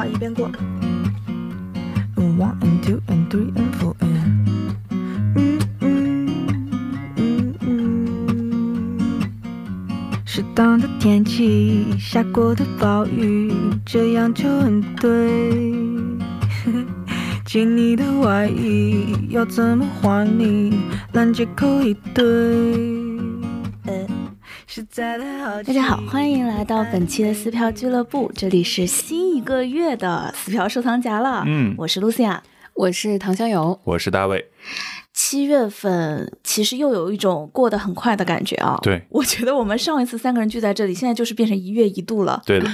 好，一边过。One and two and three and four and 嗯嗯嗯嗯，适当的天气，下过的暴雨，这样就很对。借你的外衣，要怎么还你？烂借口一堆。大家好，欢迎来到本期的撕票俱乐部，这里是新一个月的撕票收藏夹了。嗯我是露西亚。我是唐香友，我是大卫，七月份其实又有一种过得很快的感觉啊。对我觉得我们上一次三个人聚在这里，现在就是变成一月一度了。对的，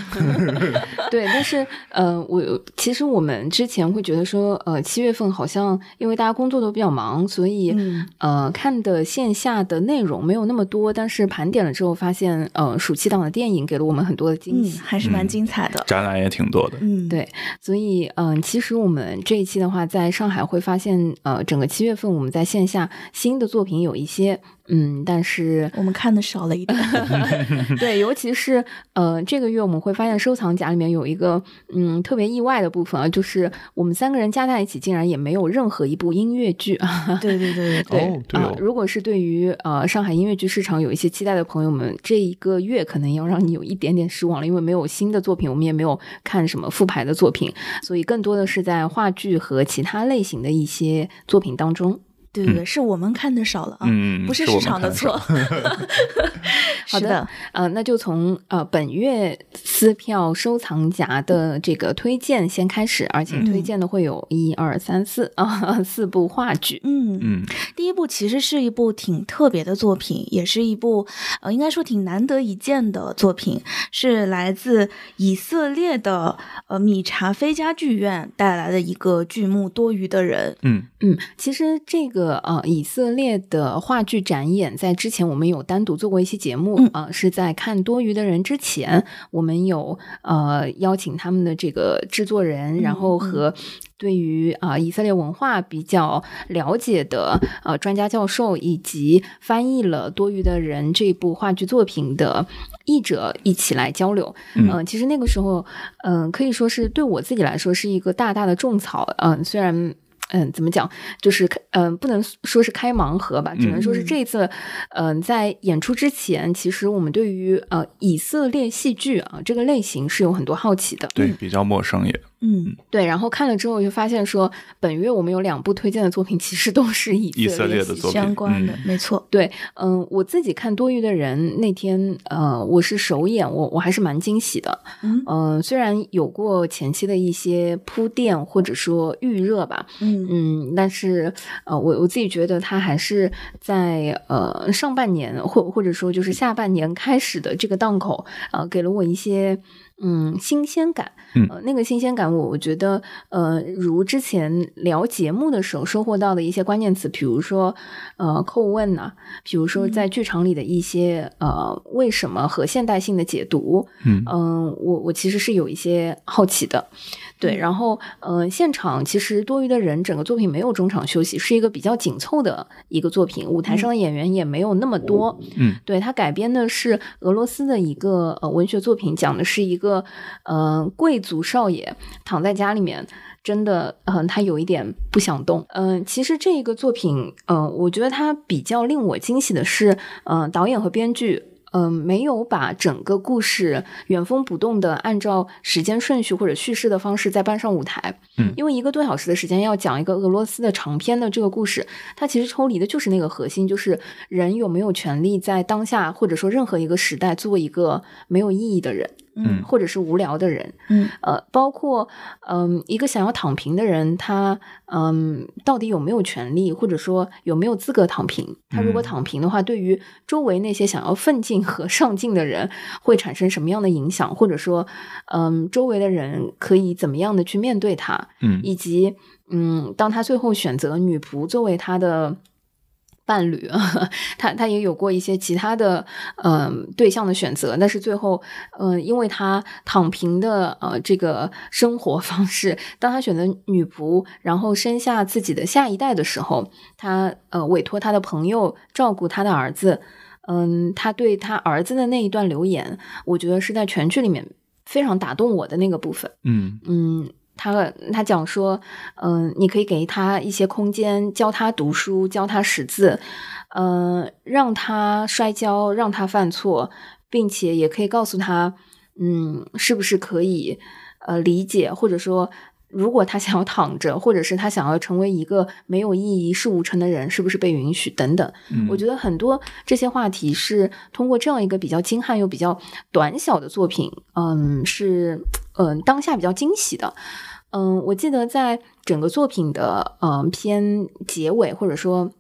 对，但是呃，我其实我们之前会觉得说，呃，七月份好像因为大家工作都比较忙，所以、嗯呃看的线下的内容没有那么多，但是盘点了之后发现，呃，暑期档的电影给了我们很多的惊嗯，喜。还是蛮精彩的。展览也挺多的。嗯，对，所以嗯、其实我们这一期的话，在上海会发现，呃，整个七月份我们在线下新的作品有一些，嗯，但是我们看的少了一点。对，尤其是呃，这个月我们会发现收藏夹里面有一个嗯特别意外的部分啊，就是我们三个人加在一起，竟然也没有任何一部音乐剧 啊。对对对对 对。哦，对啊、哦，如果是对于呃上海音乐剧市场有一些期待的朋友们，这一个月可能要让你有一点点失望了，因为没有新的作品，我们也没有看什么复排的作品，所以更多的是在话剧和其他类型的一些作品当中。对对对，是我们看的少了啊，嗯不是市场的错。好的，呃，那就从呃本月撕票收藏夹的这个推荐先开始，而且推荐的会有一二三四啊四部话剧。嗯嗯，第一部其实是一部挺特别的作品，也是一部呃，应该说挺难得一见的作品，是来自以色列的呃米查菲家剧院带来的一个剧目《多余的人》。嗯嗯，其实这个呃以色列的话剧展演，在之前我们有单独做过一期节目嗯是在看多余的人之前，我们有呃邀请他们的这个制作人，然后和。对于啊、以色列文化比较了解的呃专家教授，以及翻译了《多余的人》这部话剧作品的译者一起来交流。嗯呃其实那个时候，嗯、可以说是对我自己来说是一个大大的种草。嗯、虽然。嗯，怎么讲？就是嗯、不能说是开盲盒吧，只能说是这一次，嗯、在演出之前，其实我们对于呃以色列戏剧啊这个类型是有很多好奇的。对，比较陌生也。嗯对，然后看了之后就发现说，本月我们有两部推荐的作品，其实都是以以色列的作品相关的、嗯没错。对，嗯、我自己看多余的人那天，呃，我是首演，我我还是蛮惊喜的。嗯嗯、虽然有过前期的一些铺垫或者说预热吧，嗯嗯，但是呃，我我自己觉得他还是在呃上半年或或者说就是下半年开始的这个档口，呃，给了我一些嗯新鲜感。嗯。呃，那个新鲜感我我觉得呃，如之前聊节目的时候收获到的一些关键词，比如说呃叩问呐、比如说在剧场里的一些呃为什么和现代性的解读，嗯。嗯，我我其实是有一些好奇的，对，然后嗯、呃现场其实多余的人，整个作品没有中场休息，是一个比较紧凑的一个作品，舞台上的演员也没有那么多，嗯，对，它改编的是俄罗斯的一个呃文学作品，讲的是一个呃贵族少爷躺在家里面。真的，嗯、他有一点不想动。嗯、其实这一个作品，嗯、我觉得他比较令我惊喜的是，嗯、导演和编剧嗯，没有把整个故事原封不动的按照时间顺序或者叙事的方式再搬上舞台。嗯因为一个多小时的时间要讲一个俄罗斯的长篇的这个故事，它其实抽离的就是那个核心，就是人有没有权利在当下或者说任何一个时代做一个没有意义的人，嗯或者是无聊的人。嗯呃，包括嗯，一个想要躺平的人，他嗯，到底有没有权利，或者说有没有资格躺平？他如果嗯躺平的话，对于周围那些想要奋进和 上进的人，会产生什么样的影响？或者说，嗯，周围的人可以怎么样的去面对他？嗯以及嗯，当他最后选择女仆作为他的。伴侣，他他也有过一些其他的嗯、对象的选择，但是最后嗯、因为他躺平的呃这个生活方式，当他选择女仆，然后生下自己的下一代的时候，他呃委托他的朋友照顾他的儿子，嗯，他对他儿子的那一段留言，我觉得是在全剧里面非常打动我的那个部分。嗯。嗯，他他讲说，嗯、你可以给他一些空间，教他读书，教他识字，嗯、让他摔跤，让他犯错，并且也可以告诉他，嗯，是不是可以呃理解，或者说。如果他想要躺着，或者是他想要成为一个没有意义、一事无成的人，是不是被允许？等等，嗯，我觉得很多这些话题是通过这样一个比较精悍又比较短小的作品，嗯，是嗯当下比较惊喜的。嗯，我记得在整个作品的嗯偏结尾或者说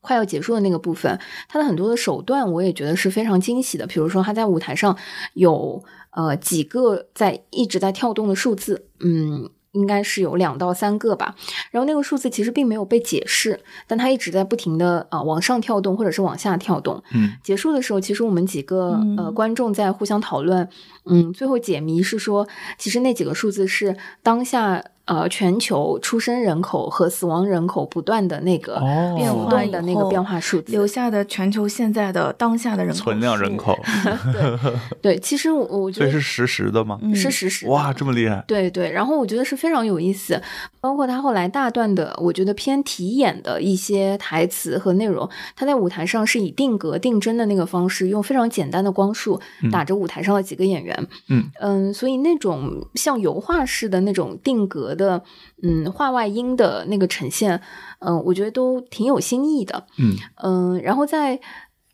快要结束的那个部分，他的很多的手段我也觉得是非常惊喜的。比如说他在舞台上有呃几个在一直在跳动的数字，嗯。应该是有两到三个吧，然后那个数字其实并没有被解释，但它一直在不停的啊、呃往上跳动或者是往下跳动。嗯结束的时候，其实我们几个、嗯呃观众在互相讨论，嗯，最后解谜是说，其实那几个数字是当下呃全球出生人口和死亡人口不断的那个哦变化的那个变化数字。留下的全球现在的当下的人口存量人口，对对，其实我我觉得所以是实时的吗？嗯是实时的哇，这么厉害！对对，然后我觉得是非常有意思，包括他后来大段的，我觉得偏题演的一些台词和内容，他在舞台上是以定格定帧的那个方式，用非常简单的光束打着舞台上的几个演员，嗯嗯，所以那种像油画式的那种定格的，嗯，画外音的那个呈现，嗯，我觉得都挺有新意的，嗯。嗯，然后在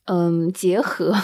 嗯结合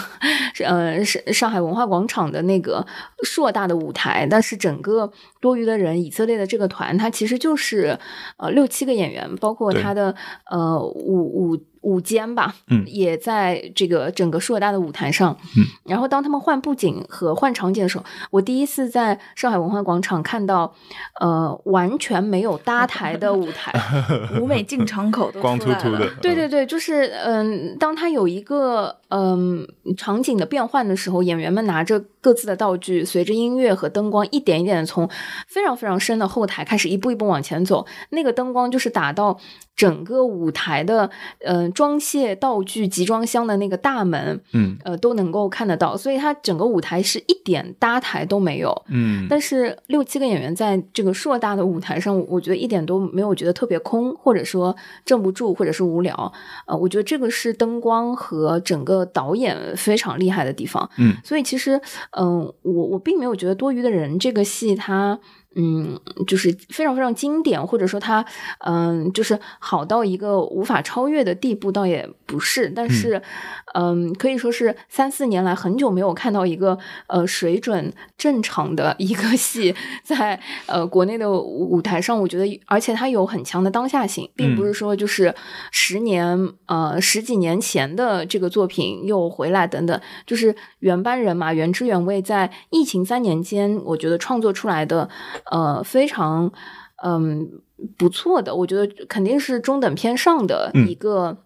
呃上上海文化广场的那个硕大的舞台，但是整个多余的人，以色列的这个团，它其实就是呃六七个演员，包括他的呃舞舞舞间吧，嗯也在这个整个硕大的舞台上。嗯，然后当他们换布景和换场景的时候，我第一次在上海文化广场看到呃完全没有搭台的舞台。舞美进场口都光出来了秃秃的，对对对，就是嗯，当他有一个嗯场景的变换的时候，演员们拿着各自的道具，随着音乐和灯光一点一点的从非常非常深的后台开始一步一步往前走，那个灯光就是打到整个舞台的嗯装卸道具集装箱的那个大门，嗯呃都能够看得到，所以它整个舞台是一点搭台都没有。嗯，但是六七个演员在这个硕大的舞台上，我觉得一点都没有觉得特别空，或者说镇不住，或者是无聊。呃，我觉得这个是灯光和整个导演非常厉害的地方。嗯所以其实，嗯、我我并没有觉得多余的人这个戏它。嗯，就是非常非常经典，或者说它，嗯，就是好到一个无法超越的地步，倒也不是。但是，嗯，可以说是三四年来很久没有看到一个呃水准正常的一个戏 在呃国内的舞舞台上，我觉得，而且它有很强的当下性，并不是说就是十年呃十几年前的这个作品又回来等等，就是原班人马、原汁原味，在疫情三年间，我觉得创作出来的呃非常嗯不错的，我觉得肯定是中等偏上的嗯一个。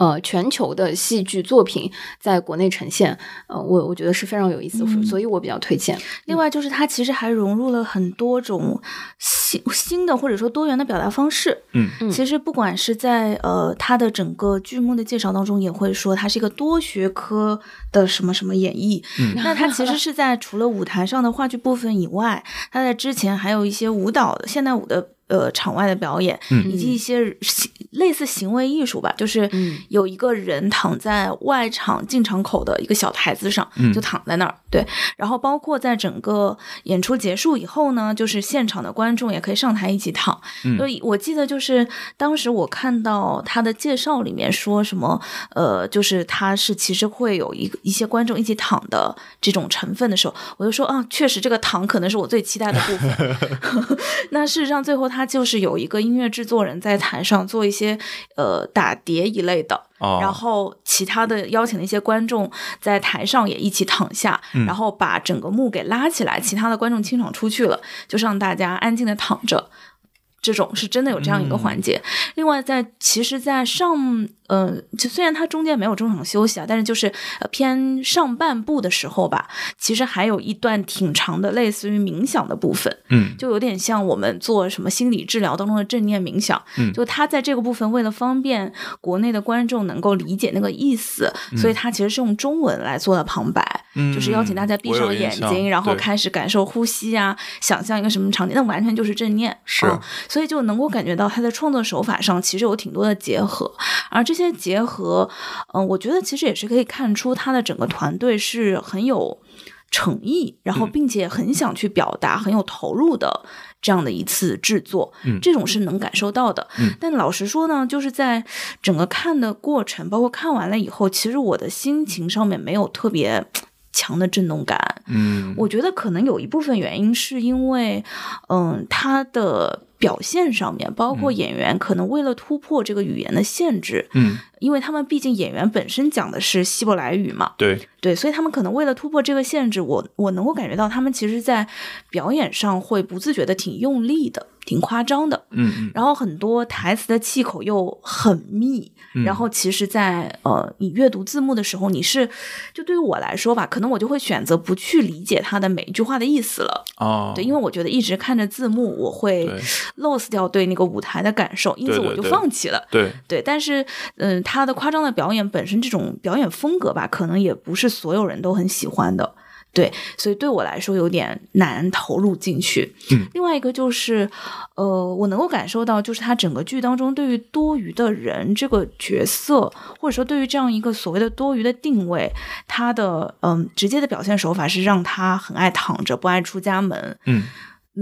呃，全球的戏剧作品在国内呈现，呃，我我觉得是非常有意思，嗯所以我比较推荐。另外就是它其实还融入了很多种新新的或者说多元的表达方式。嗯嗯其实不管是在呃它的整个剧目的介绍当中，也会说它是一个多学科的什么什么演绎。嗯那它其实是在除了舞台上的话剧部分以外，它在之前还有一些舞蹈的现代舞的。呃，场外的表演，嗯以及一些类似行为艺术吧，就是嗯有一个人躺在外场进场口的一个小台子上，嗯就躺在那儿。对，然后包括在整个演出结束以后呢，就是现场的观众也可以上台一起躺。嗯所以我记得就是当时我看到他的介绍里面说什么，呃，就是他是其实会有一个一些观众一起躺的这种成分的时候，我就说啊，确实这个躺可能是我最期待的部分。那事实上最后他就是有一个音乐制作人在台上做一些呃打碟一类的。哦，然后其他的邀请的一些观众在台上也一起躺下，嗯然后把整个幕给拉起来，其他的观众清场出去了，就是让大家安静的躺着。这种是真的有这样一个环节。另外在，其实，在上嗯，就虽然它中间没有中场休息啊，但是就是呃偏上半部的时候吧，其实还有一段挺长的，类似于冥想的部分，嗯就有点像我们做什么心理治疗当中的正念冥想。嗯就他在这个部分为了方便国内的观众能够理解那个意思，所以他其实是用中文来做的旁白，嗯就是邀请大家闭上眼睛，然后开始感受呼吸啊，想象一个什么场景，那完全就是正念。是嗯所以就能够感觉到他在创作手法上其实有挺多的结合，而这些结合，嗯、我觉得其实也是可以看出他的整个团队是很有诚意，然后嗯并且很想去表达、很有投入的这样的一次制作，嗯这种是能感受到的。嗯但老实说呢，就是在整个看的过程，包括看完了以后，其实我的心情上面没有特别强的震动感。嗯，我觉得可能有一部分原因是因为，嗯，他的表现上面，包括嗯。演员可能为了突破这个语言的限制，嗯。因为他们毕竟演员本身讲的是希伯来语嘛，对，对，所以他们可能为了突破这个限制，我我能够感觉到他们其实在表演上会不自觉的挺用力的，挺夸张的。嗯嗯然后很多台词的气口又很密，嗯然后其实在，呃你阅读字幕的时候，你是就对于我来说吧，可能我就会选择不去理解他的每一句话的意思了。哦，对，因为我觉得一直看着字幕，我会 lose 掉对那个舞台的感受，因此我就放弃了。对对，但是，嗯，他的夸张的表演本身这种表演风格吧，可能也不是所有人都很喜欢的。对，所以对我来说有点难投入进去。嗯，另外一个就是，呃，我能够感受到，就是他整个剧当中对于多余的人这个角色，或者说对于这样一个所谓的多余的定位，他的嗯直接的表现手法是让他很爱躺着，不爱出家门。嗯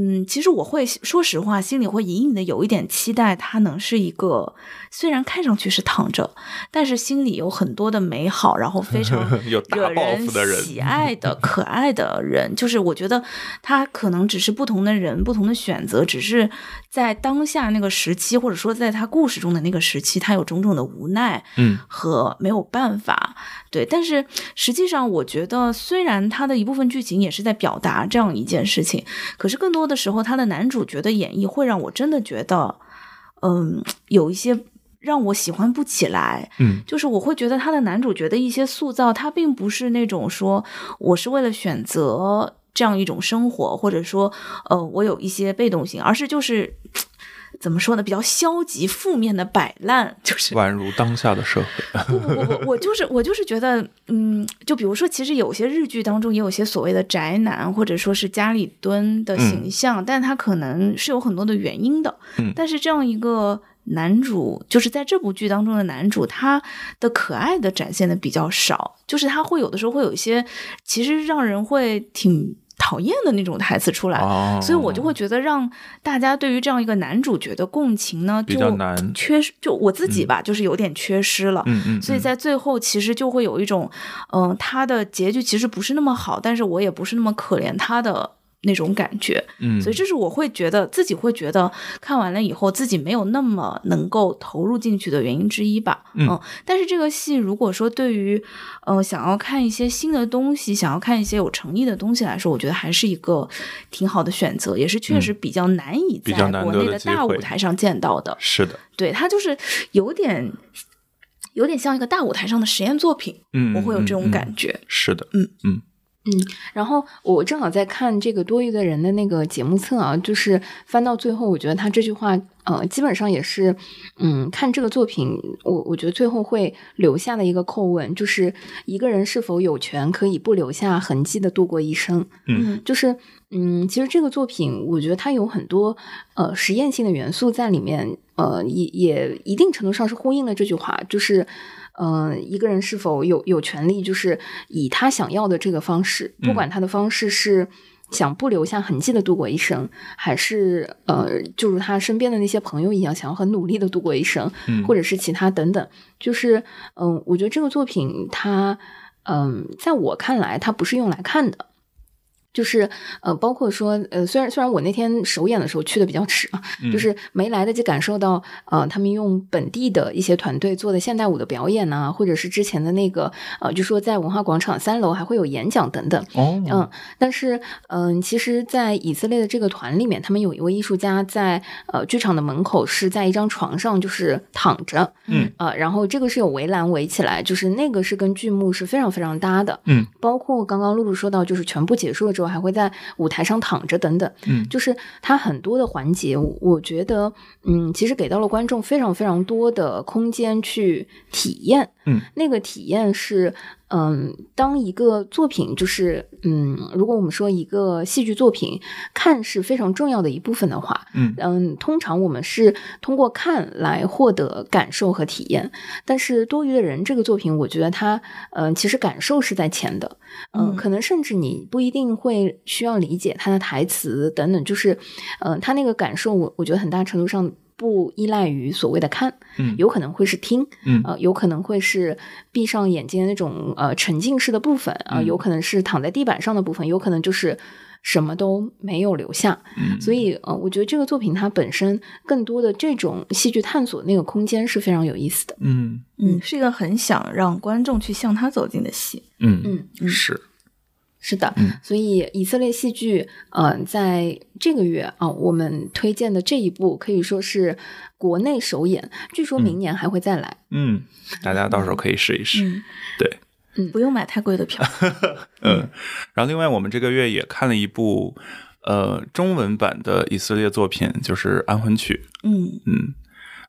嗯，其实我会说实话，心里会隐隐的有一点期待，他能是一个虽然看上去是躺着，但是心里有很多的美好，然后非常 有大惹抱负的人喜爱的、可爱的人。就是我觉得他可能只是不同的人、不同的选择，只是在当下那个时期，或者说在他故事中的那个时期，他有种种的无奈，嗯和没有办法，对。但是实际上，我觉得虽然他的一部分剧情也是在表达这样一件事情，可是更多的时候，他的男主角的演绎会让我真的觉得，嗯，有一些让我喜欢不起来。嗯就是我会觉得他的男主角的一些塑造，他并不是那种说我是为了选择这样一种生活，或者说呃我有一些被动性，而是就是。怎么说呢？比较消极、负面的摆烂，就是宛如当下的社会。不不不不，我就是我就是觉得，嗯，就比如说，其实有些日剧当中也有些所谓的宅男，或者说是家里蹲的形象，但他可能是有很多的原因的。嗯但是这样一个男主，就是在这部剧当中的男主，他的可爱的展现的比较少，就是他会有的时候会有一些，其实让人会挺讨厌的那种台词出来。哦，所以我就会觉得，让大家对于这样一个男主角的共情呢，比就缺失。就我自己吧，就是有点缺失了。嗯嗯，所以在最后，其实就会有一种，嗯、他的结局其实不是那么好，但是我也不是那么可怜他的那种感觉。嗯，所以这是我会觉得自己会觉得看完了以后自己没有那么能够投入进去的原因之一吧。嗯但是这个戏如果说对于呃想要看一些新的东西，想要看一些有诚意的东西来说，我觉得还是一个挺好的选择，也是确实比较难以在国内的大舞台上见到的。是的，对，它就是有点有点像一个大舞台上的实验作品，嗯，我会有这种嗯感。觉。嗯是的，嗯嗯然后我正好在看这个多余的人的那个节目册啊，就是翻到最后，我觉得他这句话，呃，基本上也是，嗯，看这个作品，我我觉得最后会留下的一个叩问，就是一个人是否有权可以不留下痕迹的度过一生？嗯就是，嗯，其实这个作品，我觉得它有很多呃实验性的元素在里面，呃，也也一定程度上是呼应了这句话，就是，呃，一个人是否有有权利，就是以他想要的这个方式，不管他的方式是。想不留下痕迹的度过一生，还是呃，就如他身边的那些朋友一样，想要很努力的度过一生，嗯，或者是其他等等，就是嗯、我觉得这个作品它嗯、在我看来，它不是用来看的。就是呃，包括说呃，虽然虽然我那天首演的时候去的比较迟啊，嗯。就是没来得及感受到呃，他们用本地的一些团队做的现代舞的表演呐、或者是之前的那个呃，就说在文化广场三楼还会有演讲等等。哦，嗯，但是嗯、其实，在以色列的这个团里面，他们有一位艺术家在呃剧场的门口是在一张床上就是躺着，嗯。呃，然后这个是有围栏围起来，就是那个是跟剧目是非常非常搭的，嗯，包括刚刚露露说到，就是全部结束了之后还会在舞台上躺着等等，嗯就是他很多的环节，我我觉得，嗯，其实给到了观众非常非常多的空间去体验，嗯，那个体验是。嗯，当一个作品就是，嗯，如果我们说一个戏剧作品看是非常重要的一部分的话，嗯嗯，通常我们是通过看来获得感受和体验，但是多余的人这个作品，我觉得它，嗯、其实感受是在前的，嗯、嗯可能甚至你不一定会需要理解他的台词等等，就是，嗯、他那个感受，我我觉得很大程度上。不依赖于所谓的看，嗯。有可能会是听，嗯。呃，有可能会是闭上眼睛的那种呃沉浸式的部分啊、嗯。有可能是躺在地板上的部分，有可能就是什么都没有留下。嗯。所以呃，我觉得这个作品它本身更多的这种戏剧探索那个空间是非常有意思的。嗯。嗯，是一个很想让观众去向他走近的戏。嗯嗯嗯。是是的，嗯所以以色列戏剧，呃，在这个月啊、我们推荐的这一部可以说是国内首演，据说明年还会再来。嗯，大家到时候可以试一试。嗯，对，不用买太贵的票。嗯，然后另外我们这个月也看了一部呃中文版的以色列作品，就是《安魂曲》。嗯嗯，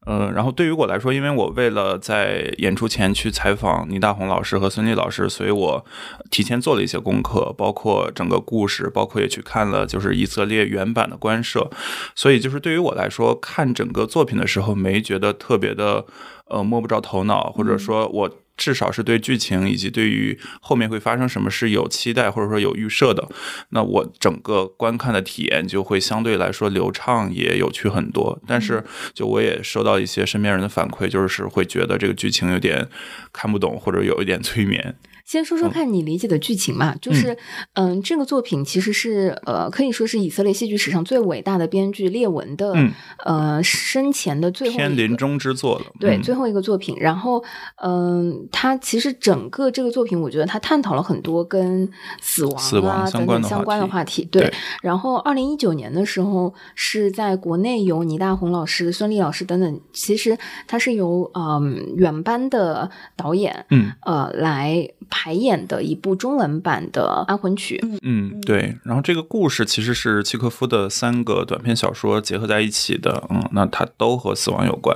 呃，然后对于我来说，因为我为了在演出前去采访倪大红老师和孙俪老师，所以我提前做了一些功课，包括整个故事，包括也去看了就是以色列原版的官摄，所以就是对于我来说，看整个作品的时候，没觉得特别的呃摸不着头脑，或者说我。至少是对剧情以及对于后面会发生什么是有期待或者说有预设的，那我整个观看的体验就会相对来说流畅也有趣很多。但是就我也收到一些身边人的反馈，就是会觉得这个剧情有点看不懂，或者有一点催眠。先说说看你理解的剧情嘛，就是，嗯，这个作品其实是呃，可以说是以色列戏剧史上最伟大的编剧列文的、嗯呃生前的最后一个偏临终之作了，对，嗯最后一个作品。然后，嗯，他其实整个这个作品，我觉得他探讨了很多跟死亡啊死亡相等关的话等相关的题话题。对。对然后，二零一九年的时候，是在国内由倪大红老师、孙俪老师等等，其实他是由嗯原班的导演嗯呃来排演的一部中文版的《安魂曲》。嗯，对。然后这个故事其实是契诃夫的三个短篇小说结合在一起的，嗯，那它都和死亡有关。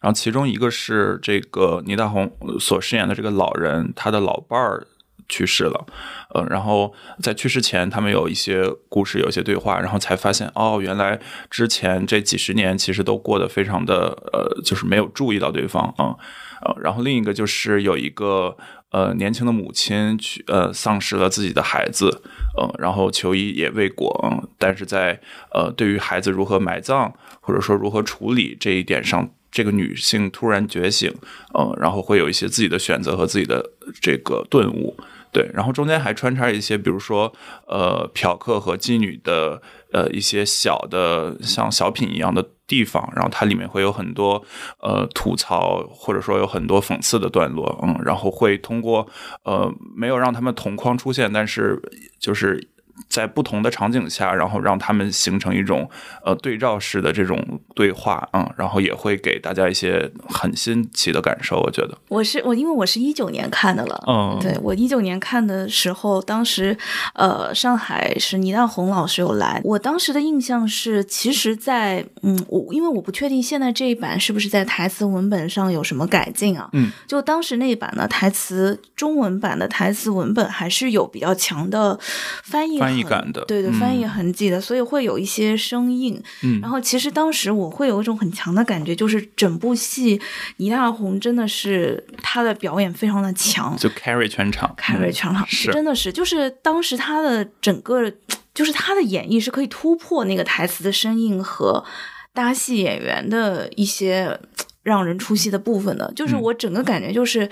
然后其中一个是这个倪大红所饰演的这个老人，他的老伴儿去世了，呃，然后在去世前，他们有一些故事，有一些对话，然后才发现，哦，原来之前这几十年其实都过得非常的，呃，就是没有注意到对方啊，呃，然后另一个就是有一个呃年轻的母亲去呃丧失了自己的孩子，嗯、然后求医也未果，但是在呃对于孩子如何埋葬或者说如何处理这一点上。这个女性突然觉醒，嗯，然后会有一些自己的选择和自己的这个顿悟，对，然后中间还穿插一些，比如说呃嫖客和妓女的呃一些小的像小品一样的地方，然后它里面会有很多呃吐槽或者说有很多讽刺的段落，嗯，然后会通过呃没有让他们同框出现，但是就是。在不同的场景下，然后让他们形成一种呃对照式的这种对话，嗯，然后也会给大家一些很新奇的感受。我觉得，我是我，因为我是一九年看的了。嗯对我一九年看的时候，当时呃，上海是倪大红老师有来，我当时的印象是，其实在，嗯，我因为我不确定现在这一版是不是在台词文本上有什么改进啊？嗯，就当时那一版呢，台词中文版的台词文本还是有比较强的翻译翻译感的对对，嗯翻译痕迹的，所以会有一些生硬。嗯然后其实当时我会有一种很强的感觉，就是整部戏倪大红真的是他的表演非常的强，就 carry 全场，，carry 全场、是真的是，就是当时他的整个，就是他的演绎是可以突破那个台词的生硬和搭戏演员的一些让人出戏的部分的。就是嗯我整个感觉就是，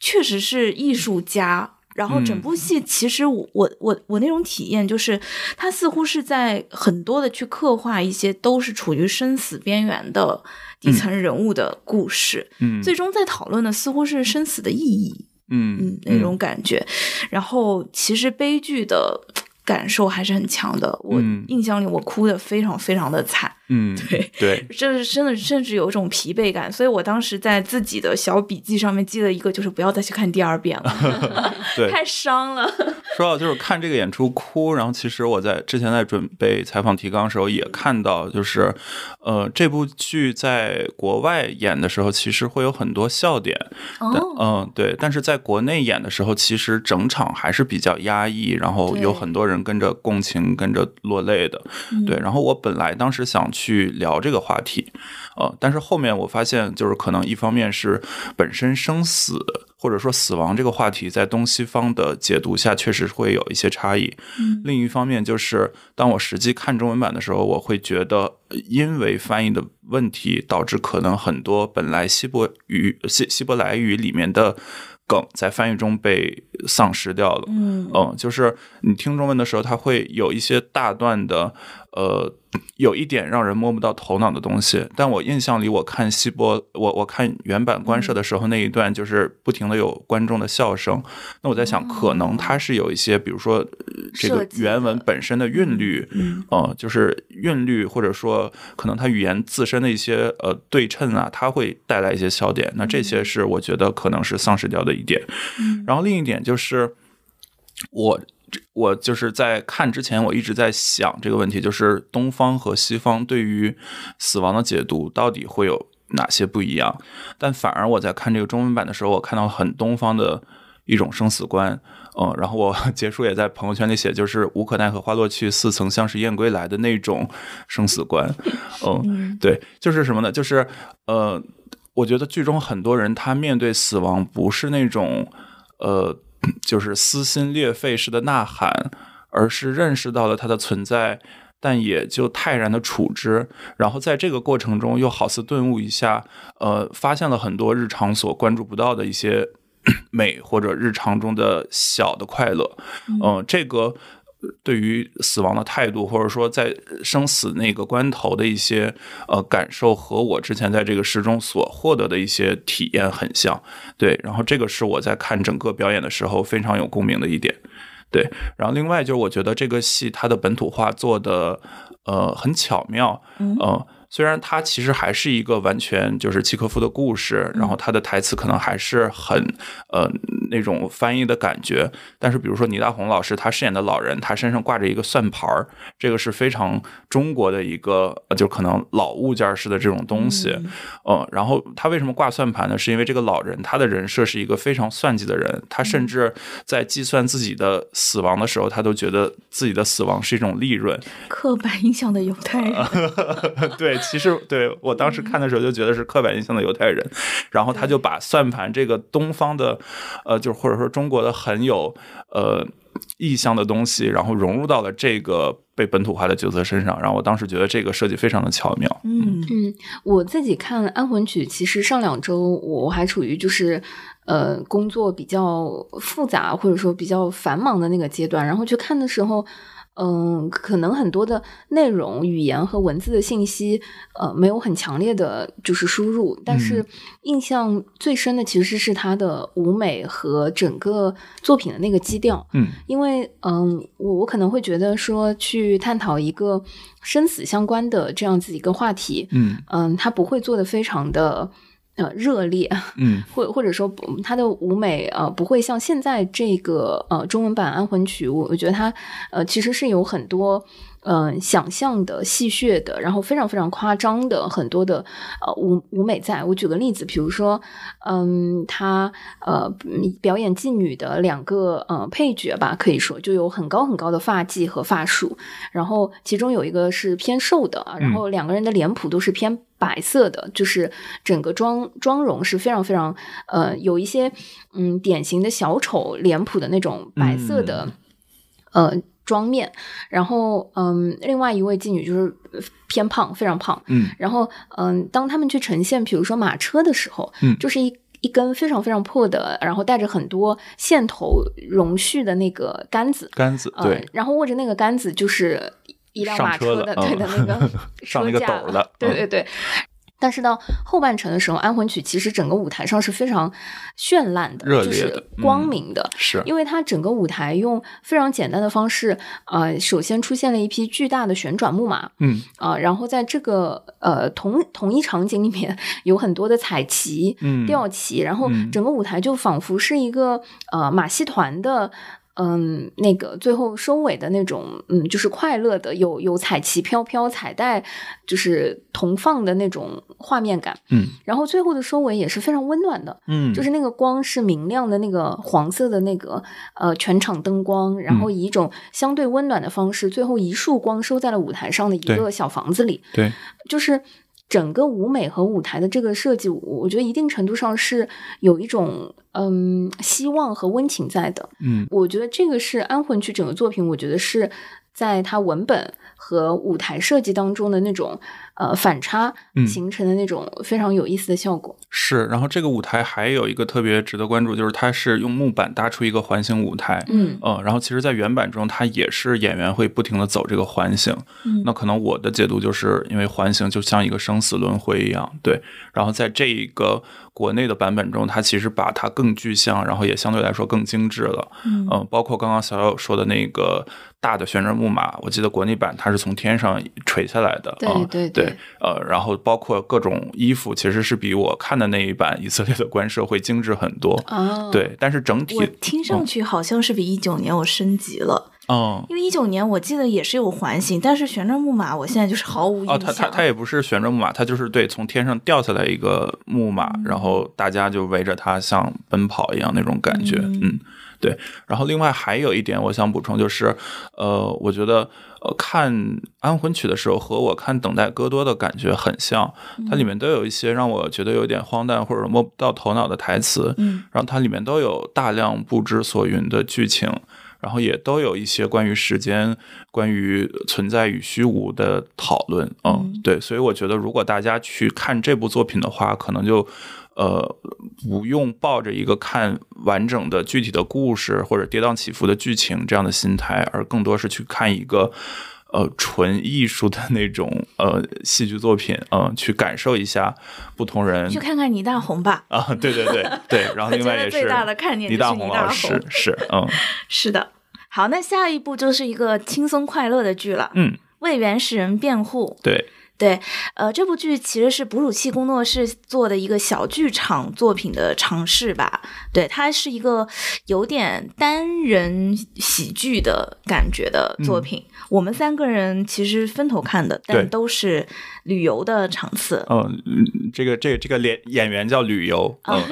确实是艺术家。然后整嗯部戏其实我我我我那种体验就是，它似乎是在很多的去刻画一些都是处于生死边缘的底层人物的故事，嗯最终在讨论的似乎是生死的意义，嗯嗯，那种感觉。然后其实悲剧的感受还是很强的，我嗯印象里我哭的非常非常的惨。嗯对 对。这是真的，甚至有一种疲惫感，所以我当时在自己的小笔记上面记了一个，就是不要再去看第二遍了，对，太伤了。说到就是看这个演出哭，然后其实我在之前在准备采访提纲的时候也看到，就是呃这部剧在国外演的时候，其实会有很多笑点，嗯对，但是在国内演的时候，其实整场还是比较压抑，然后有很多人跟着共情、跟着落泪的，嗯。对。然后我本来当时想去聊这个话题，呃，但是后面我发现，就是可能一方面是本身生死或者说死亡这个话题，在东西方的解读下确实会有一些差异。嗯另一方面，就是当我实际看中文版的时候，我会觉得，呃因为翻译的问题，导致可能很多本来希伯语希希伯来语里面的梗在翻译中被丧失掉了。嗯嗯，就是你听中文的时候，它会有一些大段的，呃，有一点让人摸不到头脑的东西。但我印象里，我看西波，我我看原版官摄的时候，那一段就是不停的有观众的笑声。那我在想，可能它是有一些，比如说、呃这个原文本身的韵律，嗯呃，就是韵律，或者说可能它语言自身的一些呃对称啊，它会带来一些笑点。那这些是我觉得可能是丧失掉的一点。嗯然后另一点就是，我我就是在看之前，我一直在想这个问题，就是东方和西方对于死亡的解读到底会有哪些不一样？但反而我在看这个中文版的时候，我看到很东方的一种生死观。嗯，然后我 结束也在朋友圈里写，就是无可奈何花落去，似曾相识燕归来的那种生死观。嗯，嗯对，就是什么呢？就是呃，我觉得剧中很多人他面对死亡不是那种呃，就是撕心裂肺式的呐喊，而是认识到了它的存在。但也就泰然的处之，然后在这个过程中又好似顿悟一下，呃，发现了很多日常所关注不到的一些 美或者日常中的小的快乐，嗯、这个对于死亡的态度，或者说在生死那个关头的一些呃感受，和我之前在这个诗中所获得的一些体验很像。对，然后这个是我在看整个表演的时候非常有共鸣的一点。对，然后另外就是我觉得这个戏它的本土化做的呃很巧妙，嗯呃虽然它其实还是一个完全就是契诃夫的故事，然后他的台词可能还是很呃那种翻译的感觉，但是比如说倪大红老师他饰演的老人，他身上挂着一个算盘儿，这个是非常中国的一个呃就可能老物件式的这种东西，嗯。嗯，然后他为什么挂算盘呢？是因为这个老人他的人设是一个非常算计的人，他甚至在计算自己的死亡的时候，他都觉得自己的死亡是一种利润。刻板印象的犹太人，对，其实 对我当时看的时候就觉得是刻板印象的犹太人，然后他就把算盘这个东方的，呃，就或者说中国的很有呃意象的东西，然后融入到了这个被本土化的角色身上，然后我当时觉得这个设计非常的巧妙。嗯嗯，我自己看《安魂曲》，其实上两周我还处于就是呃工作比较复杂或者说比较繁忙的那个阶段，然后去看的时候。嗯，可能很多的内容、语言和文字的信息，呃，没有很强烈的就是输入，但是印象最深的其实是它的舞美和整个作品的那个基调。嗯。因为嗯，我我可能会觉得说去探讨一个生死相关的这样子一个话题，嗯。嗯，它不会做的非常的呃热烈，嗯 或或者说不它的舞美呃不会像现在这个呃中文版《安魂曲》，我我觉得它呃其实是有很多。嗯、想象的、戏谑的，然后非常非常夸张的很多的呃舞舞美在。我举个例子，比如说，嗯，他呃表演妓女的两个呃配角吧，可以说就有很高很高的发髻和发束，然后其中有一个是偏瘦的，然后两个人的脸谱都是偏白色的，就是整个妆妆容是非常非常呃有一些嗯典型的小丑脸谱的那种白色的、呃妆面，然后嗯另外一位妓女就是呃偏胖，非常胖，嗯然后，嗯，当他们去呈现，比如说马车的时候，嗯就是一一根非常非常破的，然后带着很多线头绒絮的那个杆子，杆子呃对，然后握着那个杆子就是一辆马车的的，对嗯的那个 上那个车架斗儿的嗯对对对。但是到后半程的时候，《安魂曲》其实整个舞台上是非常绚烂的，就是光明的。是因为它整个舞台用非常简单的方式，呃，首先出现了一匹巨大的旋转木马，嗯啊、然后在这个呃同同一场景里面有很多的彩旗、嗯吊旗，然后嗯整个舞台就仿佛是一个呃马戏团的。嗯，那个最后收尾的那种，嗯，就是快乐的，有有彩旗飘飘，彩带就是同放的那种画面感。嗯然后最后的收尾也是非常温暖的，嗯，就是那个光是明亮的那个黄色的那个呃全场灯光，然嗯后以一种相对温暖的方式，最后一束光收在了舞台上的一个小房子里，对，就是。整个舞美和舞台的这个设计，我我觉得一定程度上是有一种嗯希望和温情在的。嗯我觉得这个是《安魂曲》整个作品，我觉得是在它文本和舞台设计当中的那种呃反差嗯形成的那种非常有意思的效果。是。然后这个舞台还有一个特别值得关注，就是它是用木板搭出一个环形舞台。嗯呃，然后其实，在原版中，它也是演员会不停的走这个环形。嗯那可能我的解读就是因为环形就像一个生死轮回一样，对。然后在这一个国内的版本中，它其实把它更具象，然后也相对来说更精致了。嗯嗯，包括刚刚小小说的那个大的旋转木马，我记得国内版它是从天上垂下来的。对嗯对对，呃，然后包括各种衣服，其实是比我看的那一版以色列的官设会精致很多。啊，对，但是整体我听上去好像是比一九年我升级了，嗯。因为一九年我记得也是有环形，但是旋转木马我现在就是毫无印象。哦，它它它也不是旋转木马，它就是对从天上掉下来一个木马，然后大家就围着它像奔跑一样那种感觉，嗯。嗯，对。然后另外还有一点我想补充就是，呃，我觉得呃看《安魂曲》的时候和我看《等待戈多》的感觉很像，它里面都有一些让我觉得有点荒诞或者摸不到头脑的台词，嗯。然后它里面都有大量不知所云的剧情，然后也都有一些关于时间、关于存在与虚无的讨论。嗯，嗯对，所以我觉得如果大家去看这部作品的话，可能就。呃，不用抱着一个看完整的具体的故事或者跌宕起伏的剧情这样的心态，而更多是去看一个呃纯艺术的那种呃戏剧作品，嗯、去感受一下不同人去看看倪大红吧。啊，对对对 对，然后另外也是最大的看点倪大就是倪大红老师，是嗯 是的。好，那下一步就是一个轻松快乐的剧了，嗯，为原始人辩护》。对，对，呃，这部剧其实是哺乳器工作室做的一个小剧场作品的尝试吧。对，它是一个有点单人喜剧的感觉的作品。我们三个人其实分头看的，但都是旅游的场次。嗯，嗯这个这个这个演演员叫旅游，嗯，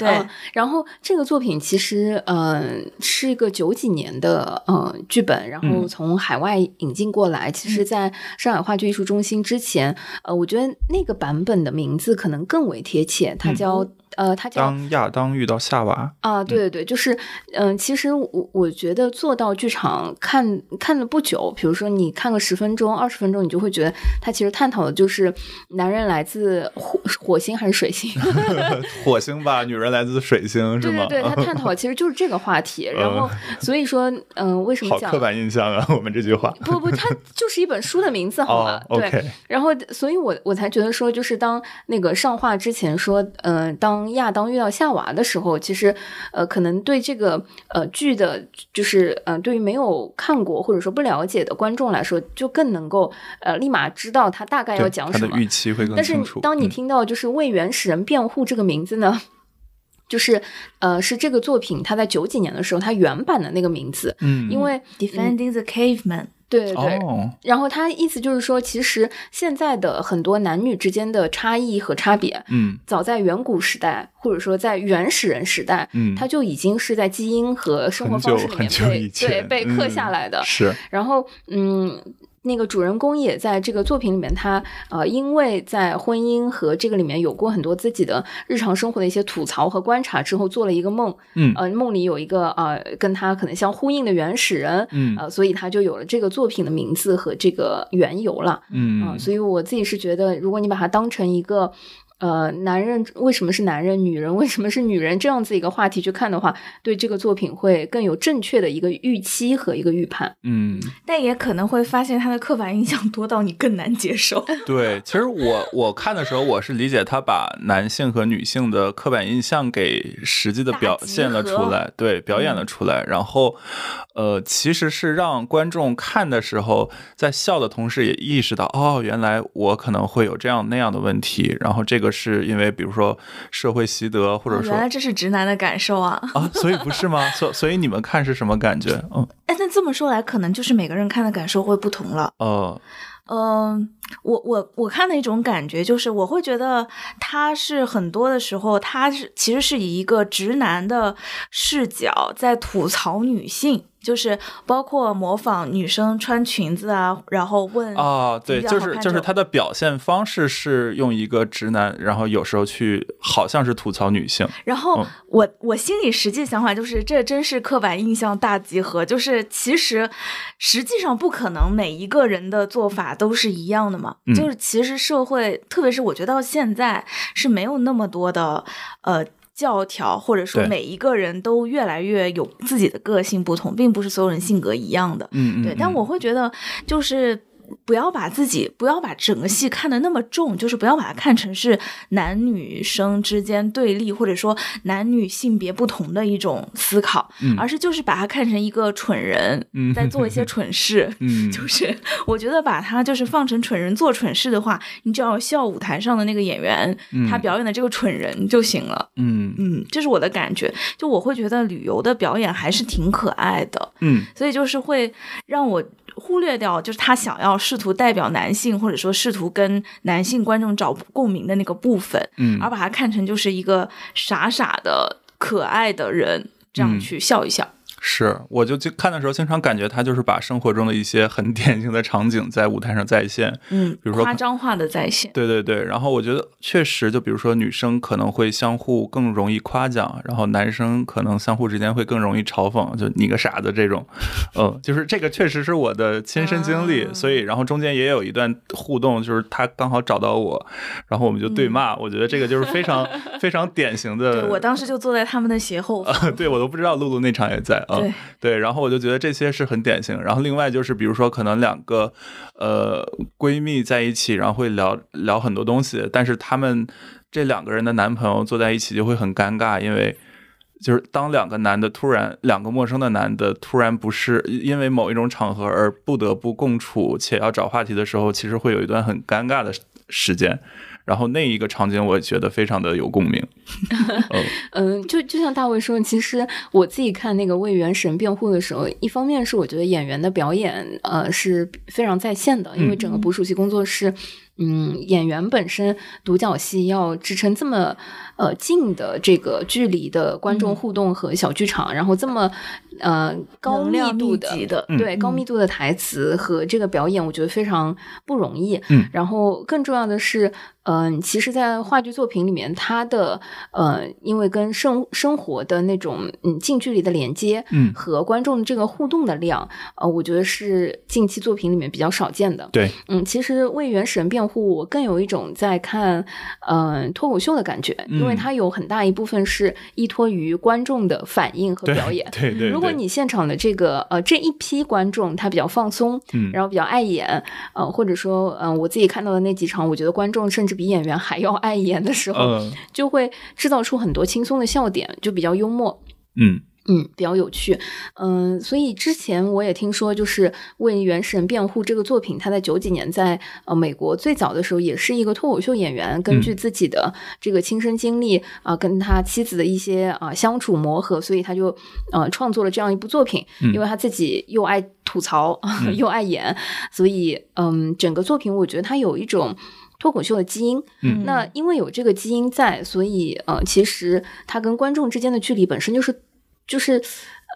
对，嗯然后这个作品其实呃是一个九几年的呃剧本，然后嗯。从海外引进过来。其实，在上海话剧艺术中心之前，呃，我觉得那个版本的名字可能更为贴切，它嗯。叫、呃，他叫当亚当遇到夏娃，啊，对对对，就是，嗯、其实我我觉得做到剧场看看了不久，比如说你看个十分钟、二十分钟，你就会觉得他其实探讨的就是男人来自火火星还是水星 火星吧，女人来自水星是吗？对对对，他探讨 其实就是这个话题。然后，所以说，嗯、为什么讲好刻？板印象啊，我们这句话。不不，它就是一本书的名字，好吗？哦对。然后，所以我我才觉得说，就是当那个上话之前说，嗯、当亚当遇到夏娃的时候，其实，呃，可能对这个呃剧的，就是呃，对于没有看过或者说不了解的观众来说，就更能够呃立马知道他大概要讲什么。他的预期会更但是清楚。嗯当你听到就是为原始人辩护这个名字呢，就是呃是这个作品它在九几年的时候它原版的那个名字，嗯，因为 Defending the Caveman，对对对。哦，然后他意思就是说，其实现在的很多男女之间的差异和差别，嗯早在远古时代，或者说在原始人时代，嗯，他就已经是在基因和生活方式里面被对被刻嗯下来的。是，然后，嗯，那个主人公也在这个作品里面，他呃，因为在婚姻和这个里面有过很多自己的日常生活的一些吐槽和观察之后，做了一个梦，嗯。呃，梦里有一个呃跟他可能相呼应的原始人，嗯。呃，所以他就有了这个作品的名字和这个缘由了。嗯。啊，所以我自己是觉得，如果你把它当成一个呃，男人为什么是男人，女人为什么是女人这样子一个话题去看的话，对这个作品会更有正确的一个预期和一个预判。嗯，但也可能会发现他的刻板印象多到你更难接受。对，其实我我看的时候，我是理解他把男性和女性的刻板印象给实际的表现了出来，对，表演了出来，然后呃，其实是让观众看的时候，在笑的同时也意识到，哦，原来我可能会有这样那样的问题，然后这个是因为比如说社会习得，或者说哦原来这是直男的感受啊！啊，所以不是吗？所 所以你们看是什么感觉？嗯哎，那这么说来，可能就是每个人看的感受会不同了。呃嗯，我我我看的一种感觉就是，我会觉得他是很多的时候，他是其实是以一个直男的视角在吐槽女性，就是包括模仿女生穿裙子啊，然后问啊，对，就是就是他的表现方式是用一个直男，然后有时候去好像是吐槽女性，然后嗯我我心里实际想法就是，这真是刻板印象大集合。就是其实实际上不可能每一个人的做法都是一样的嘛。嗯就是其实社会，特别是我觉得到现在是没有那么多的呃。教条，或者说每一个人都越来越有自己的个性不同，并不是所有人性格一样的。嗯嗯，对，但嗯我会觉得就是。不要把自己，不要把整个戏看得那么重，就是不要把它看成是男女生之间对立，或者说男女性别不同的一种思考，嗯而是就是把它看成一个蠢人、嗯在做一些蠢事。嗯 就是我觉得把它就是放成蠢人做蠢事的话，你只要笑舞台上的那个演员、他表演的这个蠢人就行了。嗯嗯，这是我的感觉。就我会觉得旅游的表演还是挺可爱的。嗯所以就是会让我忽略掉，就是他想要试图代表男性，或者说试图跟男性观众找共鸣的那个部分，嗯而把它看成就是一个傻傻的可爱的人，这样嗯去笑一笑。是，我就就看的时候，经常感觉他就是把生活中的一些很典型的场景在舞台上再现。嗯，比如说夸张化的再现。对对对，然后我觉得确实，就比如说女生可能会相互更容易夸奖，然后男生可能相互之间会更容易嘲讽，就你个傻子这种，嗯，就是这个确实是我的亲身经历，啊所以然后中间也有一段互动，就是他刚好找到我，然后我们就对骂，我觉得这个就是非常 非常典型的。嗯对我当时就坐在他们的斜后方。对我都不知道露露那场也在啊，对对，然后我就觉得这些是很典型。然后另外就是，比如说可能两个呃闺蜜在一起，然后会聊聊很多东西，但是他们这两个人的男朋友坐在一起就会很尴尬，因为。就是当两个男的突然，两个陌生的男的突然不是因为某一种场合而不得不共处，且要找话题的时候，其实会有一段很尴尬的时间。然后那一个场景，我觉得非常的有共鸣。嗯嗯，就就像大卫说，其实我自己看那个为原神辩护的时候，一方面是我觉得演员的表演呃是非常在线的，因为整个捕鼠器工作室。嗯，演员本身独角戏要支撑这么呃近的这个距离的观众互动和小剧场，然后这么呃高密度的对高密度的台词和这个表演，我觉得非常不容易。嗯，然后更重要的是，嗯、其实，在话剧作品里面，它的呃，因为跟生生活的那种嗯近距离的连接，嗯和观众这个互动的量，呃，我觉得是近期作品里面比较少见的。对，嗯，其实为原神辩护，我更有一种在看嗯、脱口秀的感觉，因为嗯。它有很大一部分是依托于观众的反应和表演。对对，如果你现场的这个呃这一批观众他比较放松，嗯。然后比较爱演，呃或者说嗯、呃我自己看到的那几场，我觉得观众甚至比演员还要爱演的时候，嗯。就会制造出很多轻松的笑点，就比较幽默。嗯嗯，比较有趣，嗯，所以之前我也听说，就是为《原神辩护》这个作品，他在九几年在呃美国最早的时候，也是一个脱口秀演员，根据自己的这个亲身经历啊、跟他妻子的一些啊、相处磨合，所以他就呃创作了这样一部作品，嗯。因为他自己又爱吐槽、又爱演，所以嗯，整个作品我觉得他有一种。脱口秀的基因，嗯。那因为有这个基因在，所以呃，其实他跟观众之间的距离本身就是就是，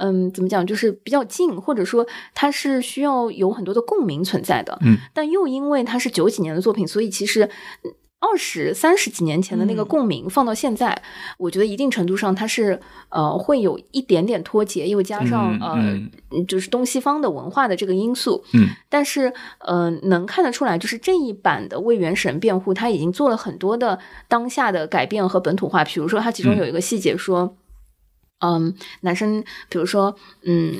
嗯，怎么讲，就是比较近，或者说它是需要有很多的共鸣存在的。嗯，但又因为它是九几年的作品，所以其实。嗯二十三十几年前的那个嗯共鸣放到现在，我觉得一定程度上它是呃会有一点点脱节，又加上、嗯呃嗯嗯就是东西方的文化的这个因素。嗯，但是呃能看得出来，就是这一版的为原神辩护，他已经做了很多的当下的改变和本土化，比如说它其中嗯有一个细节说。嗯，男生比如说，嗯，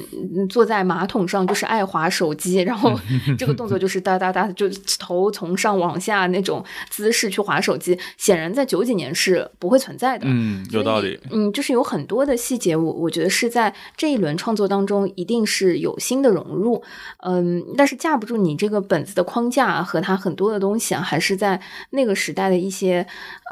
坐在马桶上就是爱滑手机，然后 这个动作就是哒哒哒，就头从上往下那种姿势去滑手机，显然在九几年是不会存在的。嗯，有道理。嗯，就是有很多的细节，我我觉得是在这一轮创作当中，一定是有新的融入。嗯，但是架不住你这个本子的框架和它很多的东西啊，还是在那个时代的一些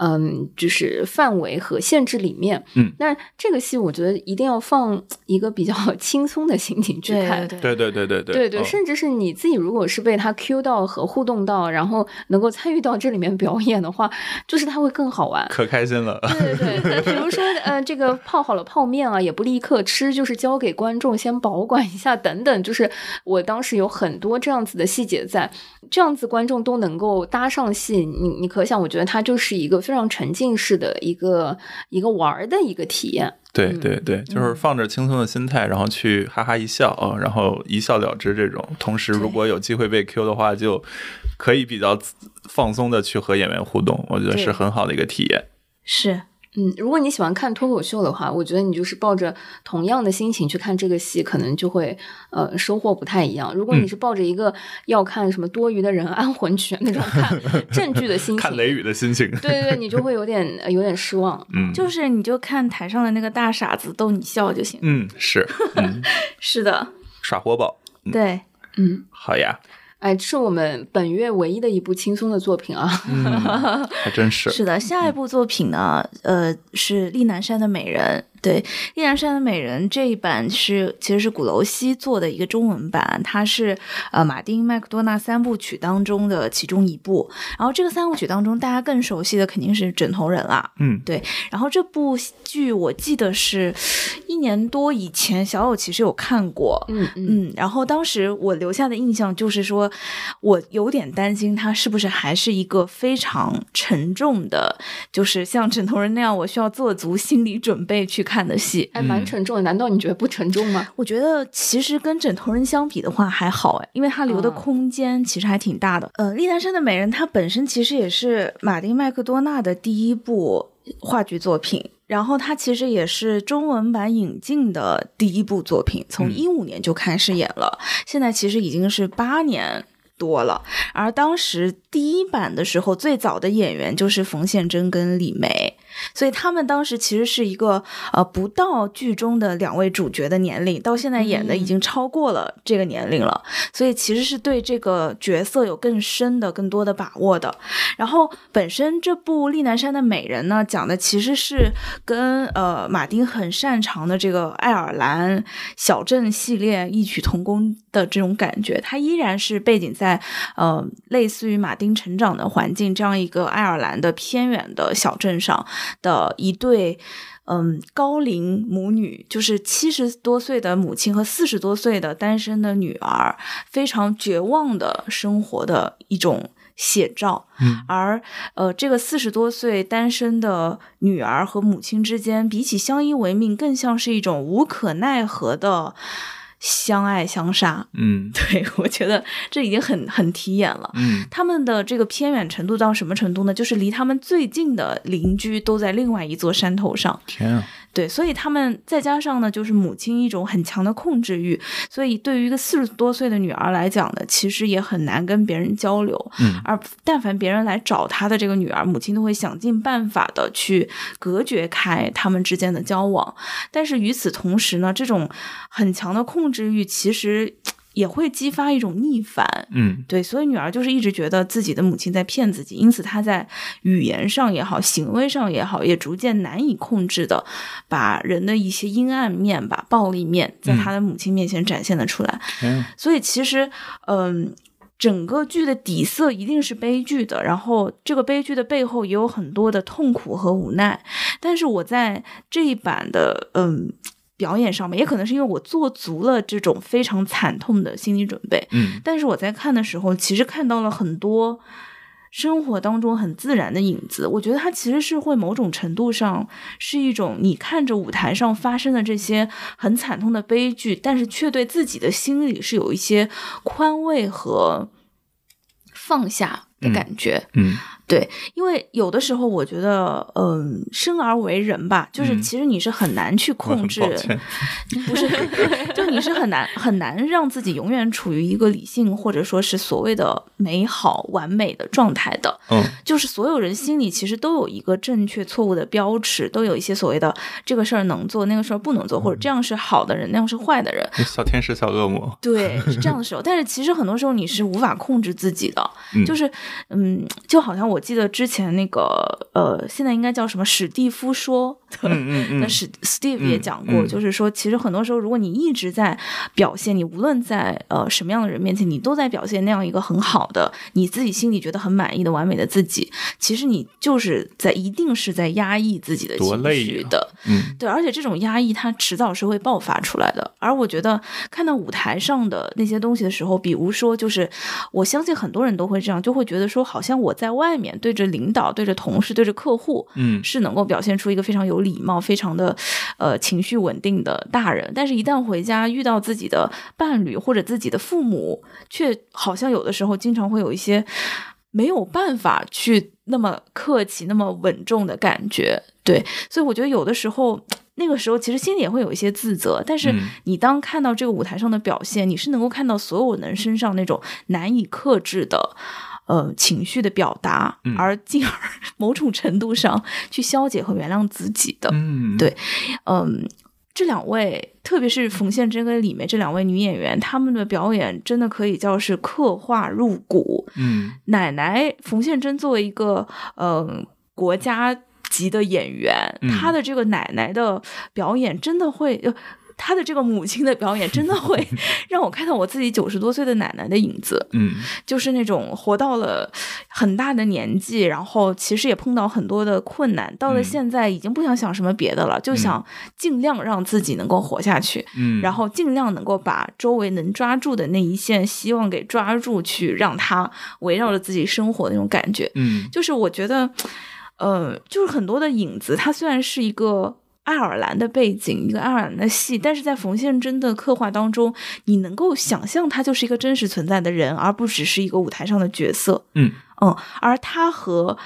嗯，就是范围和限制里面。嗯，那这个戏我觉得一定要放一个比较 轻松的心情去看。对对对对对对对，哦甚至是你自己，如果是被他 Q 到和互动到，然后能够参与到这里面表演的话，就是他会更好玩。可开心了。对对对，比如说呃，这个泡好了泡面啊，也不立刻吃，就是交给观众先保管一下等等。就是我当时有很多这样子的细节在，这样子观众都能够搭上戏，你你可想，我觉得它就是一个非常沉浸式的一个一个玩儿的一个体验。对嗯对对，就是放着轻松的心态，然后去哈哈一笑啊，然后一笑了之这种。同时，如果有机会被 Q 的话，就可以比较放松的去和演员互动，我觉得是很好的一个体验。是嗯，如果你喜欢看脱口秀的话，我觉得你就是抱着同样的心情去看这个戏，可能就会呃收获不太一样。如果你是抱着一个要看什么多余的人安魂曲那种看 正剧的心情，看雷雨的心情，对对对，你就会有点呃有点失望。嗯，就是你就看台上的那个大傻子逗你笑就行。嗯是，嗯，是的，耍活宝，对，嗯，好呀，哎，这是我们本月唯一的一部轻松的作品啊。嗯，还真是，是的，下一部作品呢，呃，是厉南山的美人。对，厉南山的美人这一版是其实是鼓楼西做的一个中文版，它是呃马丁麦克多纳三部曲当中的其中一部。然后这个三部曲当中，大家更熟悉的肯定是枕头人啦。嗯，对，然后这部剧我记得是一年多以前，小友其实有看过，嗯嗯嗯，然后当时我留下的印象就是说，我有点担心它是不是还是一个非常沉重的，就是像枕头人那样，我需要做足心理准备去看的戏。还，蛮沉重的，难道你觉得不沉重吗？我觉得其实跟枕头人相比的话还好哎，因为它留的嗯空间其实还挺大的。呃，丽丹山的美人它本身其实也是马丁麦克多纳的第一部话剧作品。然后它其实也是中文版引进的第一部作品，从嗯一五年就开始演了，现在其实已经是八年多了。而当时第一版的时候，最早的演员就是冯宪珍跟李梅，所以他们当时其实是一个呃不到剧中的两位主角的年龄，到现在演的已经超过了这个年龄了，所以其实是对这个角色有更深的、更多的把握的。然后本身这部《丽南山的美人》呢，讲的其实是跟呃马丁很擅长的这个爱尔兰小镇系列异曲同工的这种感觉，它依然是背景在呃类似于马丁成长的环境这样一个爱尔兰的偏远的小镇上的一对。嗯，高龄母女就是七十多岁的母亲和四十多岁的单身的女儿，非常绝望的生活的一种写照。嗯而呃，这个四十多岁单身的女儿和母亲之间，比起相依为命，更像是一种无可奈何的相爱相杀。嗯 对我觉得这已经很很提眼了。嗯他们的这个偏远程度到什么程度呢？就是离他们最近的邻居都在另外一座山头上。天啊，对，所以他们再加上呢，就是母亲一种很强的控制欲，所以对于一个四十多岁的女儿来讲呢，其实也很难跟别人交流。嗯而但凡别人来找她的这个女儿，母亲都会想尽办法的去隔绝开他们之间的交往。但是与此同时呢，这种很强的控制欲其实也会激发一种逆反。嗯对，所以女儿就是一直觉得自己的母亲在骗自己，因此她在语言上也好，行为上也好，也逐渐难以控制的把人的一些阴暗面、吧暴力面，在她的母亲面前展现了出来。天啊，所以其实，嗯。整个剧的底色一定是悲剧的，然后这个悲剧的背后也有很多的痛苦和无奈。但是我在这一版的嗯表演上面，也可能是因为我做足了这种非常惨痛的心理准备，嗯但是我在看的时候，其实看到了很多生活当中很自然的影子。我觉得它其实是会某种程度上是一种你看着舞台上发生的这些很惨痛的悲剧，但是却对自己的心里是有一些宽慰和放下的感觉。嗯对，因为有的时候我觉得，嗯，生而为人吧，就是嗯其实你是很难去控制，不是，就你是很难很难让自己永远处于一个理性或者说是所谓的美好完美的状态的。嗯就是所有人心里其实都有一个正确错误的标尺，都有一些所谓的这个事儿能做，那个事儿不能做，或者这样是好的人，那样是坏的人。小天使小恶魔，对，是这样的时候，但是其实很多时候你是无法控制自己的，嗯就是嗯，就好像我记得之前那个呃，现在应该叫什么史蒂夫说的，嗯嗯嗯 那史 Steve 嗯也讲过，嗯就是说，其实很多时候，如果你一直在表现，你无论在呃什么样的人面前，你都在表现那样一个很好的，你自己心里觉得很满意的完美的自己，其实你就是在一定是在压抑自己的情绪的。嗯对，而且这种压抑它迟早是会爆发出来的。而我觉得看到舞台上的那些东西的时候，比如说，就是我相信很多人都会这样，就会觉得说，好像我在外面对着领导、对着同事、对着客户，嗯是能够表现出一个非常有礼貌、非常的呃情绪稳定的大人，但是一旦回家遇到自己的伴侣或者自己的父母，却好像有的时候经常会有一些没有办法去那么客气、那么稳重的感觉。对，所以我觉得有的时候。那个时候其实心里也会有一些自责，但是嗯你当看到这个舞台上的表现，你是能够看到所有人身上那种难以克制的呃情绪的表达，嗯而进而某种程度上去消解和原谅自己的。嗯，对嗯，这两位，特别是冯宪珍跟李梅这两位女演员，她们的表演真的可以叫是刻画入骨。嗯奶奶冯宪珍作为一个呃国家级的演员，嗯她的这个奶奶的表演真的会。呃她的这个母亲的表演真的会 让我看到我自己九十多岁的奶奶的影子，嗯就是那种活到了很大的年纪，然后其实也碰到很多的困难，到了嗯现在已经不想想什么别的了，就想尽量让自己能够活下去，嗯，然后尽量能够把周围能抓住的那一线希望给抓住，去让它围绕着自己生活的那种感觉。嗯就是我觉得，呃，就是很多的影子，它虽然是一个。爱尔兰的背景，一个爱尔兰的戏，但是在冯宪珍的刻画当中，你能够想象他就是一个真实存在的人，而不只是一个舞台上的角色。嗯嗯，而他和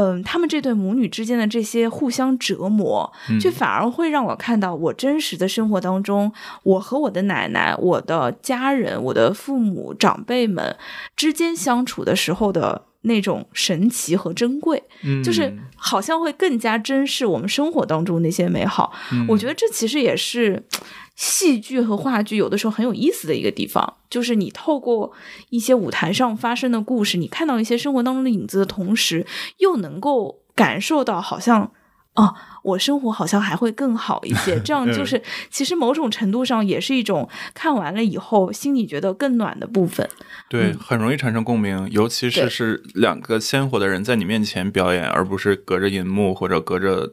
嗯他们这对母女之间的这些互相折磨，嗯却反而会让我看到我真实的生活当中，我和我的奶奶、我的家人、我的父母、长辈们之间相处的时候的那种神奇和珍贵，嗯，就是好像会更加珍视我们生活当中那些美好。嗯我觉得这其实也是戏剧和话剧有的时候很有意思的一个地方，就是你透过一些舞台上发生的故事，你看到一些生活当中的影子的同时，又能够感受到好像。哦，我生活好像还会更好一些，这样就是其实某种程度上也是一种看完了以后心里觉得更暖的部分。对，很容易产生共鸣，尤其是是两个鲜活的人在你面前表演，而不是隔着银幕或者隔着呃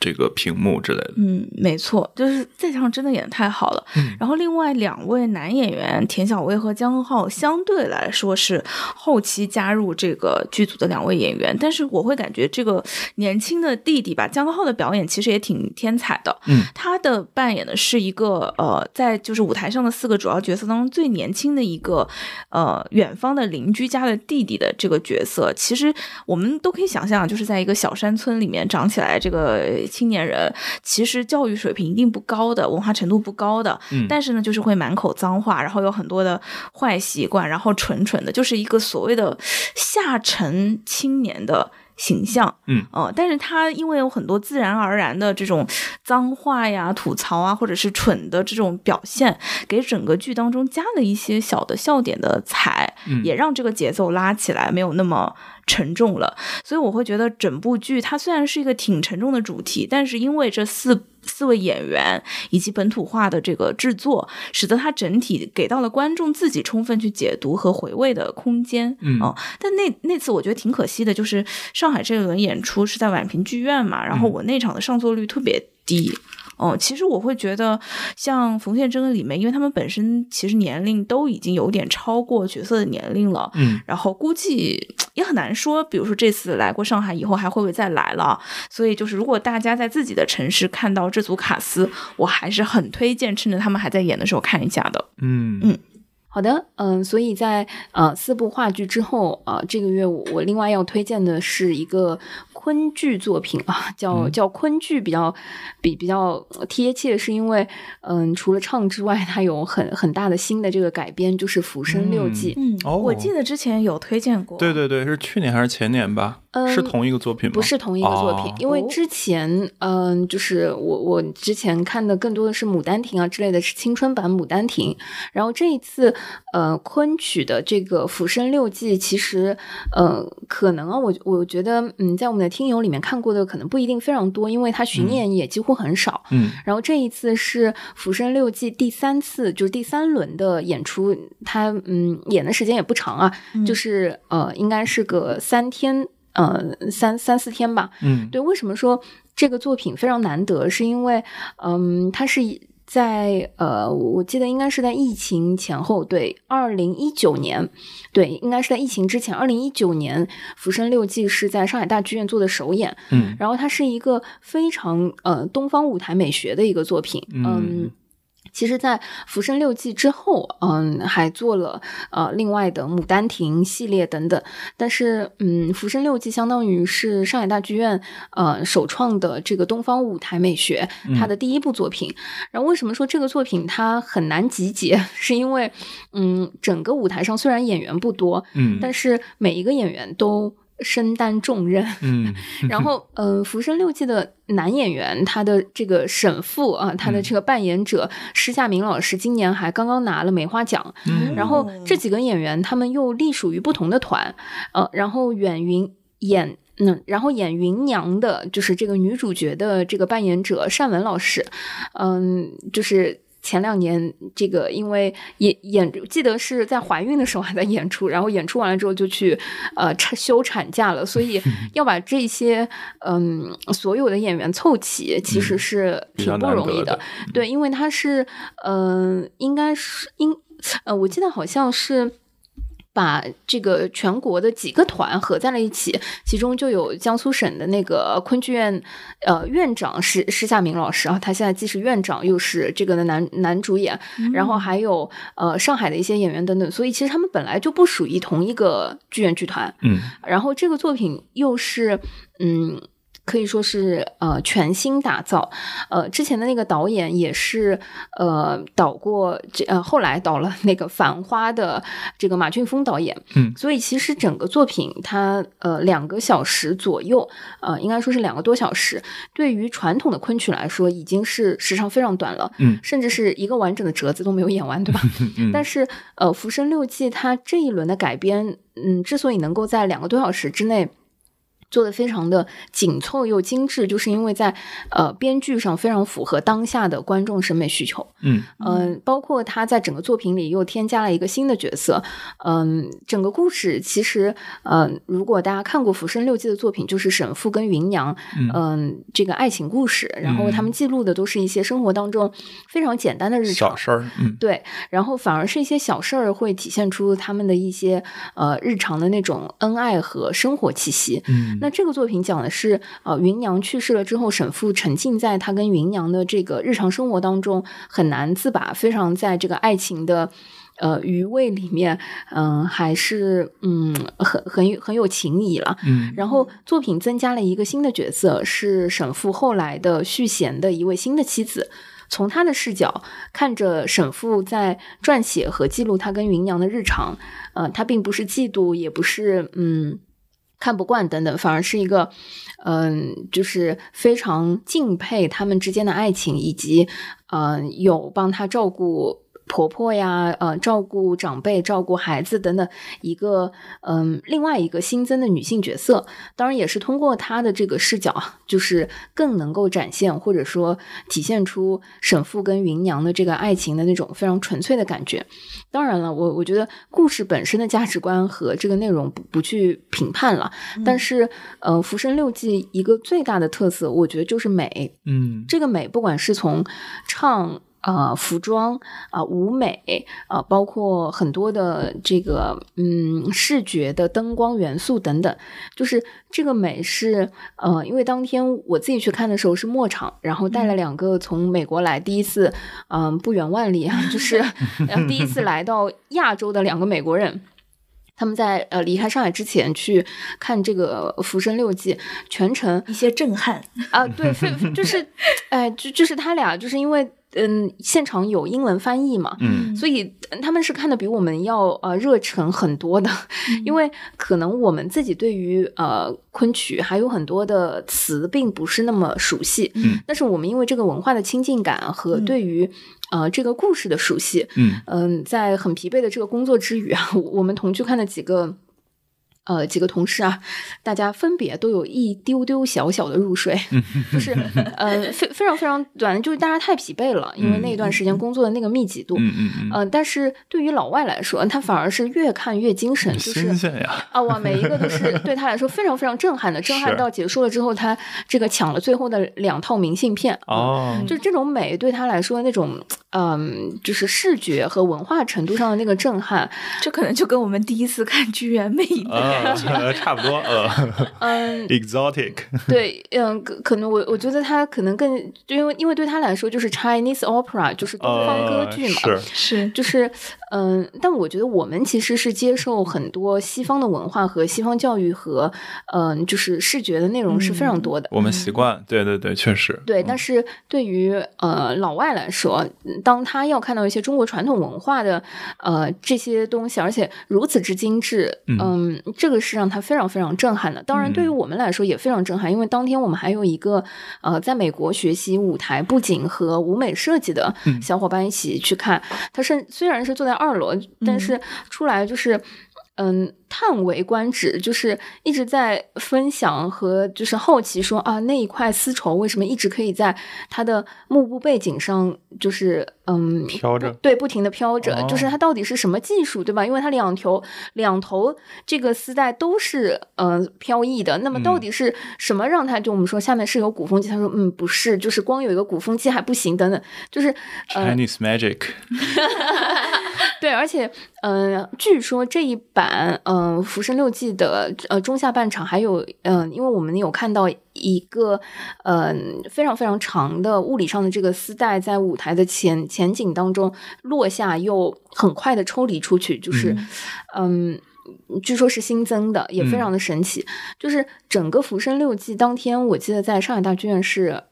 这个屏幕之类的。嗯，没错，就是在上真的演的太好了。嗯然后另外两位男演员田小薇和江浩相对来说是后期加入这个剧组的两位演员，但是我会感觉这个年轻的弟弟吧，江浩的表演其实也挺天才的。嗯，他的扮演的是一个呃，在就是舞台上的四个主要角色当中最年轻的一个呃远方的邻居家的弟弟的这个角色。其实我们都可以想象，就是在一个小山村里面长起来这个青年人，其实教育水平一定不高的，文化程度不高的，嗯但是呢，就是会满口脏话，然后有很多的坏习惯，然后蠢蠢的，就是一个所谓的下沉青年的形象。嗯呃，但是他因为有很多自然而然的这种脏话呀、吐槽啊，或者是蠢的这种表现，给整个剧当中加了一些小的笑点的彩，嗯也让这个节奏拉起来，没有那么沉重了。所以我会觉得整部剧它虽然是一个挺沉重的主题，但是因为这四四位演员以及本土化的这个制作，使得它整体给到了观众自己充分去解读和回味的空间。嗯哦但那那次我觉得挺可惜的，就是上海这一轮演出是在宛平剧院嘛，然后嗯我那场的上座率特别低。哦，其实我会觉得，像冯宪珍跟李梅，因为他们本身其实年龄都已经有点超过角色的年龄了，嗯，然后估计也很难说，比如说这次来过上海以后还会不会再来了。所以就是，如果大家在自己的城市看到这组卡司，我还是很推荐趁着他们还在演的时候看一下的。嗯嗯好的，嗯，所以在呃四部话剧之后啊、这个月我我另外要推荐的是一个昆剧作品啊，叫、嗯叫昆剧，比较比比较贴切，是因为嗯，除了唱之外，它有很很大的新的这个改编，就是《浮生六记》嗯，哦我记得之前有推荐过。对对对，是去年还是前年吧？嗯是同一个作品吗？不是同一个作品，哦因为哦之前，嗯、就是我我之前看的更多的是《牡丹亭》啊之类的，是青春版《牡丹亭》。然后这一次，呃，昆曲的这个《浮生六记》，其实，呃，可能啊，我我觉得，嗯，在我们的听友里面看过的可能不一定非常多，因为它巡演也几乎很少。嗯然后这一次是《浮生六记》第三次，就是第三轮的演出，它嗯演的时间也不长啊，嗯就是呃应该是个三天，呃三三四天吧。嗯对，为什么说这个作品非常难得？是因为嗯，它是在呃，我我记得应该是在疫情前后，对，二零一九年，对，应该是在疫情之前，二零一九年《浮生六记》是在上海大剧院做的首演，嗯然后它是一个非常呃东方舞台美学的一个作品，嗯嗯其实，在《浮生六记》之后，嗯，还做了呃另外的《牡丹亭》系列等等。但是，嗯，《浮生六记》相当于是上海大剧院呃首创的这个东方舞台美学，它的第一部作品。然后，为什么说这个作品它很难集结？是因为，嗯，整个舞台上虽然演员不多，嗯，但是每一个演员都身担重任。嗯 然后，呃，《浮生六记》的男演员，他的这个沈复啊，他的这个扮演者施夏明老师，今年还刚刚拿了梅花奖。嗯然后这几个演员，他们又隶属于不同的团，呃，然后远云演。嗯，然后演芸娘的，就是这个女主角的这个扮演者单雯老师，嗯，就是前两年这个因为演演，记得是在怀孕的时候还在演出，然后演出完了之后就去呃产休产假了，所以 要把这些嗯所有的演员凑齐，其实是挺不容易的对，因为他是嗯、呃应该是应呃，我记得好像是。把这个全国的几个团合在了一起，其中就有江苏省的那个昆剧院，呃，院长是施夏明老师啊，他现在既是院长又是这个的男男主演，然后还有呃上海的一些演员等等，所以其实他们本来就不属于同一个剧院剧团，嗯然后这个作品又是嗯。可以说是呃全新打造，呃之前的那个导演也是呃导过这呃后来导了那个《繁花》的这个马俊峰导演，嗯所以其实整个作品它呃两个小时左右，呃应该说是两个多小时，对于传统的昆曲来说已经是时长非常短了，嗯甚至是一个完整的折子都没有演完，对吧？嗯，但是呃，《浮生六记》它这一轮的改编，嗯，之所以能够在两个多小时之内。做的非常的紧凑又精致，就是因为在呃编剧上非常符合当下的观众审美需求。嗯嗯、包括他在整个作品里又添加了一个新的角色。嗯，整个故事其实，嗯、如果大家看过《浮生六记》的作品，就是沈复跟芸娘，嗯、这个爱情故事，然后他们记录的都是一些生活当中非常简单的日常小。事儿，嗯对，然后反而是一些小事儿会体现出他们的一些呃日常的那种恩爱和生活气息。嗯那这个作品讲的是，呃，芸娘去世了之后，沈复沉浸在他跟芸娘的这个日常生活当中，很难自拔，非常在这个爱情的。呃，余味里面，嗯、还是嗯，很很有很有情谊了。嗯然后作品增加了一个新的角色，是沈复后来的续弦的一位新的妻子。从他的视角看着沈复在撰写和记录他跟芸娘的日常，呃，他并不是嫉妒，也不是嗯看不惯等等，反而是一个嗯、就是非常敬佩他们之间的爱情，以及嗯、有帮他照顾。婆婆呀，呃，照顾长辈、照顾孩子等等，一个嗯，另外一个新增的女性角色。当然，也是通过她的这个视角，就是更能够展现或者说体现出沈父跟芸娘的这个爱情的那种非常纯粹的感觉。当然了，我我觉得故事本身的价值观和这个内容不不去评判了，但是呃，《浮生六记》一个最大的特色，我觉得就是美。嗯这个美，不管是从唱。啊，服装啊，舞美啊，包括很多的这个嗯视觉的灯光元素等等，就是这个美是呃，因为当天我自己去看的时候是末场，然后带了两个从美国来第一次嗯、不远万里啊，就是 第一次来到亚洲的两个美国人。他们在呃离开上海之前去看这个《浮生六记》，全程一些震撼。啊，对，非就是，哎，就就是他俩就是因为嗯现场有英文翻译嘛，嗯。所以呃他们是看的比我们要呃热忱很多的，因为可能我们自己对于呃昆曲还有很多的词并不是那么熟悉，嗯，但是我们因为这个文化的亲近感和嗯对于、呃这个故事的熟悉，嗯。嗯，在很疲惫的这个工作之余啊，我我们同去看的几个。呃，几个同事啊，大家分别都有一丢丢小小的入睡，就是呃非非常非常短，就是大家太疲惫了，因为那一段时间工作的那个密集度，嗯嗯嗯。呃，但是对于老外来说，他反而是越看越精神，嗯，就是新鲜呀，啊，哇，每一个都是对他来说非常非常震撼的，震撼到结束了之后，他这个抢了最后的两套明信片，嗯哦，就是这种美对他来说那种，嗯，就是视觉和文化程度上的那个震撼，这可能就跟我们第一次看剧院魅影的感觉。呃，差不多，呃嗯，，exotic，对，嗯，可可能我我觉得他可能更，就因为因为对他来说就是 Chinese opera，就是东方歌呃，剧嘛，是，是，就是，嗯，但我觉得我们其实是接受很多西方的文化和西方教育和，嗯，就是视觉的内容是非常多的。我们习惯，对对对，确实，对，嗯。但是对于呃老外来说，嗯当他要看到一些中国传统文化的呃这些东西，而且如此之精致，嗯。嗯，这个是让他非常非常震撼的。当然，对于嗯我们来说也非常震撼，因为当天我们还有一个呃在美国学习舞台布景和舞美设计的嗯小伙伴一起去看。他是虽然是坐在二楼，但是出来就是。嗯，叹为观止，就是一直在分享和就是好奇说啊，那一块丝绸为什么一直可以在它的幕布背景上，就是嗯飘着对，不停的飘着，哦就是它到底是什么技术，对吧？因为它两头两头这个丝带都是呃飘逸的，那么到嗯底是什么让它就我们说下面是有鼓风机？他说嗯不是，就是光有一个鼓风机还不行，等等，就是呃 Chinese magic，对，而且，嗯、据说这一版，嗯、浮生六记》的呃中下半场还有，嗯、因为我们有看到一个，嗯、非常非常长的物理上的这个丝带在舞台的前前景当中落下，又很快的抽离出去，就是，嗯。据说是新增的，也非常的神奇。就是整个《浮生六记》当天，我记得在上海大剧院是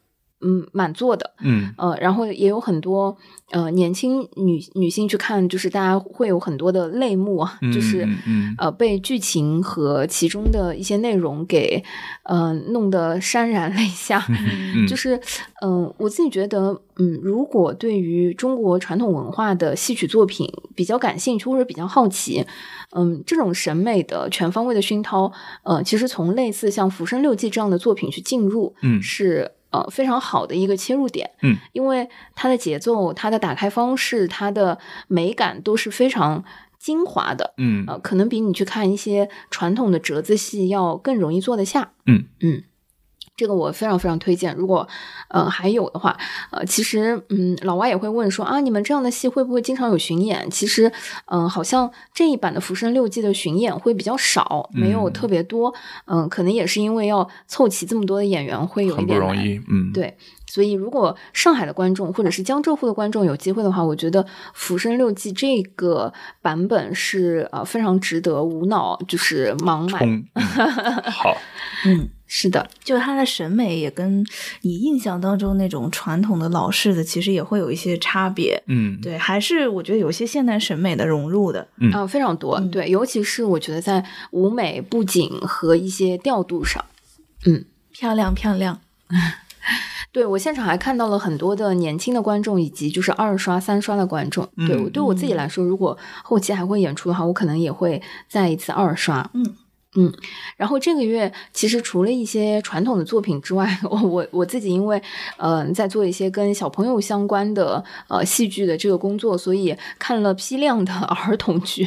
嗯满座的，嗯。呃，然后也有很多呃年轻女女性去看，就是大家会有很多的泪目啊，嗯，就是呃被剧情和其中的一些内容给呃弄得潸然泪下。嗯，就是嗯、呃我自己觉得，嗯，如果对于中国传统文化的戏曲作品比较感兴趣或者比较好奇，嗯，这种审美的全方位的熏陶，呃，其实从类似像《浮生六记》这样的作品去进入，嗯。是呃非常好的一个切入点，嗯，因为它的节奏、它的打开方式、它的美感都是非常精华的，嗯。呃，可能比你去看一些传统的折子戏要更容易做得下。嗯。嗯，这个我非常非常推荐。如果呃还有的话，呃，其实嗯，老外也会问说啊，你们这样的戏会不会经常有巡演？其实嗯、呃好像这一版的《浮生六记》的巡演会比较少，没有嗯特别多。嗯、可能也是因为要凑齐这么多的演员，会有一点不。容易，嗯，对，所以如果上海的观众或者是江浙沪的观众有机会的话，我觉得《浮生六记》这个版本是呃非常值得无脑就是盲买。好，嗯，是的，就是他的审美也跟你印象当中那种传统的老式的，其实也会有一些差别。嗯，对，还是我觉得有一些现代审美的融入的。嗯啊、非常多。嗯对，尤其是我觉得在舞美、布景和一些调度上，嗯漂亮漂亮，对我现场还看到了很多的年轻的观众，以及就是二刷、三刷的观众。对嗯我对我自己来说，如果后期还会演出的话，我可能也会再一次二刷。嗯嗯，然后这个月其实除了一些传统的作品之外，我我我自己因为呃在做一些跟小朋友相关的呃戏剧的这个工作，所以看了批量的儿童剧。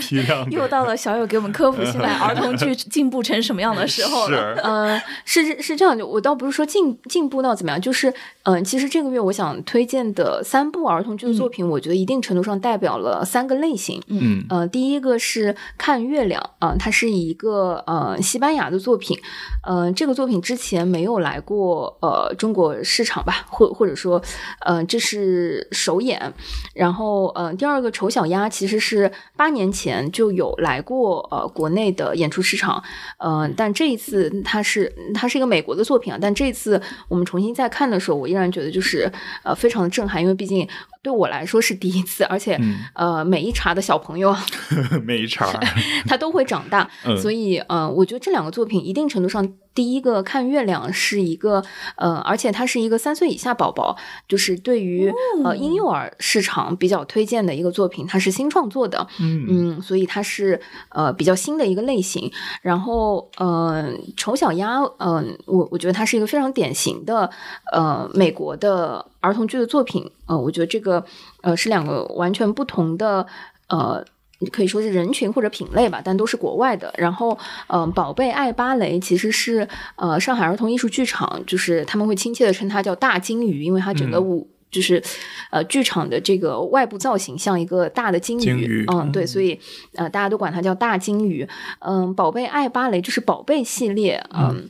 批量又到了小友给我们科普现在儿童剧 进步成什么样的时候了。是呃，是是这样的，我倒不是说进进步到怎么样，就是嗯、呃其实这个月我想推荐的三部儿童剧的作品，我觉得一定程度上代表了三个类型。嗯呃，第一个是看月亮啊、它是一个呃西班牙的作品，呃，这个作品之前没有来过呃中国市场吧，或或者说呃这是首演。然后呃，第二个丑小鸭其实是八年前就有来过呃国内的演出市场，呃，但这一次它是它是一个美国的作品啊，但这次我们重新再看的时候，我依然觉得就是呃非常的震撼，因为毕竟对我来说是第一次，而且、嗯。呃每一茬的小朋友 每一茬，他都会长大，嗯。所以呃，我觉得这两个作品一定程度上，第一个看月亮是一个呃，而且它是一个三岁以下宝宝，就是对于、呃婴幼儿市场比较推荐的一个作品，它是新创作的，嗯。嗯，所以它是呃比较新的一个类型。然后呃，丑小鸭，嗯、我我觉得它是一个非常典型的呃美国的儿童剧的作品。呃，我觉得这个呃是两个完全不同的呃。可以说是人群或者品类吧，但都是国外的。然后，嗯、宝贝爱芭蕾其实是呃上海儿童艺术剧场，就是他们会亲切的称它叫大金鱼，因为它整个嗯舞、就是呃剧场的这个外部造型像一个大的金鱼，金鱼嗯，对，嗯所以呃大家都管它叫大金鱼。嗯，宝贝爱芭蕾就是宝贝系列，嗯。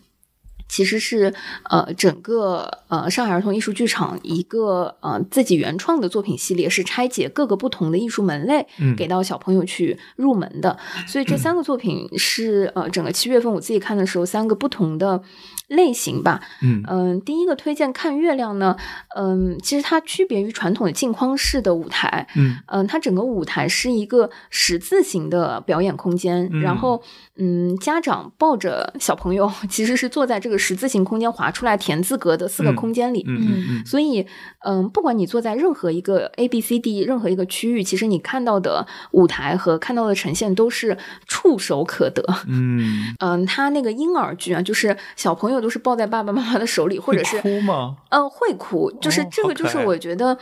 其实是呃，整个呃上海儿童艺术剧场一个呃自己原创的作品系列，是拆解各个不同的艺术门类，嗯。给到小朋友去入门的。所以这三个作品是呃整个七月份我自己看的时候，三个不同的类型吧。嗯。嗯，第一个推荐看月亮呢，嗯，其实它区别于传统的镜框式的舞台，嗯。嗯，它整个舞台是一个十字形的表演空间，嗯。然后嗯，家长抱着小朋友，其实是坐在这个十字形空间划出来田字格的四个嗯空间里，嗯嗯嗯所以，嗯，不管你坐在任何一个 A、B、C、D 任何一个区域，其实你看到的舞台和看到的呈现都是触手可得。嗯，嗯，他那个婴儿剧啊，就是小朋友都是抱在爸爸妈妈的手里，或者是哭吗？呃会哭，就是哦这个就是我觉得，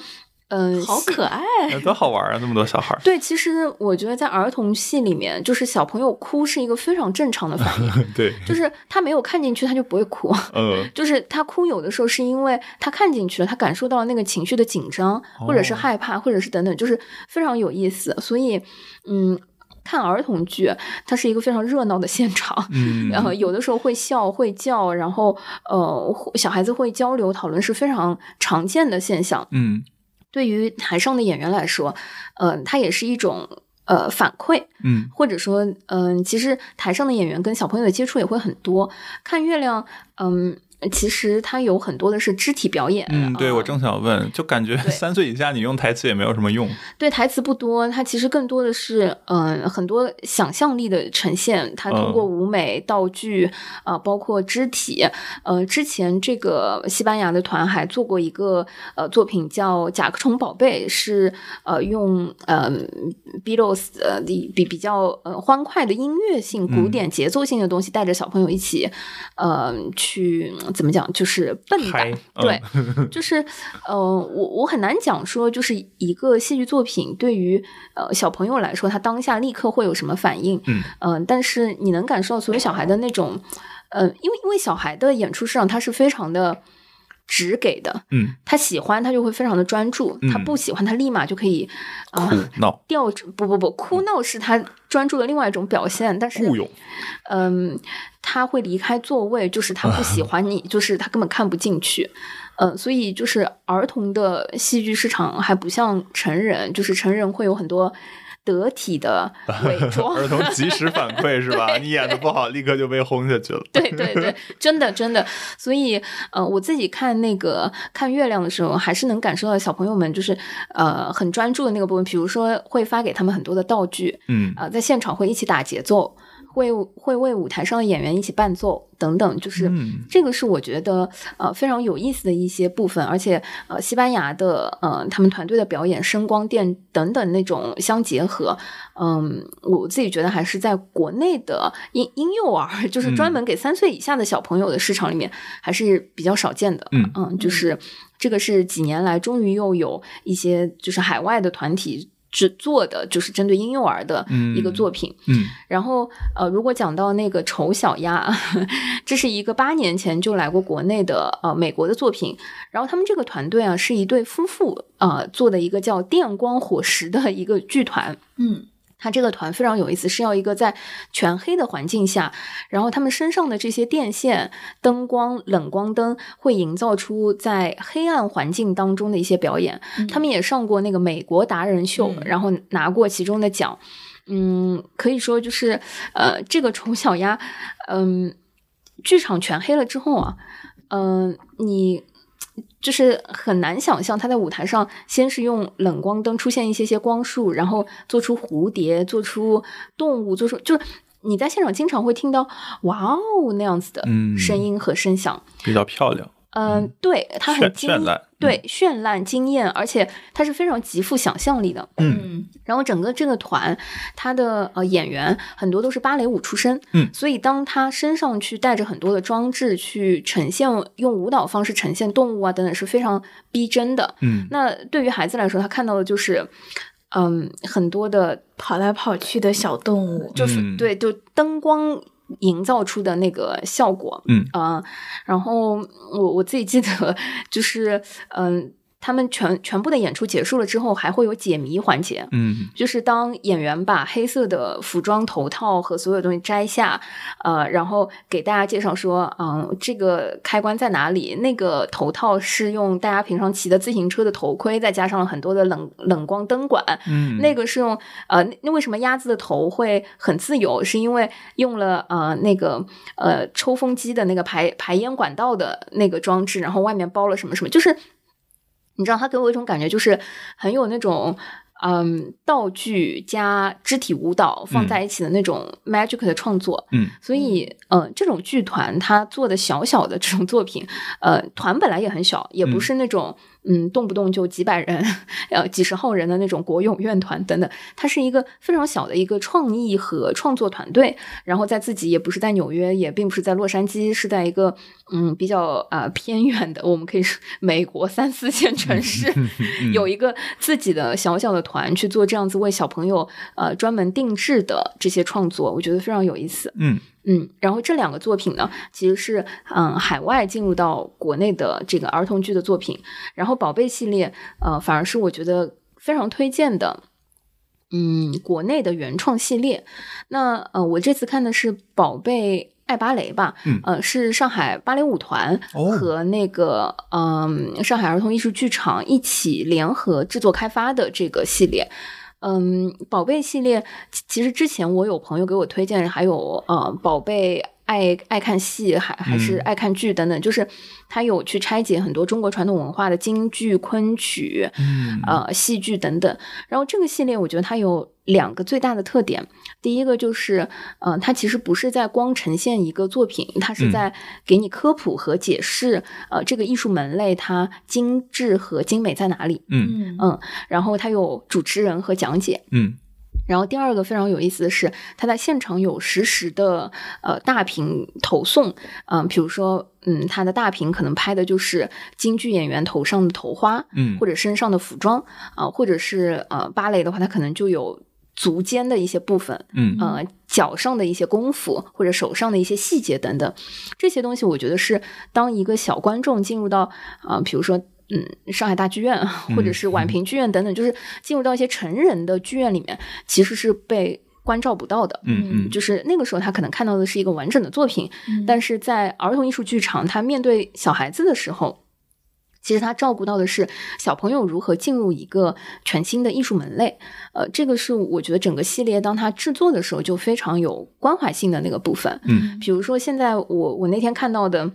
嗯、好可爱，哎多好玩啊！那么多小孩儿，对，其实我觉得在儿童戏里面，就是小朋友哭是一个非常正常的反应，对，就是他没有看进去，他就不会哭。嗯，就是他哭，有的时候是因为他看进去了，他感受到了那个情绪的紧张，或者是哦害怕，或者是等等，就是非常有意思。所以，嗯，看儿童剧，它是一个非常热闹的现场。嗯，然后有的时候会笑会叫，然后呃，小孩子会交流讨论是非常常见的现象。嗯对于台上的演员来说，嗯、它也是一种呃反馈，嗯或者说，嗯、其实台上的演员跟小朋友的接触也会很多。看月亮，嗯，其实它有很多的是肢体表演。嗯，对，啊我正想问，就感觉对 三岁以下你用台词也没有什么用，对台词不多，它其实更多的是嗯、很多想象力的呈现。它通过嗯舞美、道具啊、包括肢体。呃，之前这个西班牙的团还做过一个呃作品叫《甲壳虫宝贝》，是呃用呃 Beatles 呃比比比较呃欢快的音乐性、古嗯典节奏性的东西，带着小朋友一起呃去怎么讲，就是笨打嗨，嗯对，就是呃，我我很难讲说，就是一个戏剧作品对于呃小朋友来说，他当下立刻会有什么反应，嗯呃但是你能感受到所有小孩的那种，呃，因为因为小孩的演出市场，他是非常的。只给的，嗯，他喜欢他就会非常的专注，他嗯不喜欢他立马就可以啊、哭闹。掉不不不哭闹是他专注的另外一种表现，但是嗯，他会离开座位，就是他不喜 欢你，就是他根本看不进去。嗯，所以就是儿童的戏剧市场还不像成人，就是成人会有很多得体的 伪装。儿童及时反馈是吧？你演的不好，立刻就被轰下去了。对对对，真的真的，所以呃，我自己看那个看月亮的时候，还是能感受到小朋友们就是呃很专注的那个部分，比如说会发给他们很多的道具，嗯啊、在现场会一起打节奏，会会为舞台上的演员一起伴奏等等，就是、嗯。这个是我觉得呃非常有意思的一些部分，而且呃西班牙的呃他们团队的表演声光电等等那种相结合，嗯，我自己觉得还是在国内的婴婴幼儿，就是专门给三岁以下的小朋友的市场里面还是比较少见的，嗯。就是这个是几年来终于又有一些就是海外的团体。制作的就是针对婴幼儿的一个嗯作品，嗯然后呃，如果讲到那个丑小鸭，这是一个八年前就来过国内的呃美国的作品。然后他们这个团队啊是一对夫妇呃做的一个叫电光火石的一个剧团。嗯他这个团非常有意思，是要一个在全黑的环境下，然后他们身上的这些电线、灯光、冷光灯会营造出在黑暗环境当中的一些表演。他们也上过那个美国达人秀，嗯然后拿过其中的奖。嗯，可以说就是呃，这个丑小鸭，嗯，剧场全黑了之后啊，嗯、你就是很难想象他在舞台上先是用冷光灯出现一些些光束，然后做出蝴蝶，做出动物，做出就是你在现场经常会听到哇哦那样子的嗯声音和声响。比较漂亮，嗯、对，它很绚惊绚烂，对，绚烂惊艳，而且它是非常极富想象力的。嗯然后整个这个团，他的呃演员很多都是芭蕾舞出身，嗯所以当他身上去带着很多的装置去呈现，用舞蹈方式呈现动物啊等等是非常逼真的。嗯那对于孩子来说，他看到的就是，嗯，很多的跑来跑去的小动物，就是、嗯对，就灯光营造出的那个效果，嗯。啊、然后我我自己记得就是，嗯、他们全全部的演出结束了之后，还会有解谜环节，嗯就是当演员把黑色的服装、头套和所有东西摘下，呃，然后给大家介绍说，嗯，这个开关在哪里？那个头套是用大家平常骑的自行车的头盔，再加上了很多的冷冷光灯管。嗯，那个是用呃，那那为什么鸭子的头会很自由？是因为用了呃那个呃抽风机的那个排排烟管道的那个装置，然后外面包了什么什么，就是你知道，他给我一种感觉，就是很有那种。嗯，道具加肢体舞蹈放在一起的那种 magic 的创作，嗯。所以，呃，这种剧团他做的小小的这种作品，呃，团本来也很小，也不嗯。是那种嗯动不动就几百人、呃几十号人的那种国勇院团等等，它是一个非常小的一个创意和创作团队，然后在自己也不是在纽约，也并不是在洛杉矶，是在一个嗯比较啊、呃偏远的，我们可以说美国三四线城市，有一个自己的小小的团去做这样子为小朋友呃专门定制的这些创作，我觉得非常有意思。嗯嗯，然后这两个作品呢，其实是嗯海外进入到国内的这个儿童剧的作品，然后宝贝系列呃反而是我觉得非常推荐的。嗯，国内的原创系列，那呃，我这次看的是《宝贝爱芭蕾》吧，嗯呃，是上海芭蕾舞团哦和那个嗯、上海儿童艺术剧场一起联合制作开发的这个系列。嗯，宝贝系列其实之前我有朋友给我推荐，还有呃，宝贝爱爱看戏，还还是嗯爱看剧等等，就是他有去拆解很多中国传统文化的京剧、昆曲，嗯呃，戏剧等等。然后这个系列，我觉得它有两个最大的特点。第一个就是，呃，它其实不是在光呈现一个作品，它是嗯在给你科普和解释，呃，这个艺术门类它精致和精美在哪里。嗯嗯嗯，然后它有主持人和讲解。嗯然后第二个非常有意思的是，他在现场有实时的呃大屏投送，嗯、比如说，嗯，他的大屏可能拍的就是京剧演员头上的头花，嗯或者身上的服装。啊、或者是呃芭蕾的话，他可能就有足尖的一些部分，嗯。呃脚上的一些功夫或者手上的一些细节等等，这些东西我觉得是当一个小观众进入到啊、呃比如说。嗯，上海大剧院或者是宛平剧院等等，就是进入到一些成人的剧院里面，其实是被关照不到的。嗯嗯就是那个时候，他可能看到的是一个完整的作品，嗯但是在儿童艺术剧场，他面对小孩子的时候，其实他照顾到的是小朋友如何进入一个全新的艺术门类。呃，这个是我觉得整个系列当他制作的时候就非常有关怀性的那个部分。嗯比如说，现在我我那天看到的。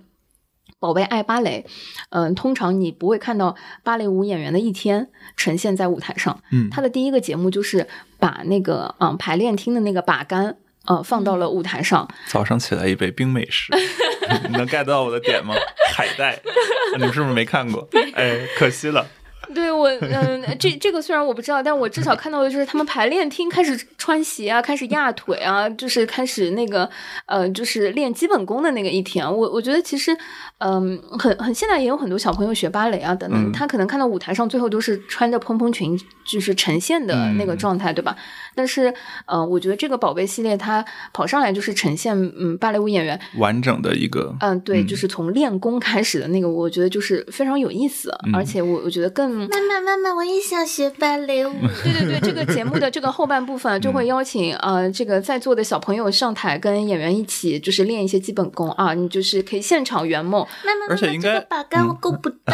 宝贝爱芭蕾，嗯、通常你不会看到芭蕾舞演员的一天呈现在舞台上。嗯他的第一个节目就是把那个嗯排练厅的那个把杆呃放到了舞台上。早上起来一杯冰美式，你能 get 到我的点吗？海带，你们是不是没看过？哎，可惜了。对我，嗯，这这个虽然我不知道，但我至少看到的就是他们排练厅开始穿鞋啊，开始压腿啊，就是开始那个呃，就是练基本功的那个一天。我我觉得其实，嗯，很很现在也有很多小朋友学芭蕾啊等等，嗯他可能看到舞台上最后都是穿着蓬蓬裙，就是呈现的那个状态，对吧？但是，呃，我觉得这个宝贝系列它跑上来就是呈现，嗯，芭蕾舞演员完整的一个，嗯，对，嗯就是从练功开始的那个，我觉得就是非常有意思，嗯而且我我觉得更妈妈妈妈，我也想学芭蕾舞。对对对，这个节目的这个后半部分就会邀请呃这个在座的小朋友上台跟演员一起就是练一些基本功啊，你就是可以现场圆梦。妈妈，而且应该这个把杆我够不到。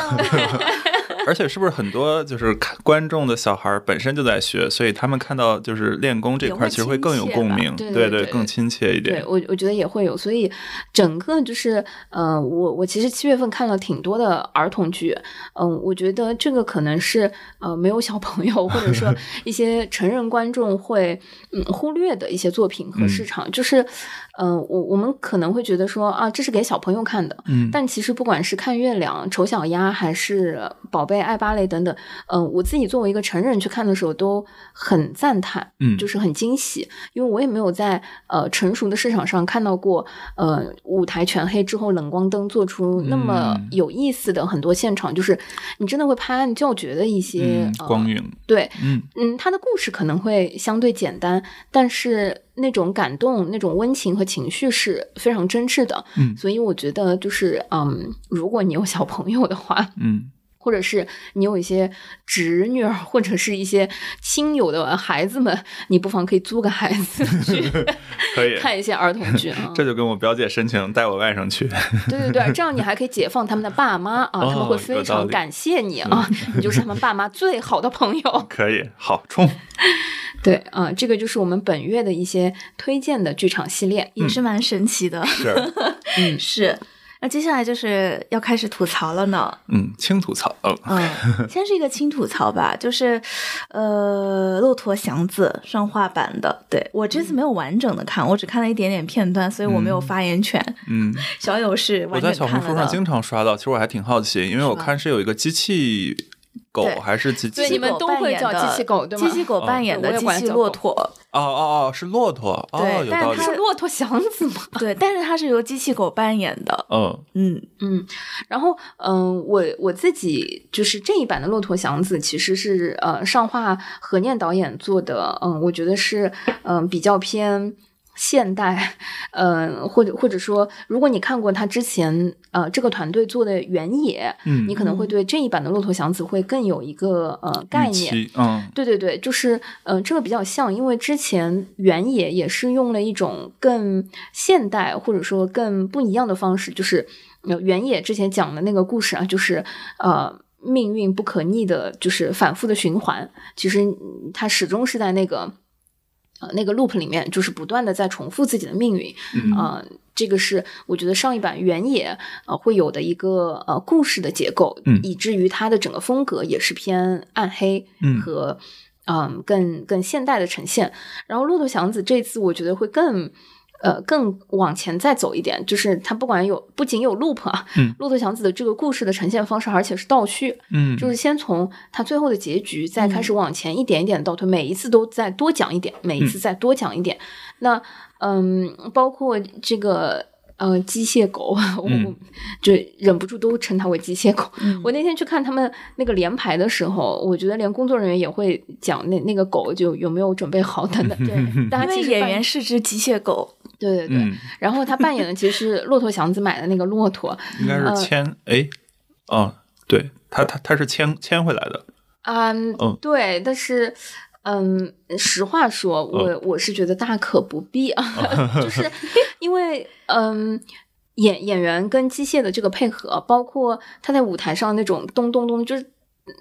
而且是不是很多就是看观众的小孩儿本身就在学，所以他们看到就是练功这块儿，其实会更有共鸣，对对对对更亲切一对点。我我觉得也会有，所以整个就是呃，我我其实七月份看了挺多的儿童剧，嗯、我觉得这个可能是呃没有小朋友或者说 一些成人观众会嗯忽略的一些作品和市场，就是嗯、呃我我们可能会觉得说啊，这是给小朋友看的，嗯。但其实不管是看月亮、丑小鸭，还是宝贝爱芭蕾等等，嗯、我自己作为一个成人去看的时候，都很赞叹，嗯。就是很惊喜，因为我也没有在呃成熟的市场上看到过，呃，舞台全黑之后冷光灯做出那么嗯。有意思的很多现场，就是你真的会拍案叫绝的一些、嗯，呃光影，对，嗯。嗯，他的故事可能会相对简单，但是那种感动、那种温情和情绪是非常真挚的。嗯所以我觉得就是，嗯，如果你有小朋友的话，嗯或者是你有一些侄女儿或者是一些亲友的孩子们，你不妨可以租个孩子去 可以。看一些儿童剧啊。这就跟我表姐申请带我外甥去，对对对，这样你还可以解放他们的爸妈啊，他们哦会非常感谢你啊，你就是他们爸妈最好的朋友。可以，好冲。对啊、这个就是我们本月的一些推荐的剧场系列。也是蛮神奇的。是，嗯，是。那接下来就是要开始吐槽了呢。嗯，轻吐槽，哦，嗯，先是一个轻吐槽吧，就是，呃，《骆驼祥子》上画版的，对我这次没有完整的看，我只看了一点点片段，所以我没有发言权。嗯，小友是我在小红书。上经常刷到，其实我还挺好奇，因为我看是有一个机器狗还是机器对你们狗都会叫扮演的机器狗对吗机器狗哦扮演的机器管叫骆驼，哦哦哦，是骆驼，哦，对但是它，是骆驼祥子吗？对，但是它是由机器狗扮演的。嗯嗯，嗯，然后嗯、我我自己就是这一版的《骆驼祥子》，其实是呃上画何念导演做的，嗯、我觉得是嗯、比较偏。现代，呃，或者或者说，如果你看过他之前呃这个团队做的《原野》，嗯，你可能会对这一版的《骆驼祥子》会更有一个呃概念。嗯对对对，就是呃，这个比较像，因为之前原野也是用了一种更现代或者说更不一样的方式，就是呃原野之前讲的那个故事啊，就是呃命运不可逆的，就是反复的循环。其实嗯它始终是在那个呃那个 loop 里面，就是不断的在重复自己的命运。嗯呃，这个是我觉得上一版原野呃会有的一个呃故事的结构，嗯以至于它的整个风格也是偏暗黑嗯和嗯更更现代的呈现。然后骆驼祥子这次我觉得会更。呃，更往前再走一点，就是它不管有不仅有 loop 啊，嗯。骆驼祥子的这个故事的呈现方式，而且是倒叙，嗯，就是先从它最后的结局，再开始往前一点一点倒推，每一次都再多讲一点，每一次再多讲一点。那嗯，包括这个呃机械狗，我、就忍不住都称它为机械狗。嗯。我那天去看他们那个连排的时候，我觉得连工作人员也会讲那那个狗就有没有准备好等等。对，大家因为其实演员是只机械狗，对对对，嗯，然后他扮演的其实是骆驼祥子买的那个骆驼，应该呃是牵，哎，哦，对他他他是牵牵回来的，啊，嗯。对，但是，嗯，实话说，我、我是觉得大可不必啊，就是因为，嗯。演演员跟机械的这个配合，包括他在舞台上那种咚咚咚，就是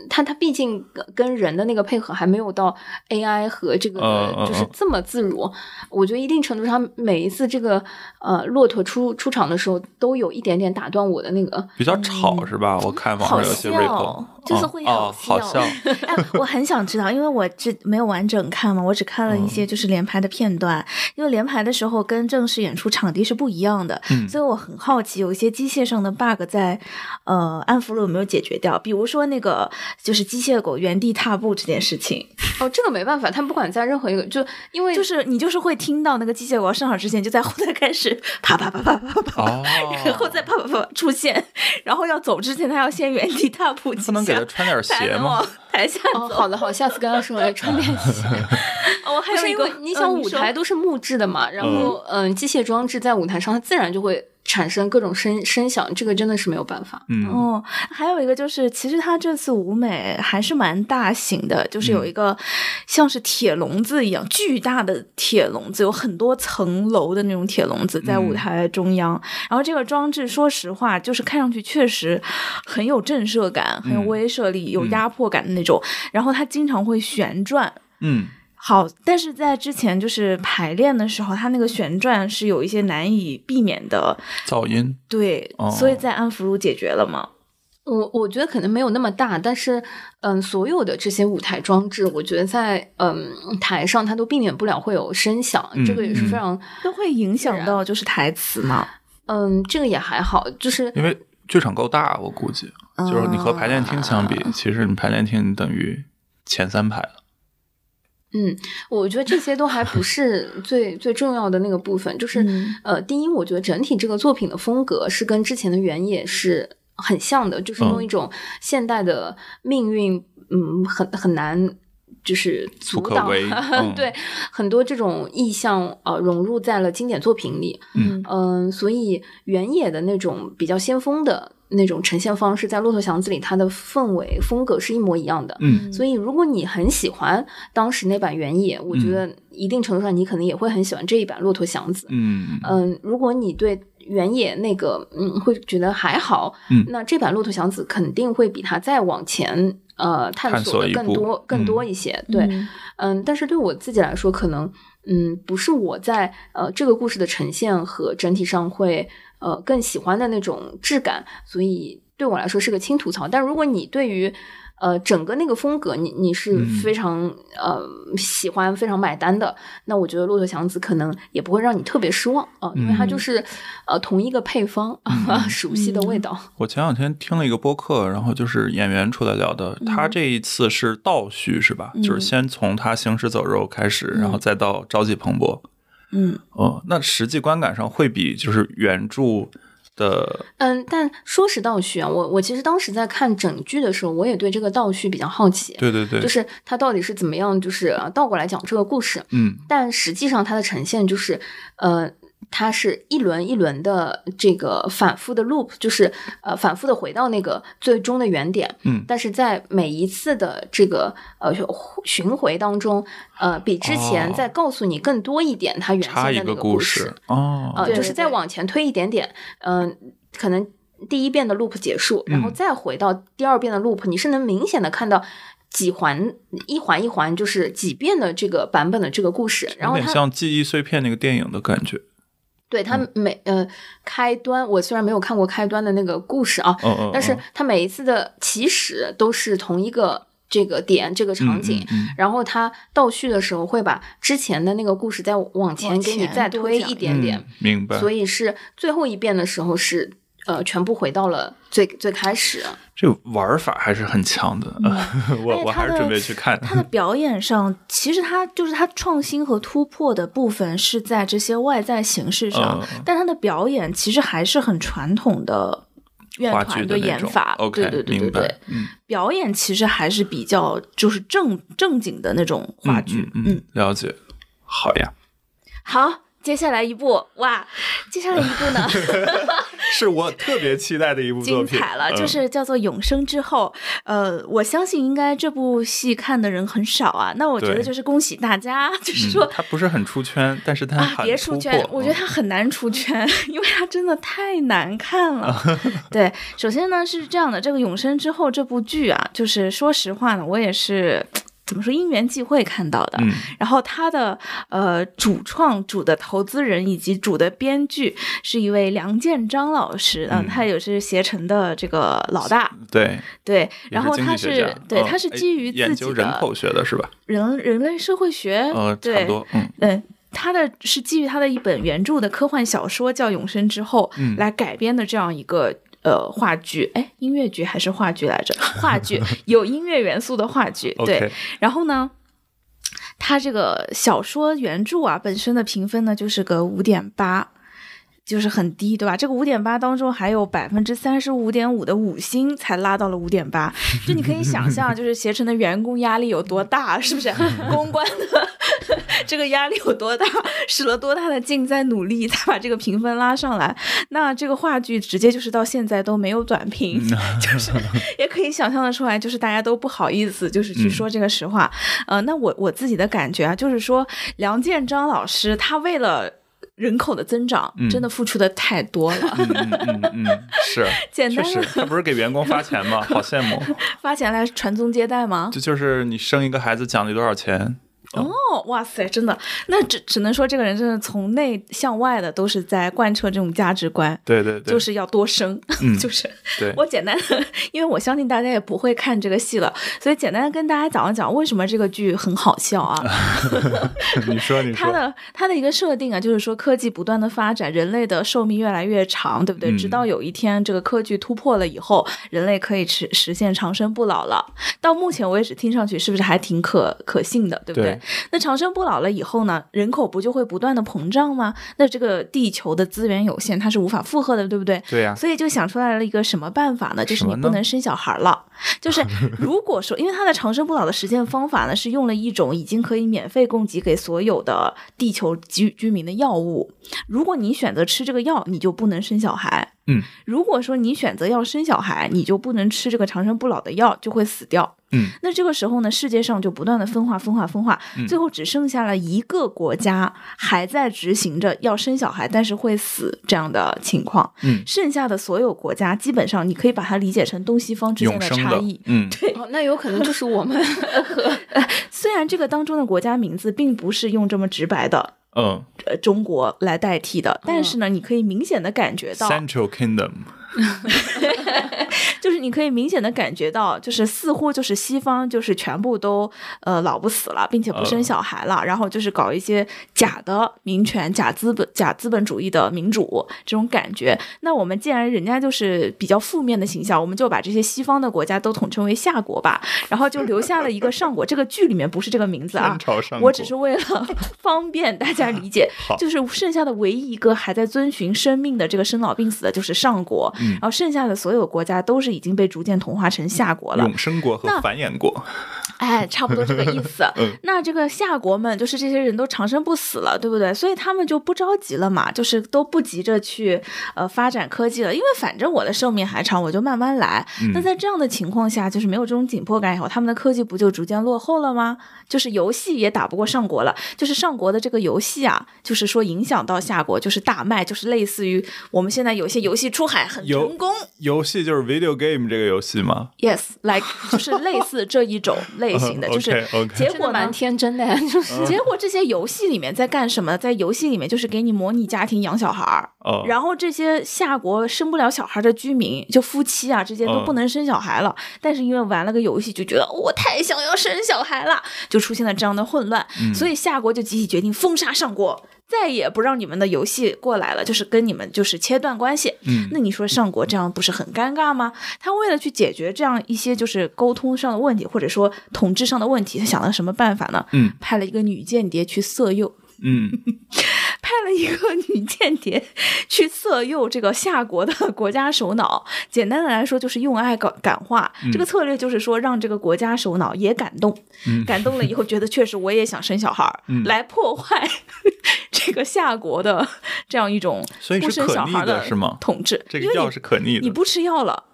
它它毕竟跟人的那个配合还没有到 AI 和这个就是这么自如。我觉得一定程度上，每一次这个呃骆驼出出场的时候，都有一点点打断我的那个。比较吵是吧？我看网好上有些笑就是会。好笑。哎，我很想知道，因为我这没有完整看嘛，我只看了一嗯些就是连排的片段。因为连排的时候跟正式演出场地是不一样的，嗯所以我很好奇，有一些机械上的 bug 在呃安福路有没有解决掉？比如说那个就是机械狗原地踏步这件事情，哦，这个没办法，他不管在任何一个，就因为就是你就是会听到那个机械狗要上场之前就在后台开始啪啪啪啪啪啪。哦，然后再啪啪啪出现，然后要走之前，他要先原地踏步几下，不能给他穿点鞋吗？台下哦，好的好，下次跟他说来穿点 鞋。哦，还不是因有一个为，你想舞台都是木质的嘛，然后嗯，机械装置在舞台上，它自然就会产生各种声声响，这个真的是没有办法。嗯，哦，还有一个就是，其实他这次舞美还是蛮大型的，就是有一个像是铁笼子一样巨大的铁笼子，有很多层楼的那种铁笼子在舞台中央。然后这个装置，说实话，就是看上去确实很有震慑感，很有嗯威慑力，有压迫感的那种。然后它经常会旋转。嗯，好，但是在之前就是排练的时候，它那个旋转是有一些难以避免的，噪音。对，哦所以在安福路解决了吗。我我觉得可能没有那么大，但是嗯，所有的这些舞台装置，我觉得在嗯台上它都避免不了会有声响，嗯这个也是非常都会影响到就是台词嘛。嗯，这个也还好，就是因为剧场够大，我估计就是你和排练厅相比，啊其实你排练厅等于前三排了。嗯，我觉得这些都还不是 最最重要的那个部分，就是、嗯呃，第一，我觉得整体这个作品的风格是跟之前的原野是很像的，就是用嗯一种现代的命运，嗯，很很难。就是阻挡，对很多这种意象呃融入在了经典作品里，嗯嗯，所以原野的那种比较先锋的那种呈现方式，在《骆驼祥子》里，它的氛围风格是一模一样的。嗯所以，如果你很喜欢当时那版原野，我觉得一定程度上你可能也会很喜欢这一版《骆驼祥子》。嗯嗯，如果你对原野那个嗯会觉得还好，嗯那这版《骆驼祥子》肯定会比它再往前呃探探索的更多更嗯多一些。对，嗯嗯，但是对我自己来说，可能嗯不是我在呃这个故事的呈现和整体上会呃更喜欢的那种质感，所以对我来说是个轻吐槽。但如果你对于呃整个那个风格，你你是嗯。非常、呃喜欢、非常买单的，那我觉得《骆驼祥子》可能也不会让你特别失望啊、呃因为它就是呃同一个配方，熟悉的味道。我前两天听了一个播客，然后就是演员出来聊的，他这一次是倒叙是吧？就是先从他行尸走肉开始，然后再到朝气蓬勃。嗯。哦，那实际观感上会比就是原著的嗯，但说是倒叙啊，我我其实当时在看整剧的时候，我也对这个倒叙比较好奇。对对对，就是它到底是怎么样，就是呃倒过来讲这个故事，嗯但实际上它的呈现就是，呃，它是一轮一轮的这个反复的 loop，就是呃反复的回到那个最终的原点，嗯。但是在每一次的这个呃巡回当中，呃，比之前哦。再告诉你更多一点它原先的插一个那故事哦，呃，对就是再往前推一点点，嗯、可能第一遍的 loop 结束，然后嗯。再回到第二遍的 loop，、你是能明显的看到几环一环一环，就是几遍的这个版本的这个故事，然有点后它像记忆碎片那个电影的感觉。对他每呃开端，我虽然没有看过开端的那个故事啊，嗯嗯，但是嗯它每一次的起始都是同一个这个点这个场景。嗯嗯嗯然后他倒叙的时候会把之前的那个故事再往前给你再推一点点，嗯明白。所以是最后一遍的时候是呃全部回到了最最开始。这个玩法还是很强的，我我还是准备去看。他的表演上，其实他就是他创新和突破的部分是在这些外在形式上，嗯但他的表演其实还是很传统的院团的演法。，OK，对对对对对，嗯，表演其实还是比较就是正正经的那种话剧。嗯嗯，了解。好呀，好，接下来一部哇，接下来一部呢？是我特别期待的一部作品，精彩了，嗯就是叫做《永生之后》。呃，我相信应该这部戏看的人很少啊。那我觉得就是恭喜大家，就是嗯说。他不是很出圈，但是他啊，别出圈！我觉得嗯它很难出圈，因为他真的太难看了。对，首先呢是这样的，这个《永生之后》这部剧啊，就是说实话呢，我也是怎么说因缘际会看到的。嗯然后他的呃主创、主的投资人以及主的编剧是一位梁建章老师，嗯，嗯他也是携程的这个老大，对，对。然后他是对他是哎基于自己的究人口学的是吧？人人类社会学，呃，差对不多，嗯嗯，他的是基于他的一本原著的科幻小说叫《永生之后》嗯来改编的这样一个。呃，话剧，哎，音乐剧还是话剧来着？话剧有音乐元素的话剧，对。然后呢，它这个小说原著啊本身的评分呢就是个五点八，就是很低，对吧？这个五点八当中还有百分之三十五点五的五星才拉到了五点八，就你可以想象，就是携程的员工压力有多大，是不是？公关的这个压力有多大，使了多大的劲在努力，才把这个评分拉上来。那这个话剧直接就是到现在都没有短评，就是也可以想象的出来，就是大家都不好意思，就是去说这个实话。呃，那我我自己的感觉啊，就是说梁建章老师他为了。人口的增长嗯真的付出的太多了，嗯嗯嗯嗯，是，简单的确实，他不是给员工发钱吗？好羡慕，发钱来传宗接代吗？这就是你生一个孩子奖励多少钱？哦，哇塞，真的，那只只能说这个人真的从内向外的都是在贯彻这种价值观，对对对，就是要多生，嗯 就是对，我简单的，因为我相信大家也不会看这个戏了，所以简单的跟大家讲一讲为什么这个剧很好笑啊。你说你说，它的它的一个设定啊，就是说科技不断的发展，人类的寿命越来越长，对不对？嗯直到有一天这个科技突破了以后，人类可以实实现长生不老了。到目前为止，听上去是不是还挺可可信的，对不对？对那长生不老了以后呢，人口不就会不断的膨胀吗？那这个地球的资源有限，它是无法负荷的，对不对？对呀，所以就想出来了一个什么办法呢？就是你不能生小孩了。就是 如果说，因为它的长生不老的实践方法呢，是用了一种已经可以免费供给给所有的地球居居民的药物。如果你选择吃这个药，你就不能生小孩。嗯，如果说你选择要生小孩，你就不能吃这个长生不老的药，就会死掉。嗯，那这个时候呢，世界上就不断的分化、分化、分化，嗯最后只剩下了一个国家还在执行着要生小孩，但是会死这样的情况。嗯，剩下的所有国家，基本上你可以把它理解成东西方之间永生的差异。，嗯，哦，那有可能就是我们 虽然这个当中的国家名字并不是用这么直白的。嗯。呃，中国来代替的，但是呢，你可以明显的感觉到，，Central Kingdom，就是你可以明显的感觉到，就是似乎就是西方就是全部都呃老不死了，并且不生小孩了，然后就是搞一些假的民权、假资本、假资本主义的民主这种感觉。那我们既然人家就是比较负面的形象，我们就把这些西方的国家都统称为下国吧，然后就留下了一个 上国。这个剧里面不是这个名字啊我只是为了 方便大家理解，就是剩下的唯一一个还在遵循生命的这个生老病死的，就是上国，嗯然后剩下的所有国家都是已经被逐渐同化成夏国了。永生国和繁衍国，哎，差不多这个意思。嗯那这个夏国们，就是这些人都长生不死了，对不对？所以他们就不着急了嘛，就是都不急着去呃发展科技了，因为反正我的寿命还长，我就慢慢来。嗯那在这样的情况下，就是没有这种紧迫感以后，他们的科技不就逐渐落后了吗？就是游戏也打不过上国了，就是上国的这个游戏啊，就是说影响到下国，就是大卖，就是类似于我们现在有些游戏出海很成功。游戏就是 video game 这个游戏吗？Yes，like 就是类似这一种类型的，就是结果蛮天真的，就是结果这些游戏里面在干什么？在游戏里面就是给你模拟家庭养小孩然后这些下国生不了小孩的居民，就夫妻啊之间都不能生小孩了。但是因为玩了个游戏，就觉得、哦我太想要生小孩了，就出现了这样的混乱。嗯所以夏国就集体决定封杀上国。再也不让你们的游戏过来了，就是跟你们就是切断关系。嗯那你说上国这样不是很尴尬吗？他为了去解决这样一些就是沟通上的问题，或者说统治上的问题，他想了什么办法呢？嗯派了一个女间谍去色诱。嗯 派了一个女间谍去色诱这个夏国的国家首脑，简单的来说就是用爱感感化。这个策略就是说让这个国家首脑也感动，嗯。感动了以后觉得确实我也想生小孩儿，嗯。来破坏 这个夏国的这样一种不生小孩的统治。这个药是可逆的，你不吃药了，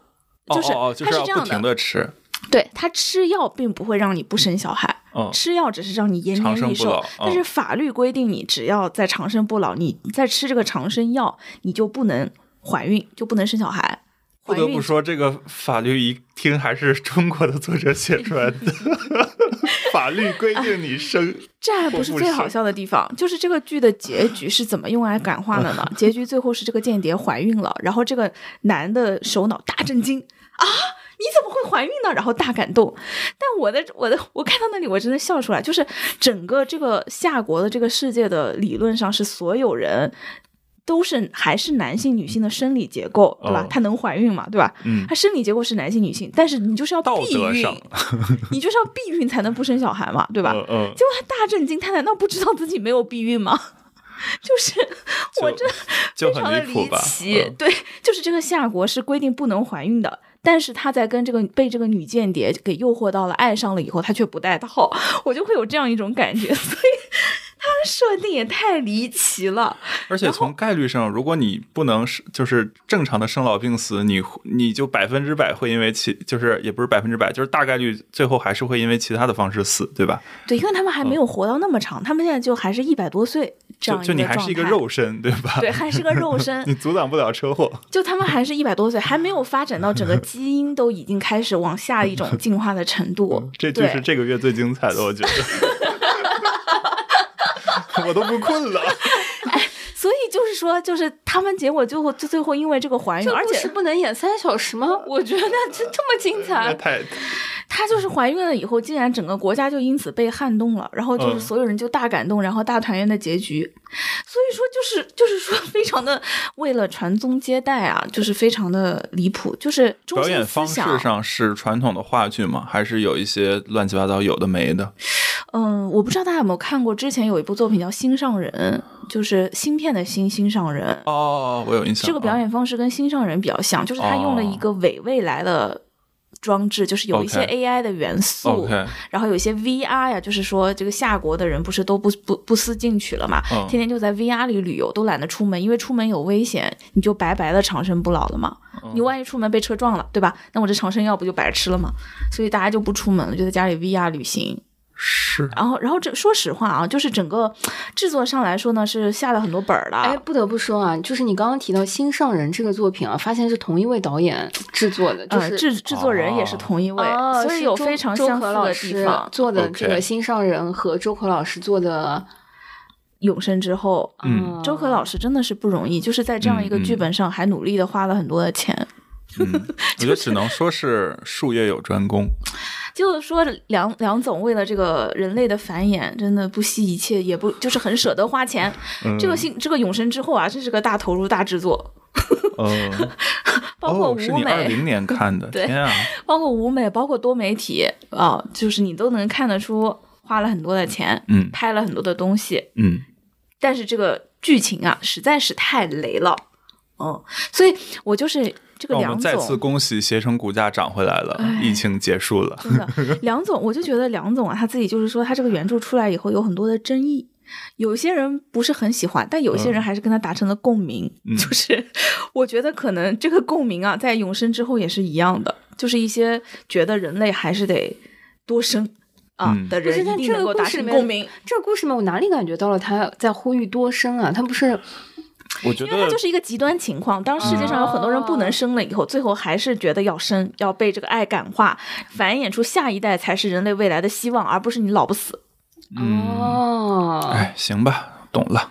就是哦哦哦，就它是要不停是这样的，的吃，对他吃药并不会让你不生小孩。嗯，吃药只是让你延年益寿生不老，但是嗯法律规定你只要在长生不老，你在吃这个长生药，你就不能怀孕，就不能生小孩。不得不说，这个法律一听还是中国的作者写出来的。法律规定你生，这还不是最好笑的地方，就是这个剧的结局是怎么用来感化的呢？结局最后是这个间谍怀孕了，然后这个男的首脑大震惊啊！你怎么会怀孕呢？然后大感动。但我的我的我看到那里我真的笑出来，就是整个这个夏国的这个世界的理论上是所有人。都是还是男性女性的生理结构，对吧？哦她能怀孕嘛，对吧？嗯她生理结构是男性女性，但是你就是要避孕，你就是要避孕才能不生小孩嘛，对吧？嗯嗯，结果他大震惊，他难道不知道自己没有避孕吗？就是我就这就非常的？奇，嗯对，就是这个夏国是规定不能怀孕的，但是他在跟这个被这个女间谍给诱惑到了，爱上了以后，他却不戴套，我就会有这样一种感觉，所以设定也太离奇了。而且从概率上，如果你不能是就是正常的生老病死，你你就百分之百会因为其就是也不是百分之百，就是大概率最后还是会因为其他的方式死，对吧？对，因为他们还没有活到那么长，他们现在就还是一百多岁这样就就你还是一个肉身，对吧？对，还是个肉身，你阻挡不了车祸。就他们还是一百多岁，还没有发展到整个基因都已经开始往下一种进化的程度。这就是这个月最精彩的，我觉得。我都不困了。所以就是说，就是他们结果最后最最后因为这个怀孕，而且这故事不能演三小时吗？我觉得这这么精彩，太她就是怀孕了以后，竟然整个国家就因此被撼动了，然后就是嗯所有人就大感动，然后大团圆的结局。所以说，就是就是说，非常的为了传宗接代啊，就是非常的离谱，就是中表演方式上是传统的话剧吗？还是有一些乱七八糟有的没的？嗯，我不知道大家有没有看过，之前有一部作品叫《心上人》，就是芯片的芯，心上人。哦，我有印象。这个表哦演方式跟心上人比较像，就是他用了一个伪未来的装置，就是有一些 AI 的元素然后有一些 VR 呀，就是说这个夏国的人不是都不不不思进取了嘛，嗯天天就在 VR 里旅游，都懒得出门，因为出门有危险，你就白白的长生不老了嘛。嗯你万一出门被车撞了，对吧？那我这长生药不就白吃了嘛？所以大家就不出门了，就在家里 VR 旅行。是然后，然后这说实话啊，就是整个制作上来说呢，是下了很多本儿的。哎，不得不说啊，就是你刚刚提到《新上人》这个作品啊，发现是同一位导演制作的，就呃，是、制制作人也是同一位，哦所以有非常周相似的可老师地方。做的这个《新上人》和周可老师做的，永生之后，嗯哦周可老师真的是不容易，就是在这样一个剧本上还努力的花了很多的钱。嗯，我觉得只能说是术业有专攻。就是说梁梁总为了这个人类的繁衍，真的不惜一切，也不就是很舍得花钱。嗯这个新这个永生之后啊，这是个大投入大制作，嗯，包括舞美二美，零年看的，啊！包括舞美，包括多媒体啊、就是你都能看得出花了很多的钱，嗯拍了很多的东西。嗯，但是这个剧情啊，实在是太雷了，嗯，所以我就是这个我们再次。恭喜携程股价涨回来了，哎疫情结束了。真的，梁总，我就觉得梁总啊，他自己就是说，他这个原著出来以后有很多的争议，有些人不是很喜欢，但有些人还是跟他达成了共鸣。嗯就是 我觉得可能这个共鸣啊，在永生之后也是一样的，就是一些觉得人类还是得多生啊、嗯的不是人一定但这个能够达成故事里面共鸣。这个故事里面，我哪里感觉到了他在呼吁多生啊？他不是我觉得因为它就是一个极端情况，当世界上有很多人不能生了以后，最后还是觉得要生，要被这个爱感化，繁衍出下一代才是人类未来的希望，而不是你老不死。哦哎，行吧，懂了。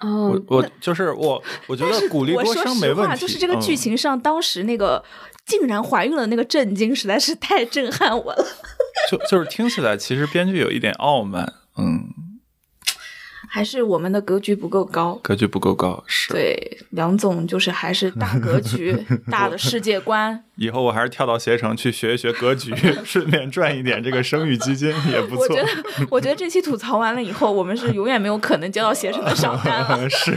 哦我，我就是我，我觉得鼓励我说多生没实话，问题。就是这个剧嗯情上，当时那个竟然怀孕了那个震惊，实在是太震撼我了。就就是听起来，其实编剧有一点傲慢，嗯，还是我们的格局不够高。格局不够高。是，对，梁总就是还是大格局、大的世界观。以后我还是跳到携程去学一学格局，顺便赚一点这个生育基金也不错我觉。得，我觉得这期吐槽完了以后，我们是永远没有可能接到携程的赏单了。是，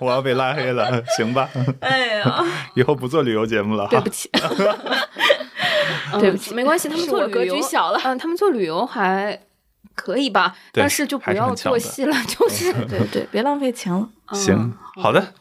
我要被拉黑了，行吧？哎呀，以后不做旅游节目了哈对不。起。嗯对不起没关系，他们做旅游局小了嗯，他们做旅游还可以吧，但是就不要做戏了，就是对对，别浪费钱了。行嗯，好的，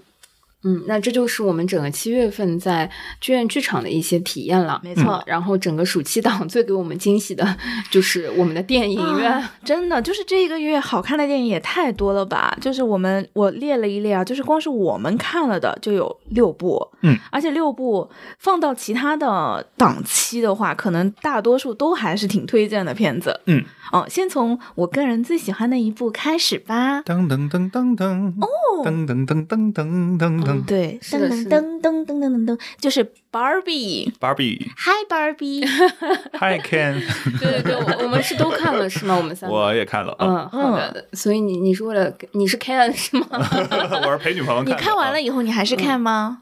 嗯，那这就是我们整个七月份在剧院剧场的一些体验了。没错嗯然后整个暑期档最给我们惊喜的就是我们的电影院。啊真的就是这一个月好看的电影也太多了吧？就是我们我列了一列啊，就是光是我们看了的就有六部，嗯，而且六部放到其他的档期的话，可能大多数都还是挺推荐的片子。嗯，哦，先从我个人最喜欢的一部开始吧。噔噔噔噔噔，哦，噔噔噔噔噔噔噔对，是的是的噔噔噔噔噔噔噔，就是 Barbie。，Barbie，Hi Ken，对对对，我我们是都看了是吗？我们三个。我也看了，啊，嗯，好的。所以你你是为了你是 Ken 是吗？我是陪女朋友看你看完了以后你还是看吗？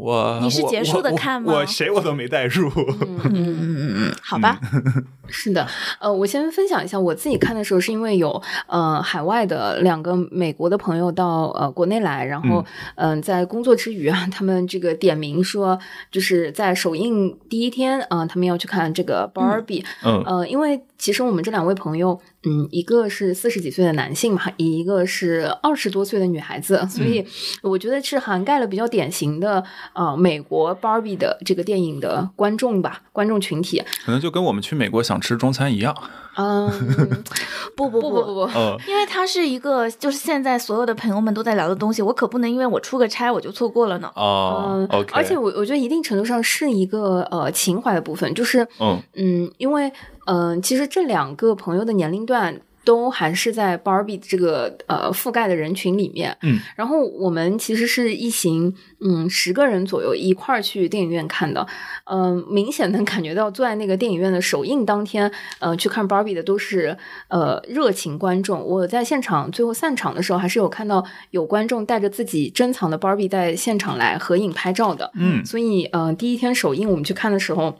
我你是结束的看吗？我谁我都没带入。嗯嗯嗯嗯，好吧。是的，呃，我先分享一下我自己看的时候，是因为有呃海外的两个美国的朋友到呃国内来，然后嗯、呃在工作之余啊，他们这个点名说，就是在首映第一天啊、呃他们要去看这个 Barbie，、嗯。呃，因为其实我们这两位朋友，嗯，一个是四十几岁的男性嘛，一个是二十多岁的女孩子，所以我觉得是涵盖了比较典型的呃美国 Barbie 的这个电影的观众吧，观众群体。可能就跟我们去美国想吃中餐一样。嗯，不不不不不不，嗯，因为它是一个，就是现在所有的朋友们都在聊的东西，我可不能因为我出个差我就错过了呢。哦嗯，OK，而且我我觉得一定程度上是一个呃情怀的部分，就是嗯嗯，因为嗯、呃其实这两个朋友的年龄段。都还是在 Barbie 这个呃覆盖的人群里面，嗯，然后我们其实是一行嗯十个人左右一块儿去电影院看的，嗯、明显能感觉到坐在那个电影院的首映当天，呃，去看 Barbie 的都是呃热情观众。我在现场最后散场的时候，还是有看到有观众带着自己珍藏的 Barbie 在现场来合影拍照的，嗯所以呃第一天首映我们去看的时候。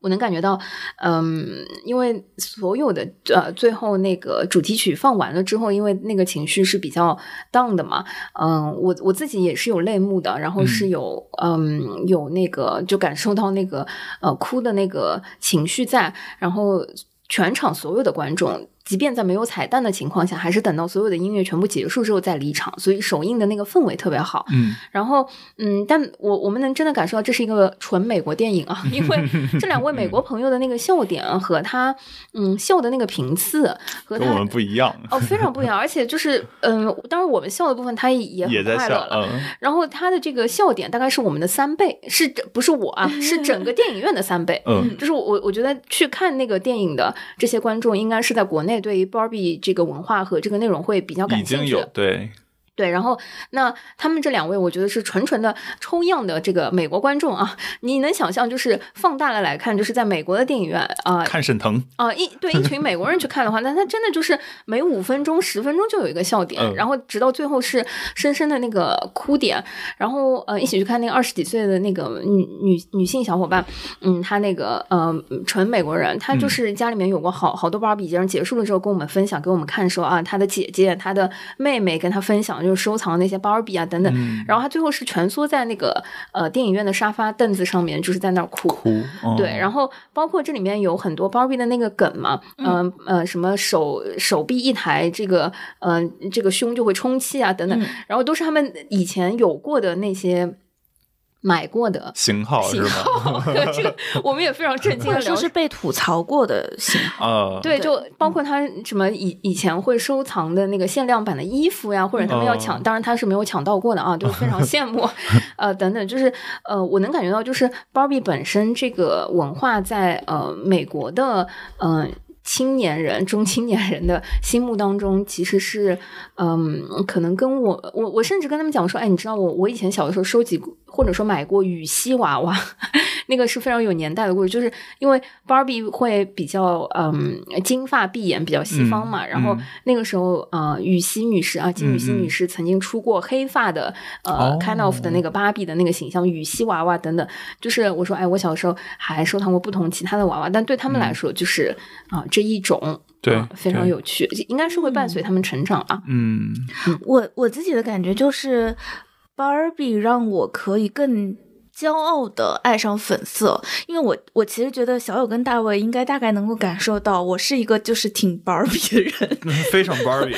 我能感觉到，嗯，因为所有的呃，最后那个主题曲放完了之后，因为那个情绪是比较 down 的嘛，嗯，我我自己也是有泪目的，然后是有嗯有那个就感受到那个呃哭的那个情绪在，然后全场所有的观众。即便在没有彩蛋的情况下，还是等到所有的音乐全部结束之后再离场，所以首映的那个氛围特别好。嗯然后，嗯，但我我们能真的感受到这是一个纯美国电影啊，因为这两位美国朋友的那个笑点和他，嗯，笑的那个频次和他跟我们不一样，哦非常不一样，而且就是，嗯，当然我们笑的部分他也也在笑很快乐，了，嗯然后他的这个笑点大概是我们的三倍，是不是我啊？是整个电影院的三倍。嗯就是我，我觉得去看那个电影的这些观众，应该是在国内对于 Barbie 这个文化和这个内容会比较感兴趣的。有对，对，然后那他们这两位，我觉得是纯纯的抽样的这个美国观众啊，你能想象，就是放大了来看，就是在美国的电影院啊看沈腾，啊、一对一群美国人去看的话，那他真的就是每五分钟、十分钟就有一个笑点，嗯然后直到最后是深深的那个哭点，然后呃一起去看那个二十几岁的那个女女女性小伙伴，嗯，她那个呃纯美国人，她就是家里面有过好好多芭比，然后结束了之后跟我们分享，给我们看说啊，她的姐姐、她的妹妹跟她分享，就是收藏那些芭比啊等等，嗯。然后他最后是蜷缩在那个呃电影院的沙发凳子上面，就是在那儿哭。哭，嗯对，然后包括这里面有很多 Barbie 的那个梗嘛，嗯。呃什么手手臂一抬，这个呃这个胸就会充气啊等等，嗯。然后都是他们以前有过的那些买过的型号是型吗？号，这个我们也非常震惊或者说是被吐槽过的型号。啊，对，就包括他什么以以前会收藏的那个限量版的衣服呀，或者他们要抢，哦当然他是没有抢到过的啊，就是非常羡慕，呃，等等，就是呃，我能感觉到，就是 Barbie 本身这个文化在呃美国的嗯。呃青年人、中青年人的心目当中，其实是，嗯，可能跟我，我，我甚至跟他们讲说，哎，你知道我，我以前小的时候收集过或者说买过羽西娃娃，那个是非常有年代的故事，就是因为 Barbie 会比较嗯金发碧眼，比较西方嘛，嗯然后嗯。那个时候呃羽西女士啊，金羽西女士曾经出过黑发的呃、哦。kind of 的那个芭比的那个形象，羽西娃娃等等，就是我说哎，我小时候还收藏过不同其他的娃娃，但对他们来说就是啊、这一种。对啊非常有趣，应该是会伴随他们成长啊。嗯我我自己的感觉就是，Barbie 让我可以更骄傲的爱上粉色，因为我我其实觉得小友跟大卫应该大概能够感受到，我是一个就是挺 Barbie 的人，非常 Barbie，、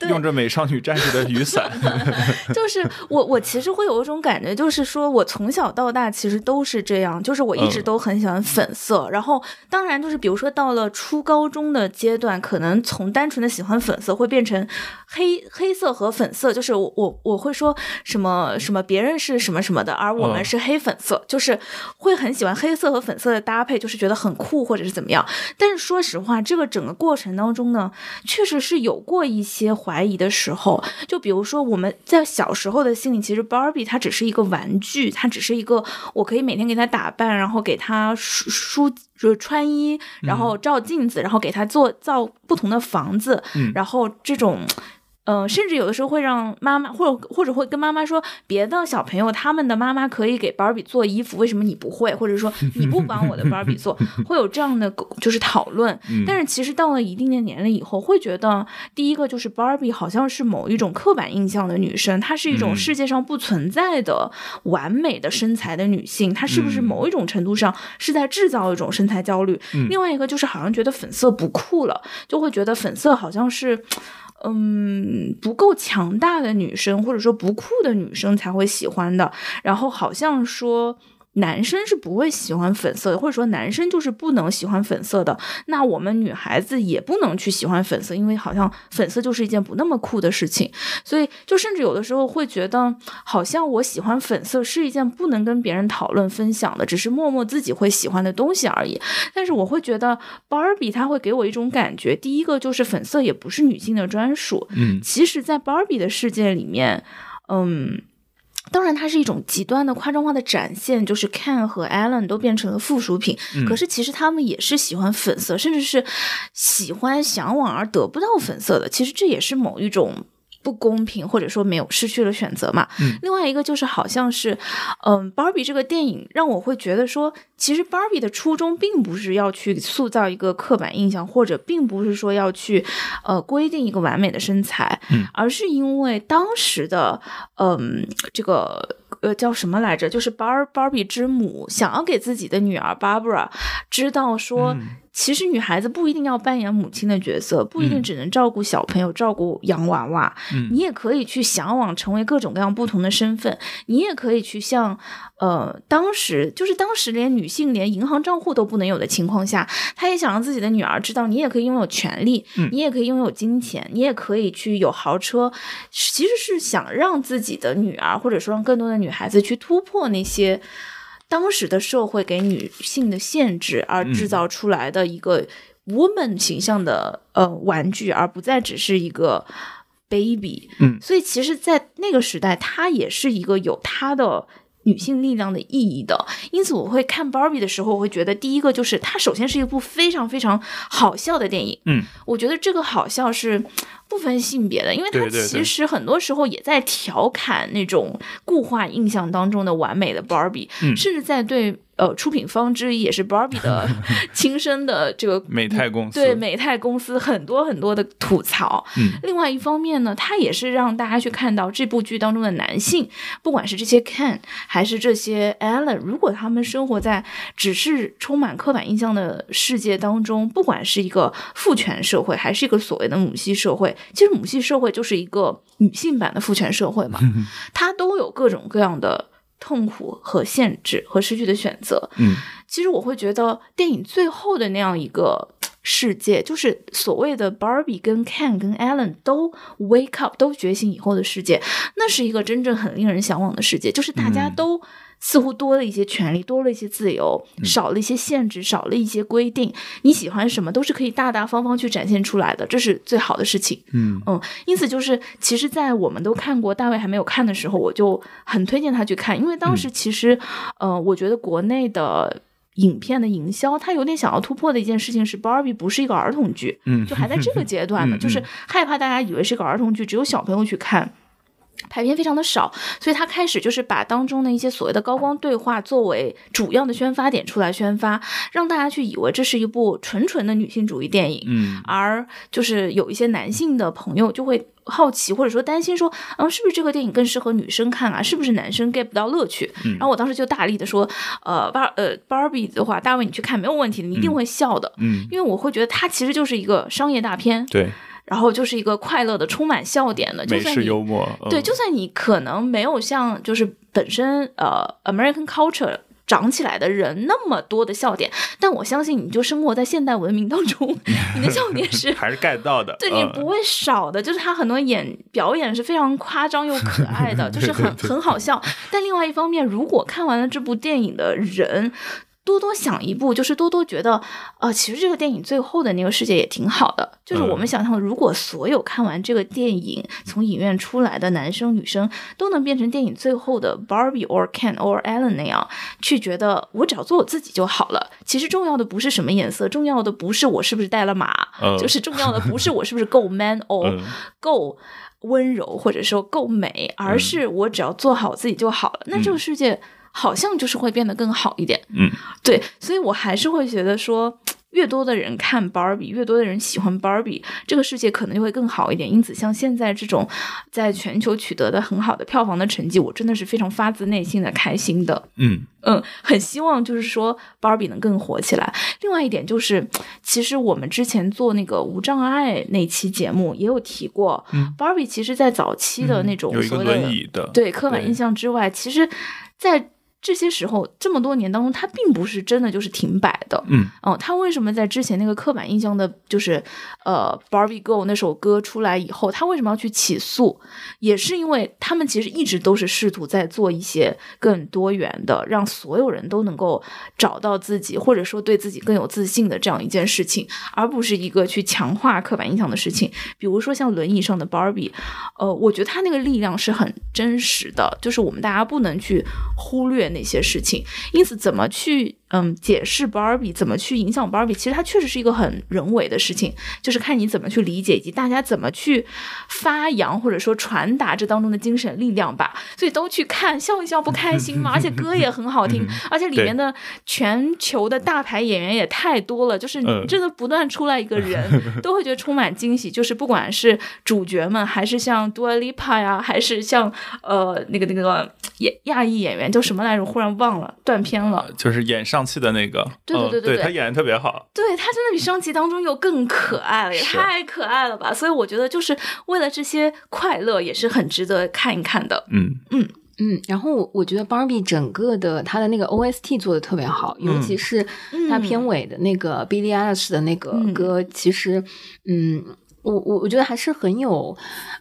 嗯、用着美少女战士的雨伞。就是我我其实会有一种感觉，就是说我从小到大其实都是这样，就是我一直都很喜欢粉色，然后当然就是比如说到了初高中的阶段，可能从单纯的喜欢粉色会变成黑黑色和粉色，就是我我我会说什么什么别人是什么什么的，而我们是。黑粉色就是会很喜欢黑色和粉色的搭配，就是觉得很酷或者是怎么样。但是说实话，这个整个过程当中呢，确实是有过一些怀疑的时候。就比如说我们在小时候的心里，其实 Barbie 它只是一个玩具，它只是一个我可以每天给它打扮，然后给它梳梳就是穿衣，然后照镜子，然后给它做造不同的房子，嗯、然后这种。呃，甚至有的时候会让妈妈，或者或者会跟妈妈说，别的小朋友他们的妈妈可以给芭比做衣服，为什么你不会？或者说 你不帮我的芭比做，会有这样的 就是讨论。但是其实到了一定的年龄以后，会觉得第一个就是芭比好像是某一种刻板印象的女生，她是一种世界上不存在的完美的身材的女性，她是不是某一种程度上是在制造一种身材焦虑？另外一个就是好像觉得粉色不酷了，就会觉得粉色好像是。嗯，不够强大的女生，或者说不酷的女生才会喜欢的。然后好像说男生是不会喜欢粉色的，或者说男生就是不能喜欢粉色的。那我们女孩子也不能去喜欢粉色，因为好像粉色就是一件不那么酷的事情。所以就甚至有的时候会觉得，好像我喜欢粉色是一件不能跟别人讨论分享的，只是默默自己会喜欢的东西而已。但是我会觉得芭比它会给我一种感觉，第一个就是粉色也不是女性的专属。嗯，其实，在芭比的世界里面，嗯。当然，它是一种极端的夸张化的展现，就是 Ken 和 Alan 都变成了附属品。嗯、可是，其实他们也是喜欢粉色，甚至是喜欢向往而得不到粉色的。其实这也是某一种不公平，或者说没有失去了选择嘛。嗯、另外一个就是，好像是，嗯，Barbie 这个电影让我会觉得说，其实 Barbie 的初衷并不是要去塑造一个刻板印象，或者并不是说要去呃规定一个完美的身材，嗯、而是因为当时的嗯这个。呃，叫什么来着？就是 Bar Barbie 之母想要给自己的女儿 Barbara 知道说，嗯、其实女孩子不一定要扮演母亲的角色，不一定只能照顾小朋友、照顾洋娃娃，嗯、你也可以去向往成为各种各样不同的身份，你也可以去像呃，当时就是当时连女性连银行账户都不能有的情况下，她也想让自己的女儿知道，你也可以拥有权利，嗯、你也可以拥有金钱，你也可以去有豪车，其实是想让自己的女儿，或者说让更多的女孩子去突破那些当时的社会给女性的限制，而制造出来的一个 woman 形象的呃玩具，而不再只是一个 baby。嗯，所以其实，在那个时代，它也是一个有它的。女性力量的意义的，因此我会看 Barbie 的时候，我会觉得第一个就是它首先是一部非常非常好笑的电影。嗯，我觉得这个好笑是不分性别的，因为它其实很多时候也在调侃那种固化印象当中的完美的 Barbie，、嗯、甚至在对呃出品方之一也是 Barbie 的 亲生的这个美泰公司，对美泰公司很多很多的吐槽。嗯，另外一方面呢，它也是让大家去看到这部剧当中的男性，不管是这些 Ken。还是这些 Allen，如果他们生活在只是充满刻板印象的世界当中，不管是一个父权社会，还是一个所谓的母系社会，其实母系社会就是一个女性版的父权社会嘛，它都有各种各样的痛苦和限制和失去的选择。嗯，其实我会觉得电影最后的那样一个。世界就是所谓的 Barbie 跟 Ken 跟 Allen 都 wake up 都觉醒以后的世界，那是一个真正很令人向往的世界，就是大家都似乎多了一些权利，多了一些自由，少了一些限制，少了一些规定。你喜欢什么都是可以大大方方去展现出来的，这是最好的事情。嗯嗯，因此就是，其实，在我们都看过，大卫还没有看的时候，我就很推荐他去看，因为当时其实，呃，我觉得国内的。影片的营销，他有点想要突破的一件事情是，Barbie 不是一个儿童剧，嗯，就还在这个 阶段呢，嗯、就是害怕大家以为是个儿童剧，只有小朋友去看。排片非常的少，所以他开始就是把当中的一些所谓的高光对话作为主要的宣发点出来宣发，让大家去以为这是一部纯纯的女性主义电影。嗯，而就是有一些男性的朋友就会好奇或者说担心说，嗯，是不是这个电影更适合女生看啊？是不是男生 get 不到乐趣？然后我当时就大力的说，呃，巴呃 Barbie 的话，大卫你去看没有问题的，你一定会笑的，嗯，因为我会觉得它其实就是一个商业大片，对，然后就是一个快乐的、充满笑点的，就算你幽默，嗯对，就算你可能没有像就是本身呃 American culture 长起来的人那么多的笑点，但我相信你就生活在现代文明当中，你的笑点是。还是 get 到的，对你嗯不会少的，就是他很多演表演是非常夸张又可爱的，就是很很好笑。但另外一方面，如果看完了这部电影的人，多多想一步，就是多多觉得，呃，其实这个电影最后的那个世界也挺好的。就是我们嗯想象，如果所有看完这个电影从影院出来的男生女生都能变成电影最后的 Barbie or Ken or Ellen 那样，去觉得我只要做我自己就好了。其实重要的不是什么颜色，重要的不是我是不是带了马，嗯就是重要的不是我是不是够 man or 嗯够温柔，或者说够美，而是我只要做好自己就好了。那这个世界好像就是会变得更好一点。嗯，对，所以我还是会觉得说。越多的人看 Barbie，越多的人喜欢 Barbie，这个世界可能就会更好一点。因此，像现在这种 在全球取得的很好的票房的成绩，我真的是非常发自内心的开心的。嗯嗯，很希望就是说 Barbie 能更火起来。另外一点就是，其实我们之前做那个无障碍那期节目也有提过、嗯 b a r b i e 其实在早期的那种有一个所谓的、轮椅的，对刻板印象之外，其实，在这些时候这么多年当中，他并不是真的就是停摆的。嗯哦，他为什么在之前那个刻板印象的，就是呃《Barbie Girl》那首歌出来以后，他为什么要去起诉？也是因为他们其实一直都是试图在做一些更多元的，让所有人都能够找到自己，或者说对自己更有自信的这样一件事情，而不是一个去强化刻板印象的事情。比如说像轮椅上的 Barbie，呃，我觉得他那个力量是很真实的，就是我们大家不能去忽略那些事情。因此，怎么去嗯解释 Barbie，怎么去影响 Barbie，其实它确实是一个很人为的事情，就是看你怎么去理解，以及大家怎么去发扬或者说传达这当中的精神力量吧。所以都去看，笑一笑不开心嘛，而且歌也很好听，而且里面的全球的大牌演员也太多了，就是嗯真的不断出来一个人，都会觉得充满惊喜。就是不管是主角们，还是像 Dua Lipa 呀，还是像呃那个那个亚亚裔演员叫什么来着？忽然忘了，断片了。就是演上汽的那个，嗯对对对对。对他演的特别好，对他真的比上期当中又更可爱了，也太可爱了吧！所以我觉得就是为了这些快乐，也是很值得看一看的。嗯。嗯，嗯然后我我觉得 Barbie 整个的它的那个 OST 做的特别好，尤其是它片尾的那个 Billie Eilish 的那个嗯。歌，其实嗯。我我我觉得还是很有，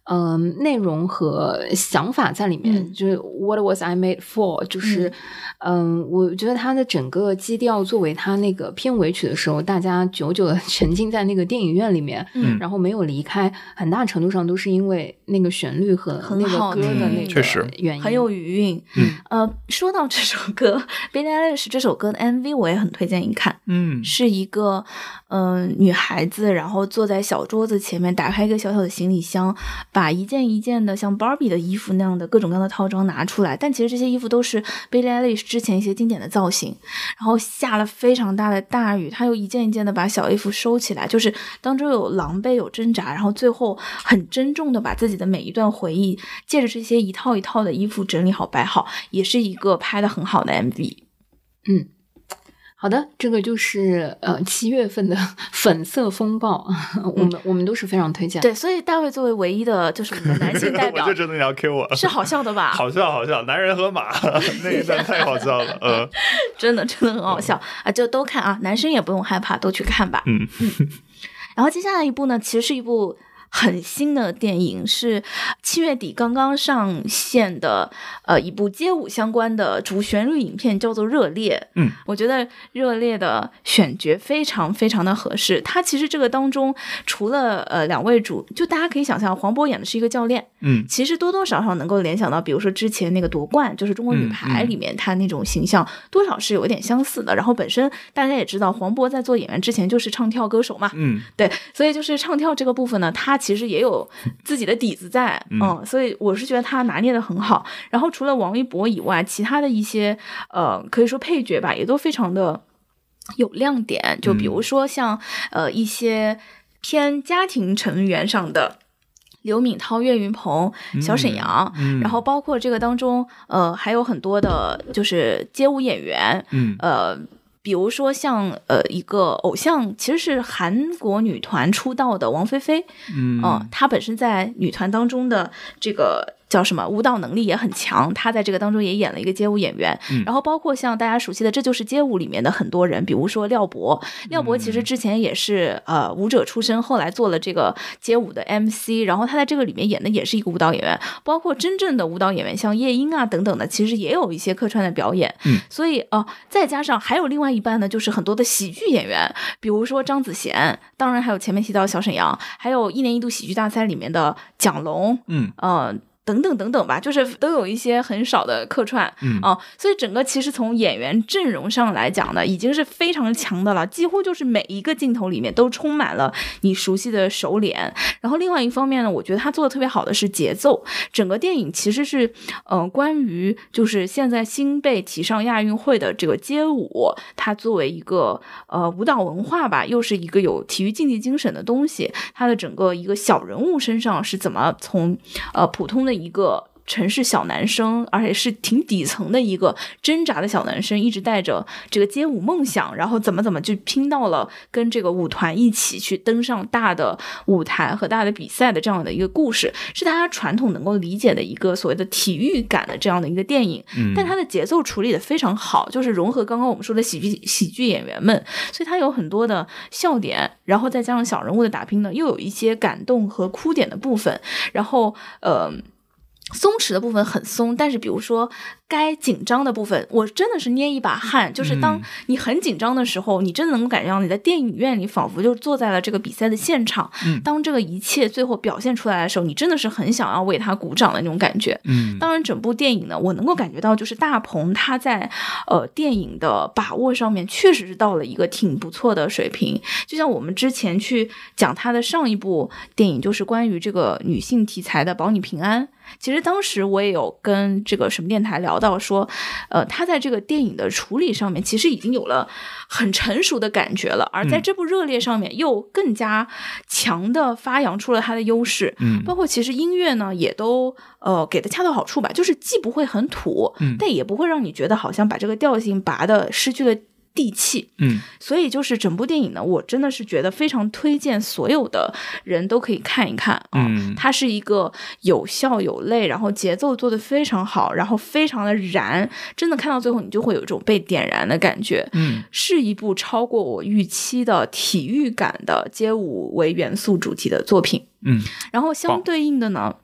嗯、内容和想法在里面。嗯就是 What was I made for？就是，嗯、我觉得它的整个基调作为它那个片尾曲的时候，大家久久的 沉浸在那个电影院里面，嗯然后没有离开，很大程度上都是因为那个旋律和很那个歌的那个确实原因，很有余韵。嗯呃，说到这首歌《Billie Eilish》这首歌的 MV，我也很推荐你看。嗯是一个嗯、女孩子，然后坐在小桌子前面，打开一个小小的行李箱，把一件一件的像 Barbie 的衣服那样的各种各样的套装拿出来。但其实这些衣服都是 Billie Eilish 之前一些经典的造型。然后下了非常大的大雨，她又一件一件的把小衣服收起来，就是当中有狼狈有挣扎，然后最后很珍重的把自己的每一段回忆，借着这些一套一套的衣服整理好摆好，也是一个拍的很好的 MV。嗯好的，这个就是呃七月份的 粉色风暴，我们我们都是非常推荐。对，所以大卫作为唯一的就是我们的男性代 表我就，知道你要 Q 我，是好笑的吧？好笑好笑，男人和马那一段太好笑了，嗯真的真的很好笑啊！就都看啊，男生也不用害怕，都去看吧。嗯然后接下来一部呢，其实是一部很新的电影，是七月底刚刚上线的，呃，一部街舞相关的主旋律影片，叫做《热烈》。嗯，我觉得《热烈》的选角非常非常的合适。它其实这个当中，除了呃两位主，就大家可以想象，黄渤演的是一个教练，嗯其实多多少少能够联想到，比如说之前那个夺冠，就是中国女排里面她那种形象，多少是有一点相似的。然后本身大家也知道，黄渤在做演员之前就是唱跳歌手嘛，嗯对，所以就是唱跳这个部分呢，他其实也有 自己的底子在，嗯嗯，所以我是觉得他拿捏的很好。然后除了王一博以外，其他的一些呃，可以说配角吧，也都非常的有亮点。就比如说像、呃一些偏家庭成员上的。刘敏涛、岳云鹏、小沈阳，嗯然后包括这个当中，呃，还有很多的，就是街舞演员，嗯呃，比如说像呃一个偶像，其实是韩国女团出道的王菲菲，嗯。呃，她本身在女团当中的这个叫什么舞蹈能力也很强，他在这个当中也演了一个街舞演员。嗯然后包括像大家熟悉的《这就是街舞》里面的很多人，比如说廖博，廖博嗯其实之前也是呃舞者出身，后来做了这个街舞的 MC，然后他在这个里面演的也是一个舞蹈演员。包括真正的舞蹈演员，像夜莺啊等等的，其实也有一些客串的表演。嗯，所以呃，再加上还有另外一半呢，就是很多的喜剧演员，比如说张子贤，当然还有前面提到小沈阳，还有一年一度喜剧大赛里面的蒋龙，嗯呃。等等等等吧，就是都有一些很少的客串，嗯啊，所以整个其实从演员阵容上来讲呢，已经是非常强的了，几乎就是每一个镜头里面都充满了你熟悉的熟脸。然后另外一方面呢，我觉得他做的特别好的是节奏，整个电影其实是，嗯、关于就是现在新被提上亚运会的这个街舞，它作为一个呃舞蹈文化吧，又是一个有体育竞技精神的东西，它的整个一个小人物身上是怎么从呃普通的一个。城市小男生，而且是挺底层的一个挣扎的小男生，一直带着这个街舞梦想，然后怎么怎么就拼到了跟这个舞团一起去登上大的舞台和大的比赛的这样的一个故事，是大家传统能够理解的一个所谓的体育感的这样的一个电影。嗯但它的节奏处理的非常好，就是融合刚刚我们说的喜剧喜剧演员们，所以它有很多的笑点，然后再加上小人物的打拼呢，又有一些感动和哭点的部分，然后呃。松弛的部分很松，但是比如说该紧张的部分，我真的是捏一把汗。就是当嗯你很紧张的时候，你真的能够感觉到你在电影院里仿佛就坐在了这个比赛的现场。嗯当这个一切最后表现出来的时候，你真的是很想要为他鼓掌的那种感觉。嗯当然，整部电影呢，我能够感觉到，就是大鹏他在呃电影的把握上面，确实是到了一个挺不错的水平。就像我们之前去讲他的上一部电影，就是关于这个女性题材的《保你平安》。其实当时我也有跟这个什么电台聊到说，呃，他在这个电影的处理上面，其实已经有了很成熟的感觉了，而在嗯。这部《热烈》上面又更加强的发扬出了他的优势。嗯。包括其实音乐呢，也都呃给的恰到好处吧，就是既不会很土，嗯。但也不会让你觉得好像把这个调性拔的失去了地气。嗯所以就是整部电影呢，我真的是觉得非常推荐所有的人都可以看一看啊。嗯它是一个有笑有泪，然后节奏做的非常好，然后非常的燃，真的看到最后你就会有一种被点燃的感觉。嗯是一部超过我预期的体育感的街舞为元素主题的作品。嗯然后相对应的呢，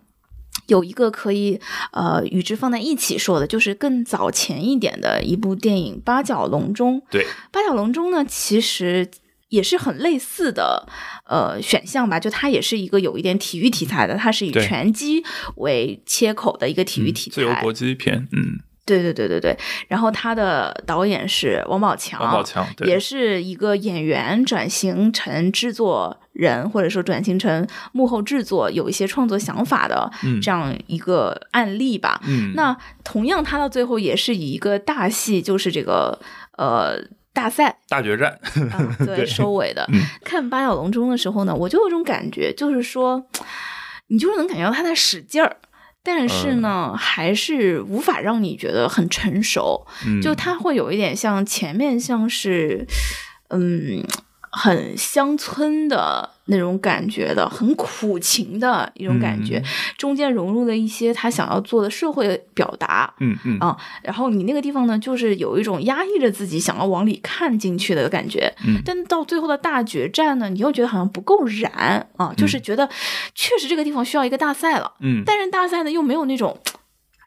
有一个可以呃与之放在一起说的，就是更早前一点的一部电影《八角笼中》。对，《八角笼中》呢，其实。也是很类似的，呃，选项吧，就它也是一个有一点体育题材的，它是以拳击为切口的一个体育题材。自由搏击片，嗯，对对对对对。然后他的导演是王宝强，王宝强对也是一个演员转型成制作人，或者说转型成幕后制作，有一些创作想法的嗯这样一个案例吧。嗯，那同样，他到最后也是以一个大戏，就是这个呃大赛大决战，啊 作为收尾的。嗯看《八角笼中》的时候呢，我就有一种感觉，就是说，你就是能感觉到他在使劲儿。但是呢，还是无法让你觉得很成熟，嗯就他会有一点像前面像是，嗯，很乡村的那种感觉的，很苦情的一种感觉，嗯。中间融入了一些他想要做的社会表达。嗯嗯。啊然后你那个地方呢，就是有一种压抑着自己想要往里看进去的感觉，嗯。但到最后的大决战呢，你又觉得好像不够燃啊，就是觉得确实这个地方需要一个大赛了，嗯，但是大赛呢又没有那种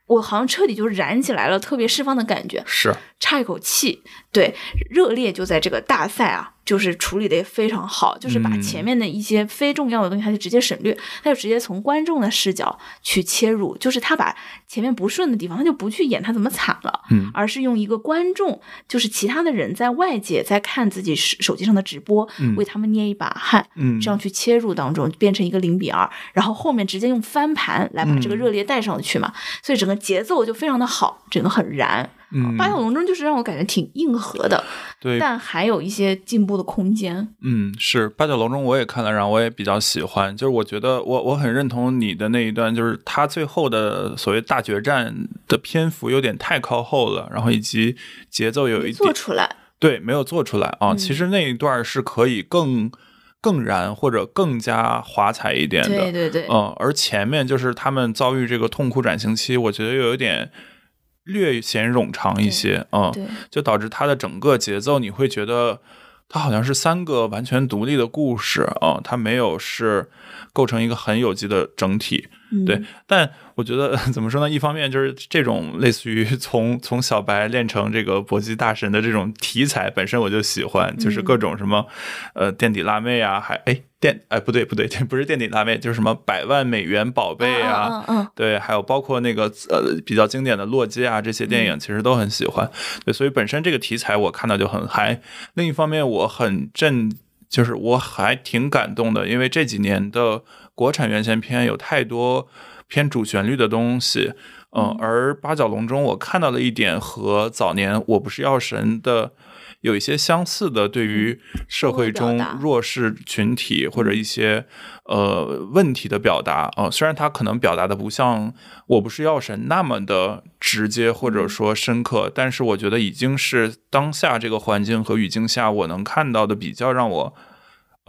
我好像彻底就燃起来了，特别释放的感觉，是，差一口气。对，热烈就在这个大赛啊，就是处理的也非常好，就是把嗯前面的一些非重要的东西，他就直接省略，他就直接从观众的视角去切入，就是他把前面不顺的地方，他就不去演他怎么惨了，嗯而是用一个观众，就是其他的人在外界在看自己手手机上的直播，嗯为他们捏一把汗，嗯这样去切入当中，变成一个零比二，然后后面直接用翻盘来把这个嗯热烈带上去嘛，所以整个节奏就非常的好，整个很燃。嗯，八角笼中就是让我感觉挺硬核的，对，但还有一些进步的空间。嗯，是八角笼中我也看了，然后我也比较喜欢，就是我觉得我我很认同你的那一段，就是他最后的所谓大决战的篇幅有点太靠后了，然后以及节奏有一点做出来，对没有做出来啊，嗯。其实那一段是可以更更燃或者更加华彩一点的，对对对，嗯，而前面就是他们遭遇这个痛苦转型期，我觉得又有点略显冗长一些，嗯，就导致它的整个节奏你会觉得它好像是三个完全独立的故事啊、它没有是构成一个很有机的整体。嗯对，但我觉得怎么说呢？一方面就是这种类似于从从小白练成这个搏击大神的这种题材本身我就喜欢，就是各种什么呃垫底辣妹啊，还哎垫哎不对不对，不是垫底辣妹，就是什么百万美元宝贝啊，对，还有包括那个呃比较经典的《洛基》啊，这些电影其实都很喜欢。对，所以本身这个题材我看到就很嗨。另一方面，我很震，就是我还挺感动的，因为这几年的国产院线片有太多偏主旋律的东西。嗯，而八角笼中我看到了一点和早年《我不是药神》的有一些相似的，对于社会中弱势群体或者一些呃问题的表达啊、呃虽然他可能表达的不像《我不是药神》那么的直接或者说深刻，但是我觉得已经是当下这个环境和语境下我能看到的比较让我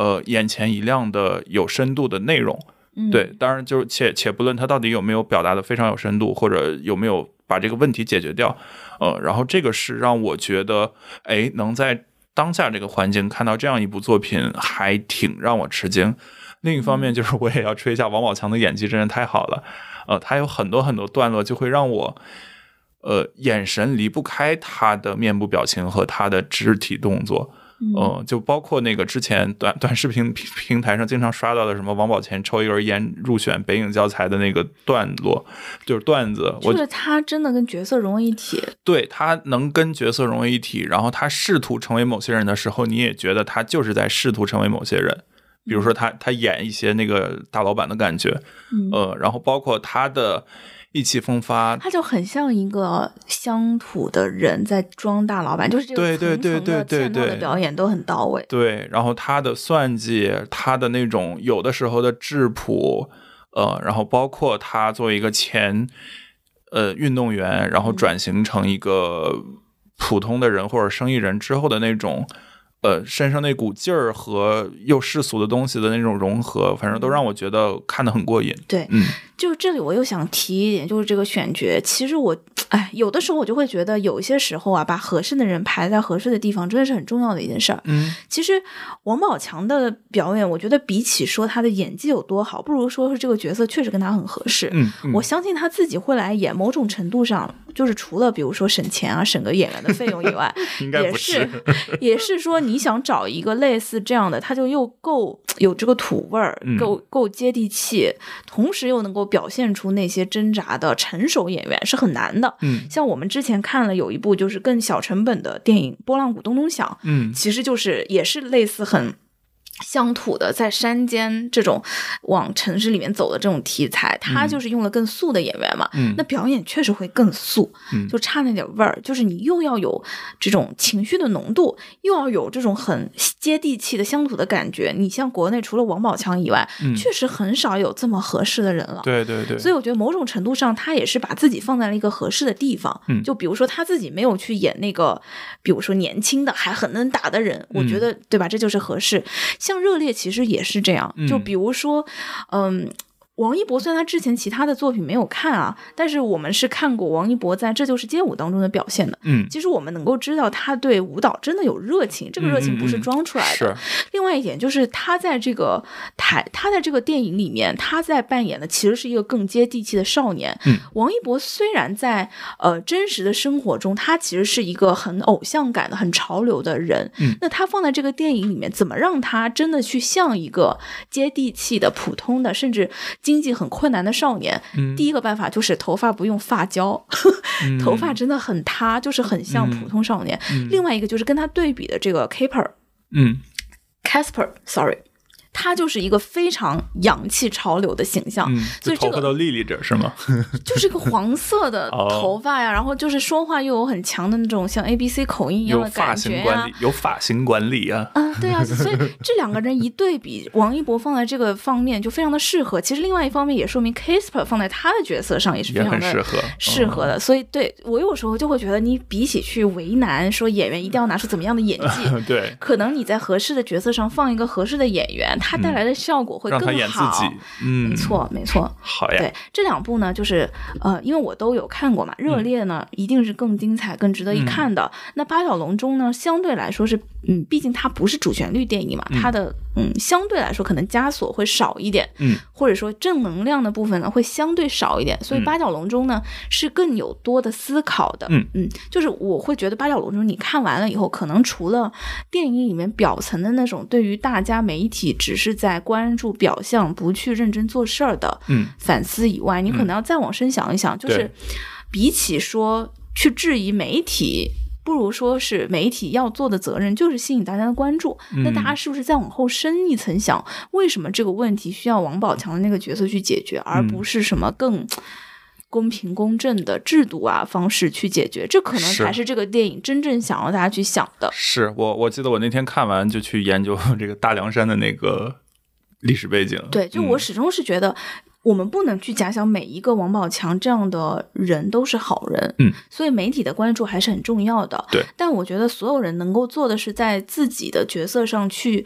呃眼前一亮的有深度的内容。嗯，对，当然就是且且不论他到底有没有表达的非常有深度，或者有没有把这个问题解决掉，呃，然后这个是让我觉得，哎，能在当下这个环境看到这样一部作品，还挺让我吃惊。另一方面，就是我也要吹一下王宝强的演技，真是太好了。呃，他有很多很多段落，就会让我，呃，眼神离不开他的面部表情和他的肢体动作。嗯，就包括那个之前短短视频平平台上经常刷到的什么王宝强抽一根烟入选北影教材的那个段落，就是段子。我觉得他真的跟角色融为一体。对他能跟角色融为一体，然后他试图成为某些人的时候，你也觉得他就是在试图成为某些人。比如说他他演一些那个大老板的感觉，嗯呃，然后包括他的意气风发，他就很像一个乡土的人在装大老板，就是这个对对对层层的对对嵌套的对表演都很到位。对，然后他的算计，他的那种有的时候的质朴，呃，然后包括他作为一个前呃运动员，然后转型成一个普通的人或者生意人之后的那种。呃，身上那股劲儿和又世俗的东西的那种融合，反正都让我觉得看得很过瘾。对，嗯就这里我又想提一点，就是这个选角，其实我，哎，有的时候我就会觉得，有一些时候啊，把合适的人排在合适的地方，真的是很重要的一件事儿。嗯其实王宝强的表演，我觉得比起说他的演技有多好，不如说是这个角色确实跟他很合适。嗯，嗯我相信他自己会来演，某种程度上就是除了比如说省钱啊、省个演员的费用以外，应该不也是也是说你想找一个类似这样的，他就又够有这个土味儿嗯，够够接地气，同时又能够表现出那些挣扎的成熟演员是很难的。嗯像我们之前看了有一部就是更小成本的电影《波浪鼓咚咚响》，嗯其实就是也是类似很乡土的，在山间这种往城市里面走的这种题材，他就是用了更素的演员嘛，嗯那表演确实会更素，嗯就差那点味儿，就是你又要有这种情绪的浓度，又要有这种很接地气的乡土的感觉。你像国内除了王宝强以外，嗯确实很少有这么合适的人了。对对对，所以我觉得某种程度上，他也是把自己放在了一个合适的地方。嗯就比如说他自己没有去演那个，比如说年轻的还很能打的人，我觉得对吧？这就是合适。像热烈其实也是这样，就嗯比如说，嗯。王一博虽然他之前其他的作品没有看啊，但是我们是看过王一博在《这就是街舞》当中的表现的。嗯其实我们能够知道他对舞蹈真的有热情，这个热情不是装出来的。是另外一点就是他在这个台，他在这个电影里面，他在扮演的其实是一个更接地气的少年。嗯，王一博虽然在呃真实的生活中，他其实是一个很偶像感的、很潮流的人。嗯，那他放在这个电影里面，怎么让他真的去像一个接地气的、普通的，甚至经济很困难的少年？嗯第一个办法就是头发不用发胶，嗯 头发真的很塌，就是很像普通少年。嗯另外一个就是跟他对比的这个 Caper。嗯 Casper，sorry，他就是一个非常洋气潮流的形象，嗯，所以这个就头发都立立着是吗？就是个黄色的 哦头发呀，然后就是说话又有很强的那种像 A B C 口音一样的感觉呀、型管理，有发型管理啊。啊，对啊，所以这两个人一对比，王一博放在这个方面就非常的适合。其实另外一方面也说明 Kasper 放在他的角色上也是非常的适合适合的。所以对我有时候就会觉得，你比起去为难说演员一定要拿出怎么样的演技，嗯对，可能你在合适的角色上放一个合适的演员，他带来的效果会更好。让他演自己。嗯，没，错，没错。好呀对。这两部呢，就是呃，因为我都有看过嘛，《热烈》呢、一定是更精彩、更值得一看的。那《八角笼中》呢，相对来说是，嗯，毕竟它不是主旋律电影嘛，它的嗯，相对来说可能枷锁会少一点，嗯，或者说正能量的部分呢会相对少一点，所以《八角笼中》呢是更有多的思考的，嗯。嗯，就是我会觉得《八角笼中》你看完了以后，可能除了电影里面表层的那种对于大家媒体只是在关注表象，不去认真做事儿的，嗯。反思以外，你可能要再往深想一想，就是比起说去质疑媒体。不如说是媒体要做的责任就是吸引大家的关注，那大家是不是再往后深一层想，为什么这个问题需要王宝强的那个角色去解决，而不是什么更公平公正的制度啊方式去解决？这可能才是这个电影真正想要大家去想的。是我我记得我那天看完就去研究 这个大凉山的那个历史背景。对，就嗯我始终是觉得。我们不能去假想每一个王宝强这样的人都是好人，嗯，所以媒体的关注还是很重要的。对，但我觉得所有人能够做的是在自己的角色上去，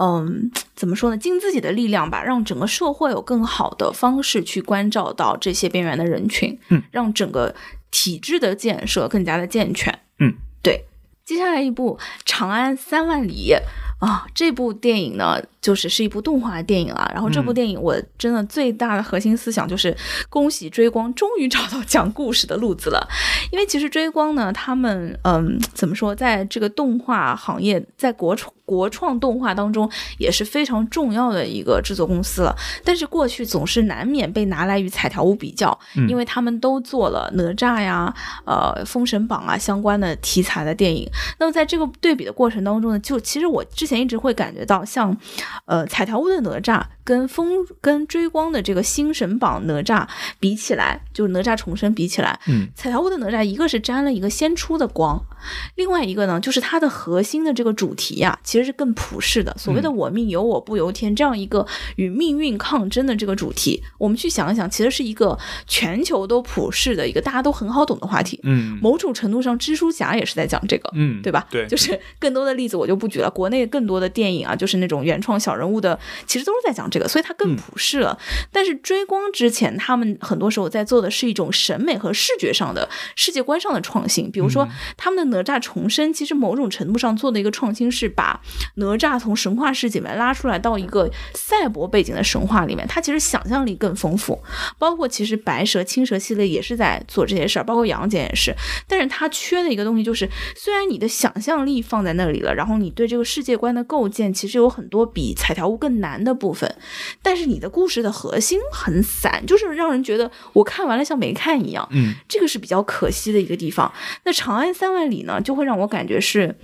嗯，怎么说呢，尽自己的力量吧，让整个社会有更好的方式去关照到这些边缘的人群，嗯，让整个体制的建设更加的健全，嗯，对。接下来一部《长安三万里》啊，这部电影呢，就是是一部动画电影啊。然后这部嗯电影我真的最大的核心思想就是，恭喜追光终于找到讲故事的路子了。因为其实追光呢，他们嗯，怎么说，在这个动画行业，在国创国创动画当中也是非常重要的一个制作公司了。但是过去总是难免被拿来与彩条屋比较，嗯因为他们都做了哪吒呀、呃《封神榜》啊相关的题材的电影。那么在这个对比的过程当中呢，就其实我之前一直会感觉到，像呃彩条屋的哪吒跟风跟追光的这个《新神榜》哪吒比起来，就是哪吒重生比起来，嗯彩条屋的哪吒一个是沾了一个先出的光，另外一个呢，就是它的核心的这个主题呀、其实是更普世的。所谓的“我命由我不由天”这样一个与命运抗争的这个主题，我们去想一想，其实是一个全球都普世的一个大家都很好懂的话题。嗯某种程度上，蜘蛛侠也是在讲这个。嗯，对吧？对，就是更多的例子我就不举了。国内更多的电影啊，就是那种原创小人物的，其实都是在讲这个，所以它更嗯普世了。但是追光之前，他们很多时候在做的是一种审美和视觉上的、世界观上的创新。比如嗯说，他们的哪吒重生，其实某种程度上做的一个创新是把哪吒从神话世界里面拉出来到一个赛博背景的神话里面，它其实想象力更丰富。包括其实白蛇、青蛇系列也是在做这些事儿，包括杨戬也是。但是它缺的一个东西就是，虽然你的想象力放在那里了，然后你对这个世界观的构建其实有很多比彩条屋更难的部分，但是你的故事的核心很散，就是让人觉得我看完了像没看一样。嗯这个是比较可惜的一个地方。那《长安三万里》呢，就会让我感觉是。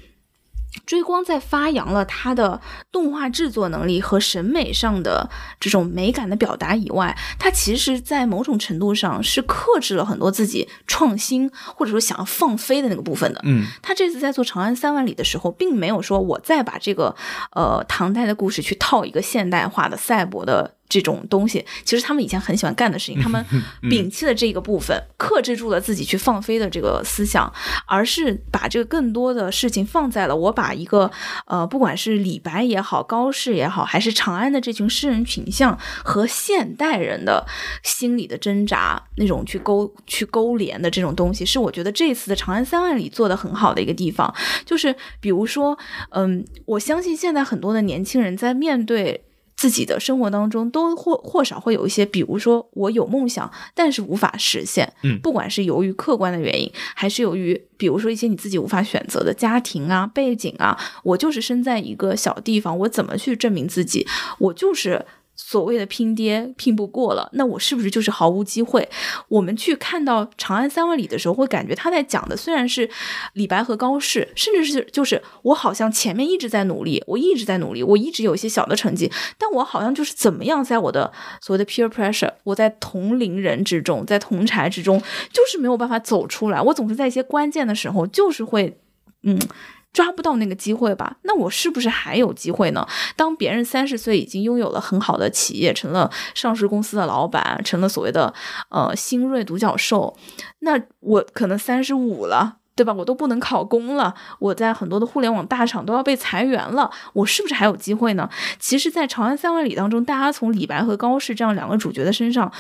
追光在发扬了他的动画制作能力和审美上的这种美感的表达以外，他其实在某种程度上是克制了很多自己创新或者说想要放飞的那个部分的。嗯他这次在做《长安三万里》的时候，并没有说我再把这个呃唐代的故事去套一个现代化的赛博的这种东西。其实他们以前很喜欢干的事情，他们摒弃了这个部分，克制住了自己去放飞的这个思想，而是把这个更多的事情放在了我把一个呃，不管是李白也好，高适也好，还是长安的这群诗人群像和现代人的心理的挣扎那种去勾去勾连的这种东西，是我觉得这次的《长安三万里》做的很好的一个地方。就是比如说，嗯，我相信现在很多的年轻人在面对。自己的生活当中都或或少会有一些，比如说我有梦想，但是无法实现，嗯不管是由于客观的原因，还是由于比如说一些你自己无法选择的家庭啊、背景啊，我就是生在一个小地方，我怎么去证明自己？我就是所谓的拼爹拼不过了，那我是不是就是毫无机会？我们去看到《长安三万里》的时候，会感觉他在讲的虽然是李白和高适，甚至是就是我好像前面一直在努力，我一直在努力，我一直有一些小的成绩，但我好像就是怎么样在我的所谓的 peer pressure，我在同龄人之中，在同柴之中，就是没有办法走出来。我总是在一些关键的时候，就是会嗯。抓不到那个机会吧？那我是不是还有机会呢？当别人三十岁已经拥有了很好的企业，成了上市公司的老板，成了所谓的呃新锐独角兽，那我可能三十五了，对吧？我都不能考公了，我在很多的互联网大厂都要被裁员了，我是不是还有机会呢？其实，在《长安三万里》当中，大家从李白和高适这样两个主角的身上，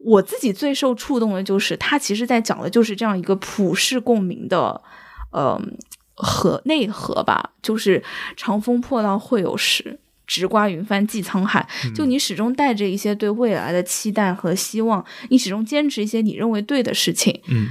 我自己最受触动的就是他其实在讲的就是这样一个普世共鸣的，呃。和内核吧，就是长风破浪会有时，直挂云帆济沧海。就你始终带着一些对未来的期待和希望，你始终坚持一些你认为对的事情。嗯，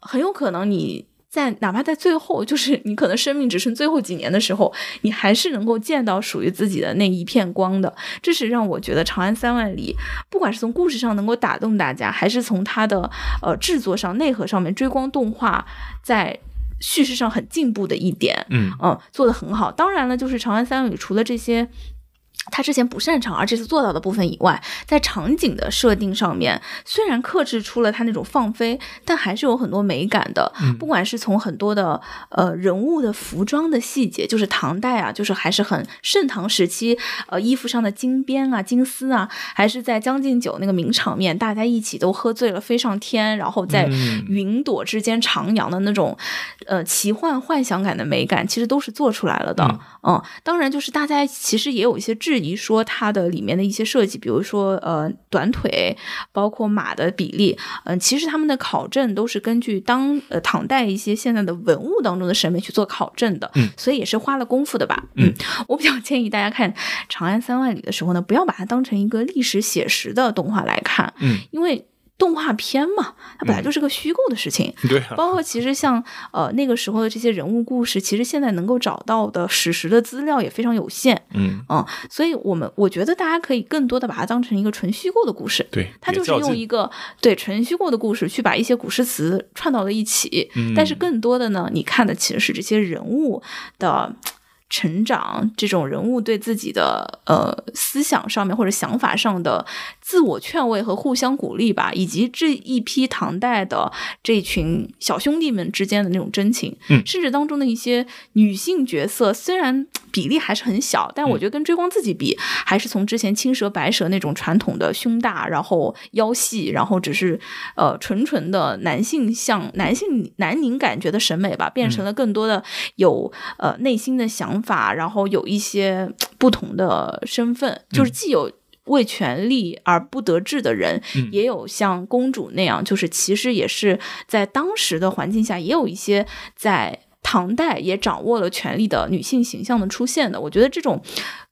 很有可能你在哪怕在最后，就是 你可能生命只剩最后几年的时候，你还是能够见到属于自己的那一片光的。这是让我觉得《长安三万里》，不管是从故事上能够打动大家，还是从它的呃制作上、内核上面，追光动画在。叙事上很进步的一点，嗯嗯，做的很好。当然了，就是《长安三万里》除了这些。他之前不擅长而这次做到的部分以外，在场景的设定上面，虽然克制出了他那种放飞，但还是有很多美感的。不管是从很多的呃人物的服装的细节，就是唐代啊，就是还是很盛唐时期，呃衣服上的金边啊、金丝啊，还是在《将进酒》那个名场面，大家一起都喝醉了飞上天，然后在云朵之间徜徉的那种呃奇幻幻想感的美感，其实都是做出来了的。嗯，当然就是大家其实也有一些质疑，说它的里面的一些设计，比如说呃短腿，包括马的比例，嗯，其实他们的考证都是根据当呃唐代一些现在的文物当中的审美去做考证的，嗯，所以也是花了功夫的吧，嗯，我比较建议大家看《长安三万里》的时候呢，不要把它当成一个历史写实的动画来看，嗯，因为。动画片嘛，它本来就是个虚构的事情。对，包括其实像呃那个时候的这些人物故事，其实现在能够找到的史实的资料也非常有限。嗯嗯，所以我们我觉得大家可以更多的把它当成一个纯虚构的故事。对，它就是用一个对纯虚构的故事去把一些古诗词串到了一起。嗯，但是更多的呢，你看的其实是这些人物的。成长这种人物对自己的呃思想上面或者想法上的自我劝慰和互相鼓励吧，以及这一批唐代的这群小兄弟们之间的那种真情，嗯，甚至当中的一些女性角色，虽然比例还是很小，但我觉得跟追光自己比，还是从之前青蛇白蛇那种传统的胸大，然后腰细，然后只是呃纯纯的男性像男性男凝感觉的审美吧，变成了更多的有呃内心的想。法，然后有一些不同的身份，就是既有为权力而不得志的人，也有像公主那样，就是其实也是在当时的环境下，也有一些在唐代也掌握了权力的女性形象的出现的。我觉得这种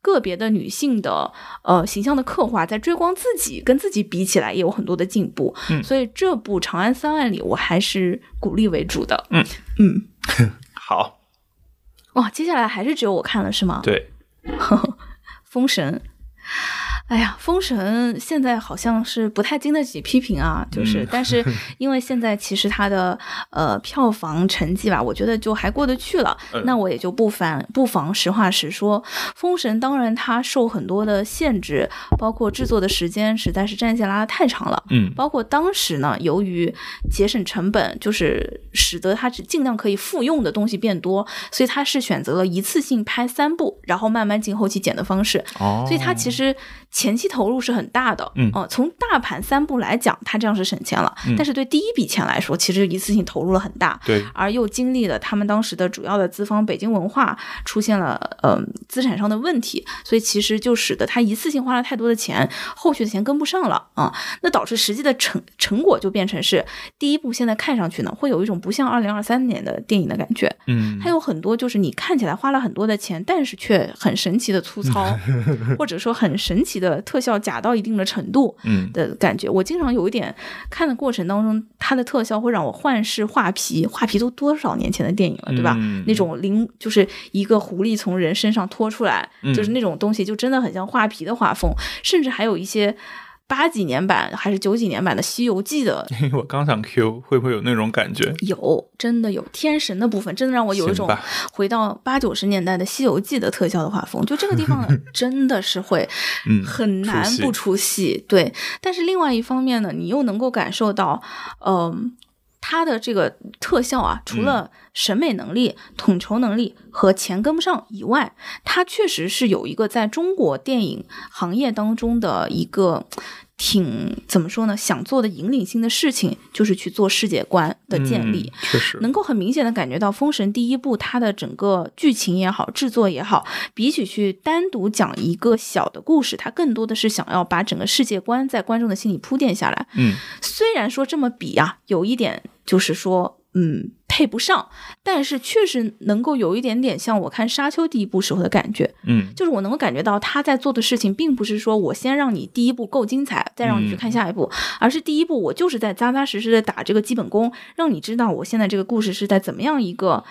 个别的女性的呃形象的刻画，在追光自己跟自己比起来，也有很多的进步。嗯，所以这部《长安三万里》，我还是鼓励为主的。嗯嗯，好。哇，接下来还是只有我看了是吗？对，封神。哎呀，封神现在好像是不太经得起批评啊，就是，但是因为现在其实它的呃票房成绩吧，我觉得就还过得去了，那我也就不妨不妨实话实说，封神当然它受很多的限制，包括制作的时间实在是战线拉得太长了，嗯，包括当时呢，由于节省成本，就是使得它只尽量可以复用的东西变多，所以它是选择了一次性拍三部，然后慢慢进后期剪的方式，哦，所以它其实。前期投入是很大的，嗯，哦，从大盘三部来讲，它这样是省钱了，但是对第一笔钱来说，其实一次性投入了很大，对，而又经历了他们当时的主要的资方北京文化出现了嗯资产上的问题，所以其实就使得他一次性花了太多的钱，后续的钱跟不上了啊，那导致实际的成成果就变成是第一部现在看上去呢，会有一种不像二零二三年的电影的感觉，嗯，它有很多就是你看起来花了很多的钱，但是却很神奇的粗糙，或者说很神奇的。个特效假到一定的程度嗯的感觉。我经常有一点看的过程当中，它的特效会让我幻视画皮，画皮都多少年前的电影了，对吧？嗯那种灵就是一个狐狸从人身上拖出来，嗯就是那种东西，就真的很像画皮的画风，甚至还有一些。八几年版还是九几年版的《西游记》的 我刚想 Q，会不会有那种感觉？有，真的有天神的部分，真的让我有一种回到八九十年代的《西游记》的特效的画风。就这个地方，真的是会嗯很难出戏不出戏。对，但是另外一方面呢，你又能够感受到，嗯、它的这个特效啊，除了审美能力、统筹能力和钱跟不上以外，他确实是有一个在中国电影行业当中的一个挺怎么说呢，想做的引领性的事情，就是去做世界观的建立。嗯确实，能够很明显的感觉到，《封神》第一部它的整个剧情也好，制作也好，比起去单独讲一个小的故事，它更多的是想要把整个世界观在观众的心里铺垫下来。嗯虽然说这么比啊，有一点就是说，嗯，配不上，但是确实能够有一点点像我看《沙丘》第一部时候的感觉，嗯就是我能够感觉到他在做的事情，并不是说我先让你第一部够精彩，再让你去看下一步，而是第一步我就是在扎扎实实的打这个基本功，让你知道我现在这个故事是在怎么样一个。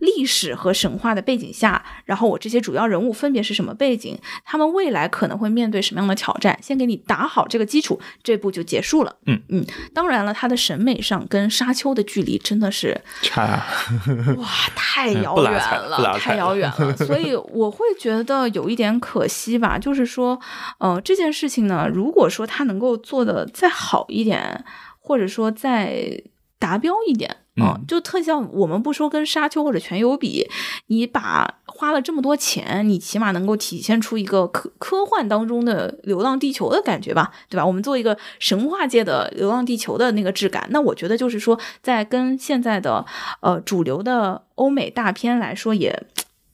历史和神话的背景下，然后我这些主要人物分别是什么背景，他们未来可能会面对什么样的挑战，先给你打好这个基础，这步就结束了。嗯嗯，当然了，他的审美上跟沙丘的距离真的是差，哇，太嗯遥远了，太遥远了，所以我会觉得有一点可惜吧。就是说，呃，这件事情呢，如果说他能够做的再好一点，或者说再达标一点。啊、嗯就特效，我们不说跟沙丘或者全游比，你把花了这么多钱，你起码能够体现出一个科科幻当中的《流浪地球》的感觉吧，对吧？我们做一个神话界的《流浪地球》的那个质感，那我觉得就是说，在跟现在的呃主流的欧美大片来说，也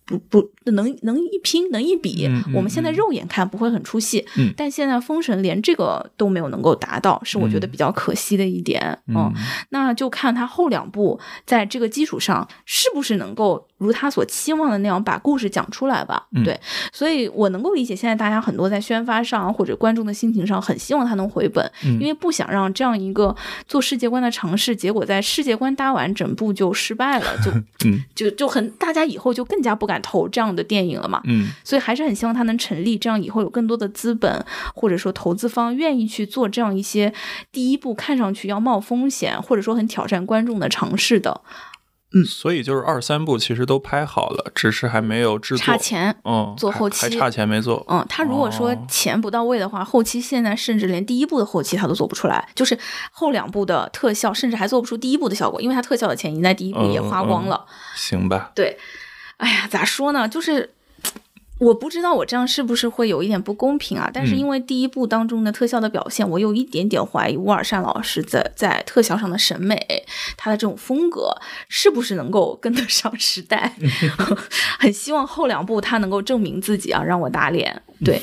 不不能能一拼能一比。嗯嗯我们现在肉眼看不会很出戏，嗯但现在封神连这个都没有能够达到，是我觉得嗯比较可惜的一点。嗯那就看他后两部在这个基础上是不是能够如他所期望的那样把故事讲出来吧。嗯对，所以我能够理解现在大家很多在宣发上或者观众的心情上很希望他能回本，嗯因为不想让这样一个做世界观的尝试，结果在世界观搭完整部就失败了，就 嗯就就很大家以后就更加不敢投这样的电影了嘛。嗯所以还是很希望它能成立，这样以后有更多的资本或者说投资方愿意去做这样一些第一步看上去要冒风险或者说很挑战观众的尝试的，嗯所以就是二三部其实都拍好了，只是还没有制作，差钱。嗯，做后期还还差钱没做，嗯，他如果说哦钱不到位的话，后期现在甚至连第一部的后期他都做不出来，就是后两部的特效甚至还做不出第一部的效果，因为他特效的钱已经在第一部也花光了。行吧，对，哎呀，咋说呢？就是 我不知道我这样是不是会有一点不公平啊？但是嗯因为第一部当中的特效的表现，我有一点点怀疑乌尔善老师在在特效上的审美，他的这种风格是不是能够跟得上时代？很希望后两部他能够证明自己啊，让我打脸。对。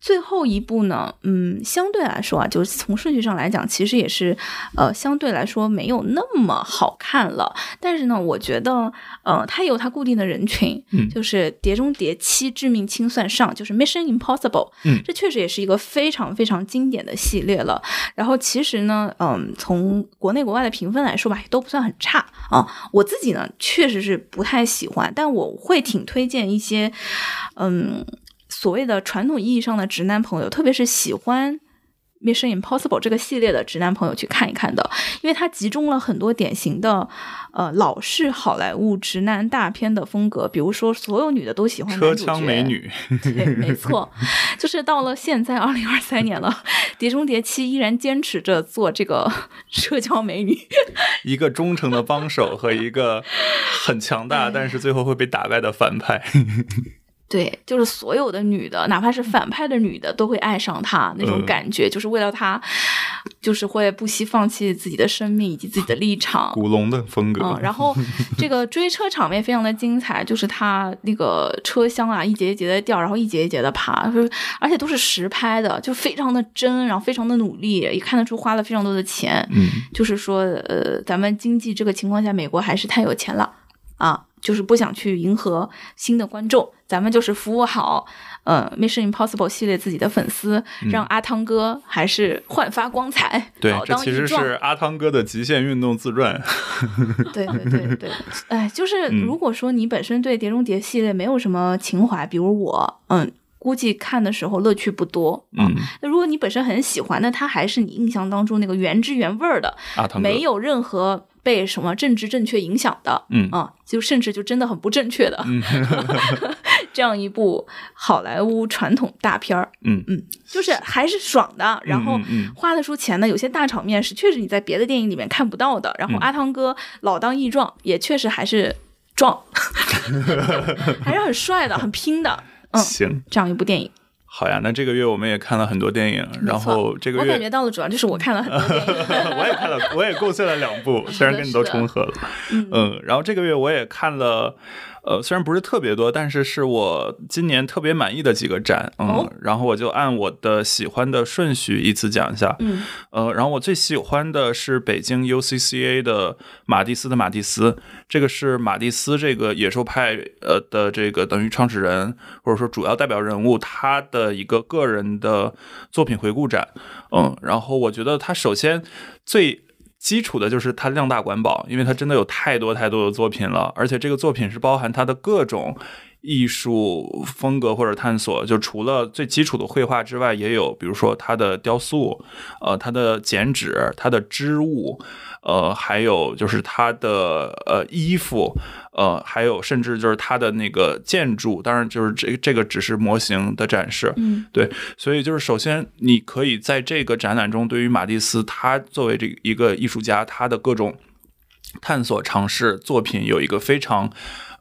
最后一部呢，嗯，相对来说啊，就是从顺序上来讲，其实也是，呃，相对来说没有那么好看了。但是呢，我觉得，呃，它有它固定的人群，嗯就是《碟中谍七：致命清算上》，就是 Mission Impossible，嗯这确实也是一个非常非常经典的系列了。然后其实呢，嗯，从国内国外的评分来说吧，也都不算很差啊。我自己呢，确实是不太喜欢，但我会挺推荐一些，嗯。所谓的传统意义上的直男朋友，特别是喜欢 Mission Impossible 这个系列的直男朋友去看一看的，因为它集中了很多典型的呃老式好莱坞直男大片的风格，比如说所有女的都喜欢车枪美女，对，没错，就是到了现在二零二三年了，《碟中谍七》依然坚持着做这个 社交美女，一个忠诚的帮手和一个很强哎大但是最后会被打败的反派，对，就是所有的女的，哪怕是反派的女的，都会爱上他那种嗯感觉，就是为了他，就是会不惜放弃自己的生命以及自己的立场。古龙的风格。嗯，然后 这个追车场面非常的精彩，就是他那个车厢啊，一节一节的掉，然后一节一节的爬，而且都是实拍的，就非常的真，然后非常的努力，也看得出花了非常多的钱。嗯，就是说，呃，咱们经济这个情况下，美国还是太有钱了。啊，就是不想去迎合新的观众，咱们就是服务好呃《Mission Impossible》系列自己的粉丝，让阿汤哥还是焕发光彩。嗯对，这其实是阿汤哥的极限运动自传。对对对对，哎，就是嗯如果说你本身对《碟中谍》系列没有什么情怀，比如我，嗯，估计看的时候乐趣不多。嗯，那如果你本身很喜欢，那它还是你印象当中那个原汁原味儿的，没有任何被什么政治正确影响的，嗯。啊，就甚至就真的很不正确的，这样一部好莱坞传统大片儿，嗯。嗯，就是还是爽的，然后花得出钱的，有些大场面是确实你在别的电影里面看不到的，然后嗯。阿汤哥老当益壮，也确实还是壮，还是很帅的，很拼的，嗯，行，这样一部电影。好呀，那这个月我们也看了很多电影，然后这个月我感觉到了主要就是我看了很多电影，我也看了，我也贡献了两部，虽然跟你都重合了，嗯嗯，然后这个月我也看了。呃，虽然不是特别多，但是是我今年特别满意的几个展，嗯，哦然后我就按我的喜欢的顺序依次讲一下，嗯呃，然后我最喜欢的是北京 UCCA 的马蒂斯的马蒂斯，这个是马蒂斯这个野兽派呃的这个等于创始人或者说主要代表人物他的一个个人的作品回顾展，嗯，然后我觉得他首先最。基础的就是它量大管饱，因为它真的有太多太多的作品了，而且这个作品是包含它的各种艺术风格或者探索，就除了最基础的绘画之外，也有比如说它的雕塑，呃，它的剪纸，它的织物，呃，还有就是它的呃衣服，呃，还有甚至就是它的那个建筑，当然就是这这个只是模型的展示，嗯。对，所以就是首先你可以在这个展览中，对于马蒂斯他作为这一个艺术家，他的各种探索尝试作品有一个非常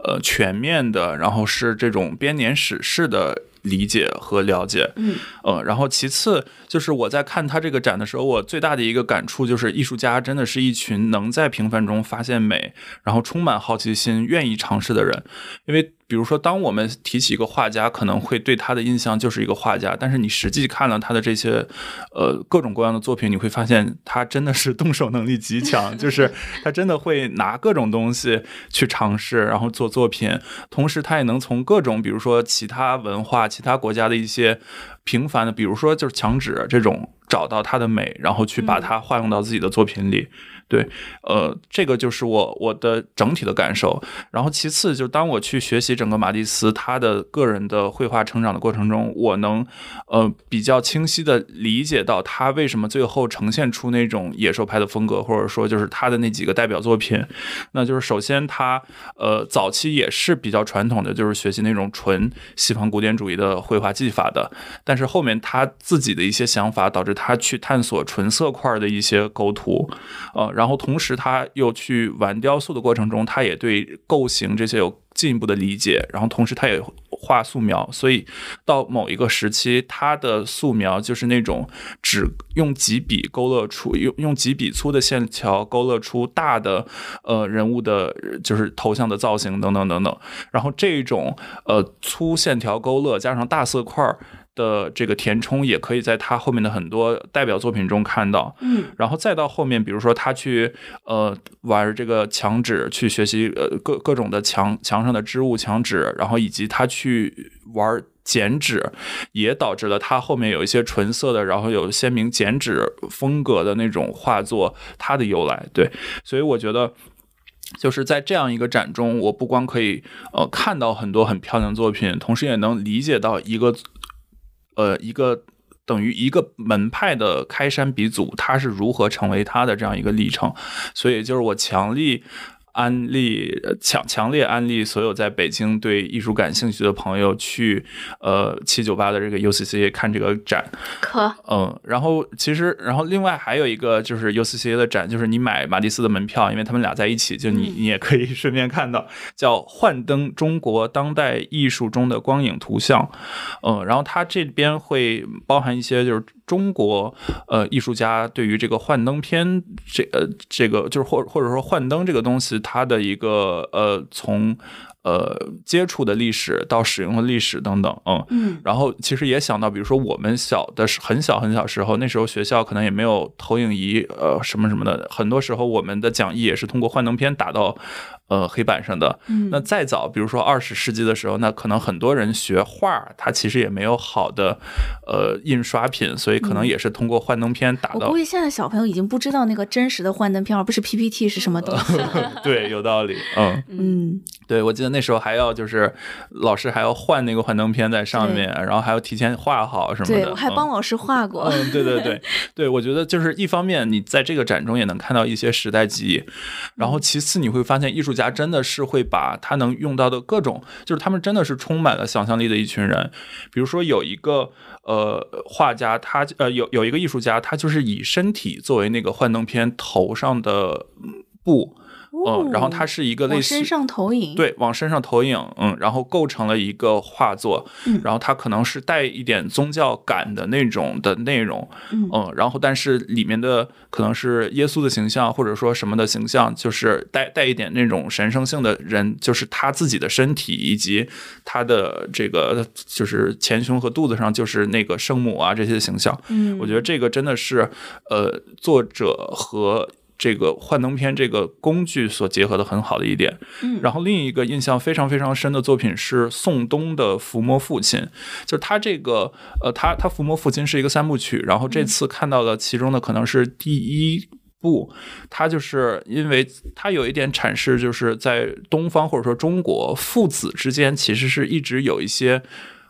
呃全面的，然后是这种编年史式的理解和了解。嗯呃，然后其次就是我在看他这个展的时候，我最大的一个感触就是，艺术家真的是一群能在平凡中发现美，然后充满好奇心、愿意尝试的人。因为比如说，当我们提起一个画家，可能会对他的印象就是一个画家，但是你实际看了他的这些呃各种各样的作品，你会发现他真的是动手能力极强，就是他真的会拿各种东西去尝试，然后做作品，同时他也能从各种比如说其他文化、其他国家的一些平凡的，比如说就是墙纸这种，找到它的美，然后去把它化用到自己的作品里。对，呃，这个就是我我的整体的感受。然后其次，就是当我去学习整个马蒂斯他的个人的绘画成长的过程中，我能呃比较清晰的理解到他为什么最后呈现出那种野兽派的风格，或者说就是他的那几个代表作品。那就是首先他呃早期也是比较传统的，就是学习那种纯西方古典主义的绘画技法的，但是后面他自己的一些想法导致他去探索纯色块的一些构图，呃，然后同时他又去玩雕塑的过程中，他也对构型这些有进一步的理解，然后同时他也画素描，所以到某一个时期，他的素描就是那种只用几笔勾勒出用用几笔粗的线条勾勒出大的呃人物的，就是头像的造型等等等等，然后这种呃粗线条勾勒加上大色块儿。的这个填充也可以在他后面的很多代表作品中看到，嗯然后再到后面，比如说他去呃玩这个墙纸，去学习呃各各种的墙墙上的织物、墙纸，然后以及他去玩剪纸，也导致了他后面有一些纯色的，然后有鲜明剪纸风格的那种画作，它的由来。对，所以我觉得。就是在这样一个展中，我不光可以呃看到很多很漂亮的作品，同时也能理解到一个呃一个等于一个门派的开山鼻祖，他是如何成为他的这样一个历程。所以就是我强力安利呃强强烈安利所有在北京对艺术感兴趣的朋友去呃七九八的这个 UCCA 看这个展。可嗯，然后其实，然后另外还有一个就是 UCCA 的展，就是你买马蒂斯的门票，因为他们俩在一起，就你嗯你也可以顺便看到，叫《幻灯：中国当代艺术中的光影图像》。嗯，然后它这边会包含一些就是中国呃艺术家对于这个幻灯片这呃这个就是或或者说幻灯这个东西它的一个呃从呃接触的历史到使用的历史等等，嗯。嗯然后其实也想到，比如说我们小的时很小很小时候，那时候学校可能也没有投影仪，呃，什么什么的。很多时候我们的讲义也是通过幻灯片打到呃黑板上的。嗯那再早，比如说二十世纪的时候，那可能很多人学画，它其实也没有好的呃印刷品，所以可能也是通过幻灯片打到嗯我估。计现在小朋友已经不知道那个真实的幻灯片，而不是 PPT 是什么东西。对，有道理。嗯，嗯，对，我记得那时候还要就是老师还要换那个幻灯片在上面，然后还要提前画好什么的。对，我还嗯帮老师画过。嗯，对对对 对，我觉得就是一方面，你在这个展中也能看到一些时代记忆，然后其次你会发现艺术家真的是会把他能用到的各种，就是他们真的是充满了想象力的一群人。比如说有一个呃画家，他呃有有一个艺术家，他就是以身体作为那个幻灯片头上的嗯布。嗯，然后它是一个类似往身上投影。，对，往身上投影，嗯，然后构成了一个画作，嗯然后它可能是带一点宗教感的那种的内容，嗯然后但是里面的可能是耶稣的形象，或者说什么的形象，就是带带一点那种神圣性的人，就是他自己的身体以及他的这个就是前胸和肚子上就是那个圣母啊这些形象，嗯，我觉得这个真的是呃作者和这个幻灯片这个工具所结合的很好的一点。嗯然后另一个印象非常非常深的作品是宋冬的《伏魔父亲》，就是他这个呃，他他《伏魔父亲》是一个三部曲，然后这次看到了其中的可能是第一。部，他就是因为他有一点阐释，就是在东方或者说中国父子之间其实是一直有一些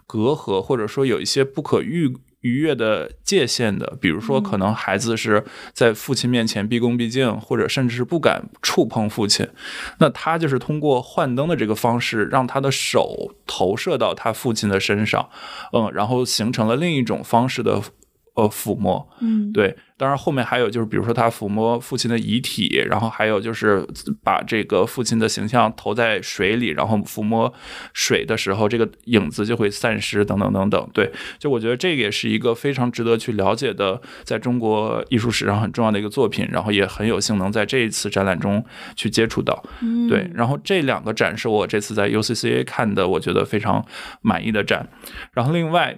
隔阂，或者说有一些不可逾逾越的界限的。比如说，可能孩子是在父亲面前毕恭毕敬，或者甚至是不敢触碰父亲。那他就是通过幻灯的这个方式，让他的手投射到他父亲的身上，嗯，然后形成了另一种方式的呃抚摸。嗯，对，当然后面还有就是，比如说他抚摸父亲的遗体，然后还有就是把这个父亲的形象投在水里，然后抚摸水的时候，这个影子就会散失，等等等等。对，就我觉得这个也是一个非常值得去了解的，在中国艺术史上很重要的一个作品，然后也很有幸能在这一次展览中去接触到。嗯对，然后这两个展是我这次在 UCCA 看的，我觉得非常满意的展。然后另外。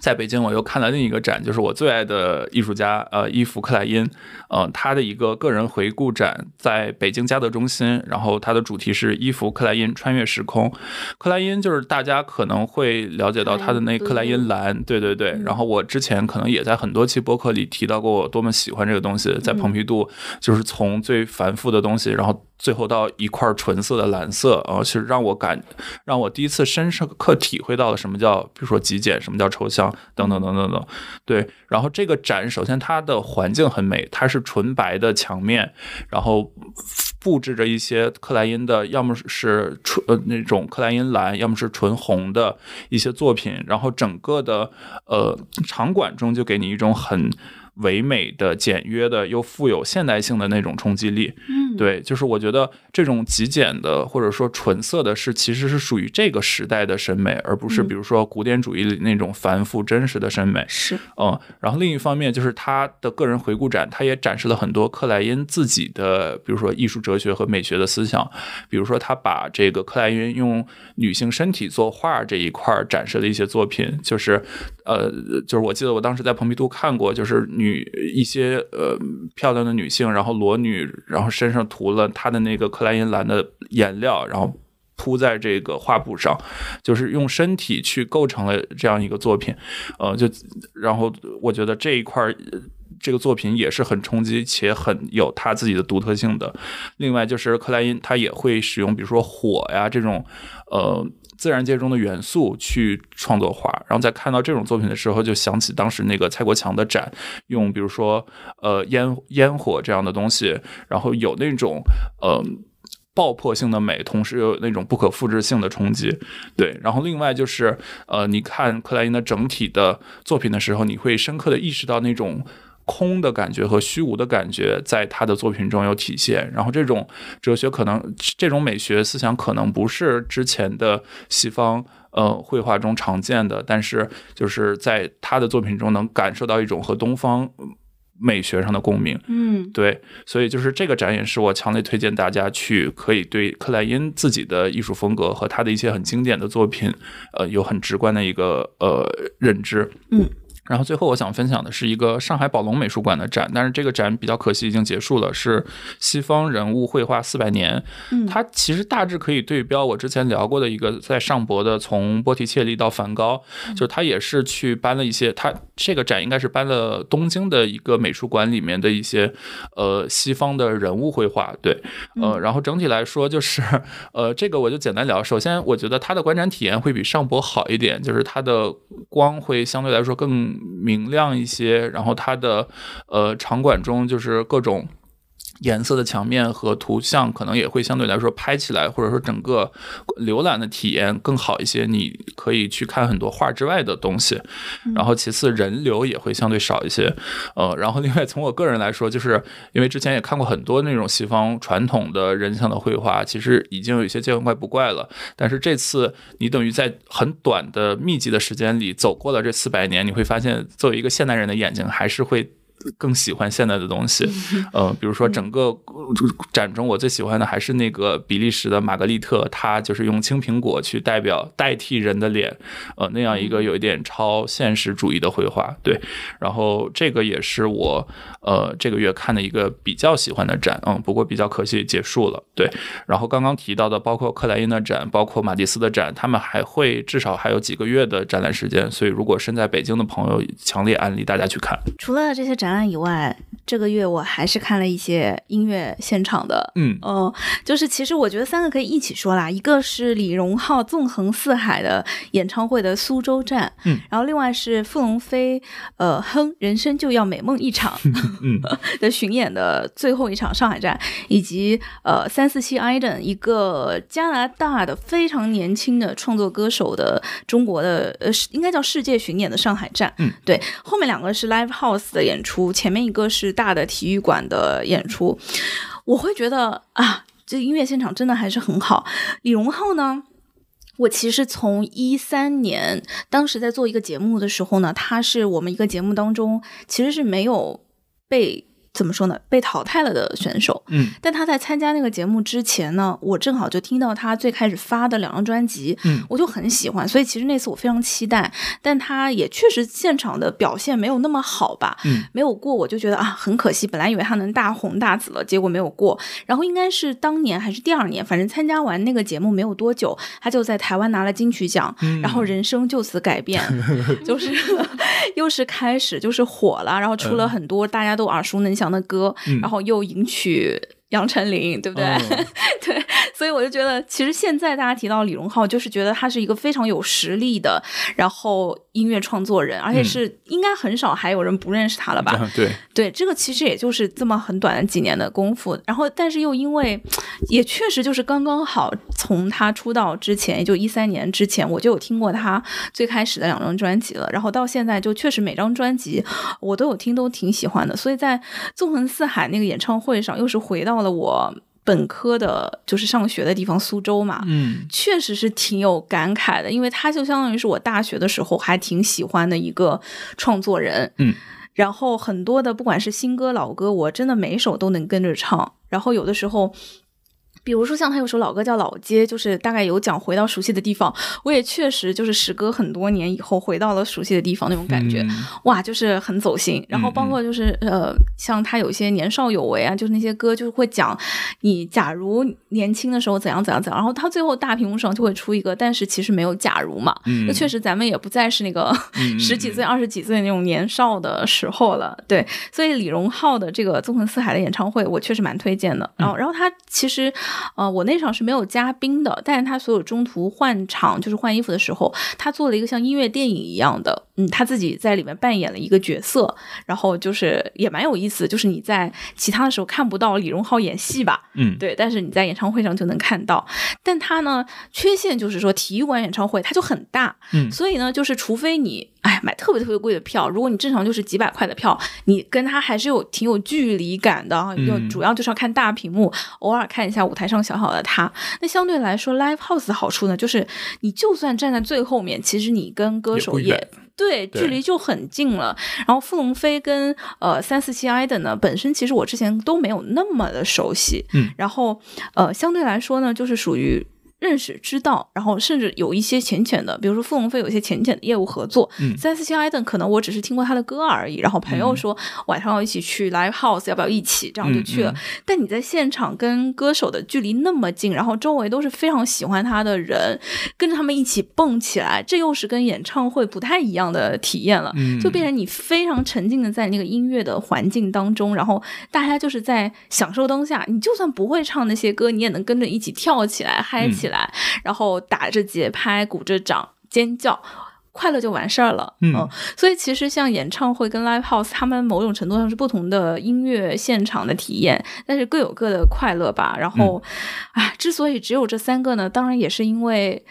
在北京，我又看了另一个展，就是我最爱的艺术家，呃，伊芙克莱因，呃，他的一个个人回顾展，在北京嘉德中心，然后它的主题是伊芙克莱因穿越时空。克莱因就是大家可能会了解到他的那克莱因蓝，对对对。然后我之前可能也在很多期播客里提到过，我多么喜欢这个东西，在蓬皮杜就是从最繁复的东西，然后最后到一块纯色的蓝色，啊，其实让我感，让我第一次深刻体会到了什么叫，比如说极简，什么叫抽象，等等等等等。对，然后这个展首先它的环境很美，它是纯白的墙面，然后布置着一些克莱因的，要么是纯呃那种克莱因蓝，要么是纯红的一些作品，然后整个的呃场馆中就给你一种很。唯美的、简约的，又富有现代性的那种冲击力，对，就是我觉得这种极简的或者说纯色的是其实是属于这个时代的审美，而不是嗯比如说古典主义里那种繁复真实的审美。是，嗯，然后另一方面就是他的个人回顾展，他也展示了很多克莱因自己的，比如说艺术哲学和美学的思想。比如说，他把这个克莱因用女性身体作画这一块儿展示的一些作品，就是呃，就是我记得我当时在蓬皮杜看过，就是女一些呃漂亮的女性，然后裸女，然后身上涂了他的那个克莱因蓝的颜料，然后。铺在这个画布上，就是用身体去构成了这样一个作品，呃，就然后我觉得这一块儿。这个作品也是很冲击且很有他自己的独特性的。另外就是克莱因，他也会使用比如说火呀这种呃自然界中的元素去创作画。然后在看到这种作品的时候，就想起当时那个蔡国强的展，用比如说呃烟烟火这样的东西，然后有那种呃。爆破性的美，同时又有那种不可复制性的冲击，对。然后另外就是，呃，你看克莱因的整体的作品的时候，你会深刻的意识到那种空的感觉和虚无的感觉在他的作品中有体现。然后这种哲学可能，这种美学思想可能不是之前的西方呃绘画中常见的，但是就是在他的作品中能感受到一种和东方美学上的共鸣。嗯对，所以就是这个展也是我强烈推荐大家去，可以对克莱因自己的艺术风格和他的一些很经典的作品，呃，有很直观的一个呃认知。嗯。然后最后我想分享的是一个上海宝龙美术馆的展，但是这个展比较可惜已经结束了，是西方人物绘画四百年。嗯它其实大致可以对标我之前聊过的一个在上博的从波提切利到梵高，就是他也是去搬了一些，他这个展应该是搬了东京的一个美术馆里面的一些呃西方的人物绘画，对，呃，然后整体来说就是呃这个我就简单聊，首先我觉得它的观展体验会比上博好一点，就是它的光会相对来说更明亮一些，然后它的呃场馆中就是各种。颜色的墙面和图像可能也会相对来说拍起来，或者说整个浏览的体验更好一些。你可以去看很多画之外的东西，然后其次人流也会相对少一些。呃，然后另外从我个人来说，就是因为之前也看过很多那种西方传统的人像的绘画，其实已经有一些见怪不怪了。但是这次你等于在很短的密集的时间里走过了这四百年，你会发现作为一个现代人的眼睛还是会。更喜欢现代的东西，呃，比如说整个呃展中我最喜欢的还是那个比利时的玛格丽特，她就是用青苹果去代表代替人的脸，呃，那样一个有一点超现实主义的绘画，对。然后这个也是我呃这个月看的一个比较喜欢的展，嗯，不过比较可惜结束了，对。然后刚刚提到的包括克莱因的展，包括马蒂斯的展，他们还会至少还有几个月的展览时间，所以如果身在北京的朋友，强烈安利大家去看。除了这些展览以外，这个月我还是看了一些音乐现场的。嗯。哦，就是其实我觉得三个可以一起说啦，一个是李荣浩纵横四海的演唱会的苏州站，嗯，然后另外是傅龙飞，呃，哼，人生就要美梦一场，嗯。的巡演的最后一场上海站，以及呃三四七 Iden 一个加拿大的非常年轻的创作歌手的中国的呃是应该叫世界巡演的上海站，嗯，对，后面两个是 Live House 的演出，前面一个是大的体育馆的演出，我会觉得啊，这音乐现场真的还是很好。李荣浩呢？我其实从一三年，当时在做一个节目的时候呢，他是我们一个节目当中其实是没有被怎么说呢，被淘汰了的选手。嗯但他在参加那个节目之前呢，我正好就听到他最开始发的两张专辑，嗯我就很喜欢，所以其实那次我非常期待，但他也确实现场的表现没有那么好吧，嗯没有过，我就觉得啊很可惜，本来以为他能大红大紫了，结果没有过。然后应该是当年还是第二年，反正参加完那个节目没有多久，他就在台湾拿了金曲奖，嗯然后人生就此改变，就是 又是开始就是火了，然后出了很多大家都耳熟能详的歌，嗯。然后又迎娶杨丞琳，对不对？哦 对，所以我就觉得，其实现在大家提到李荣浩，就是觉得他是一个非常有实力的，然后音乐创作人，而且是应该很少还有人不认识他了吧？对，这个其实也就是这么很短的几年的功夫，然后但是又因为也确实就是刚刚好，从他出道之前，也就一三年之前，我就有听过他最开始的两张专辑了，然后到现在就确实每张专辑我都有听，都挺喜欢的，所以在纵横四海那个演唱会上，又是回到了我本科的，就是上学的地方苏州嘛，嗯确实是挺有感慨的，因为他就相当于是我大学的时候还挺喜欢的一个创作人，嗯，然后很多的不管是新歌老歌，我真的每首都能跟着唱，然后有的时候。比如说，像他有首老歌叫《老街》，就是大概有讲回到熟悉的地方。我也确实就是时隔很多年以后回到了熟悉的地方那种感觉，嗯哇，就是很走心。然后包括就是呃，像他有一些年少有为啊，就是那些歌就是会讲你假如年轻的时候怎样怎样怎样，然后他最后大屏幕上就会出一个，但是其实没有假如嘛。嗯确实咱们也不再是那个嗯 十几岁、二十几岁那种年少的时候了。对，所以李荣浩的这个纵横四海的演唱会，我确实蛮推荐的。然后，然后他其实呃，我那场是没有嘉宾的，但是他所有中途换场就是换衣服的时候，他做了一个像音乐电影一样的，嗯，他自己在里面扮演了一个角色，然后就是也蛮有意思，就是你在其他的时候看不到李荣浩演戏吧，嗯对，但是你在演唱会上就能看到。但他呢，缺陷就是说体育馆演唱会它就很大，嗯所以呢，就是除非你哎买特别特别贵的票，如果你正常就是几百块的票，你跟他还是有挺有距离感的，要嗯主要就是要看大屏幕，偶尔看一下舞台上小小的他。那相对来说，live house 的好处呢，就是你就算站在最后面，其实你跟歌手也对，对距离就很近了。然后傅龙飞跟呃三四七 i 的呢，本身其实我之前都没有那么的熟悉，嗯，然后呃相对来说呢，就是属于。认识、知道，然后甚至有一些浅浅的，比如说付龙飞有一些浅浅的业务合作。嗯三四七 i d 可能我只是听过他的歌而已，然后朋友嗯说晚上要一起去 live house，要不要一起？这样就去了。嗯嗯但你在现场跟歌手的距离那么近，然后周围都是非常喜欢他的人，跟着他们一起蹦起来，这又是跟演唱会不太一样的体验了。嗯就变成你非常沉浸的在那个音乐的环境当中，然后大家就是在享受当下。你就算不会唱那些歌，你也能跟着一起跳起来、嗨起来，然后打着节拍、鼓着掌、尖叫。快乐就完事儿了，嗯所以其实像演唱会跟 live house，他们某种程度上是不同的音乐现场的体验，但是各有各的快乐吧。然后，啊，之所以只有这三个呢，当然也是因为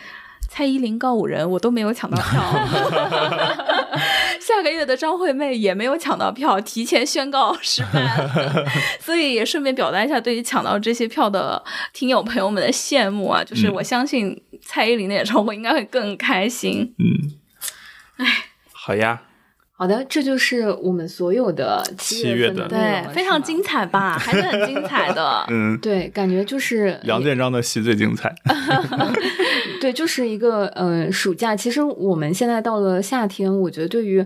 蔡依林告五人我都没有抢到票，下个月的张惠妹也没有抢到票，提前宣告失败，所以也顺便表达一下对于抢到这些票的听友朋友们的羡慕啊！就是嗯。我相信蔡依林的演唱会应该会更开心。嗯，哎好呀，好的，这就是我们所有的七七月的份对非常精彩吧？还是很精彩的。嗯，对，感觉就是 梁建章的戏最精彩。对，就是一个呃暑假。其实我们现在到了夏天，我觉得对于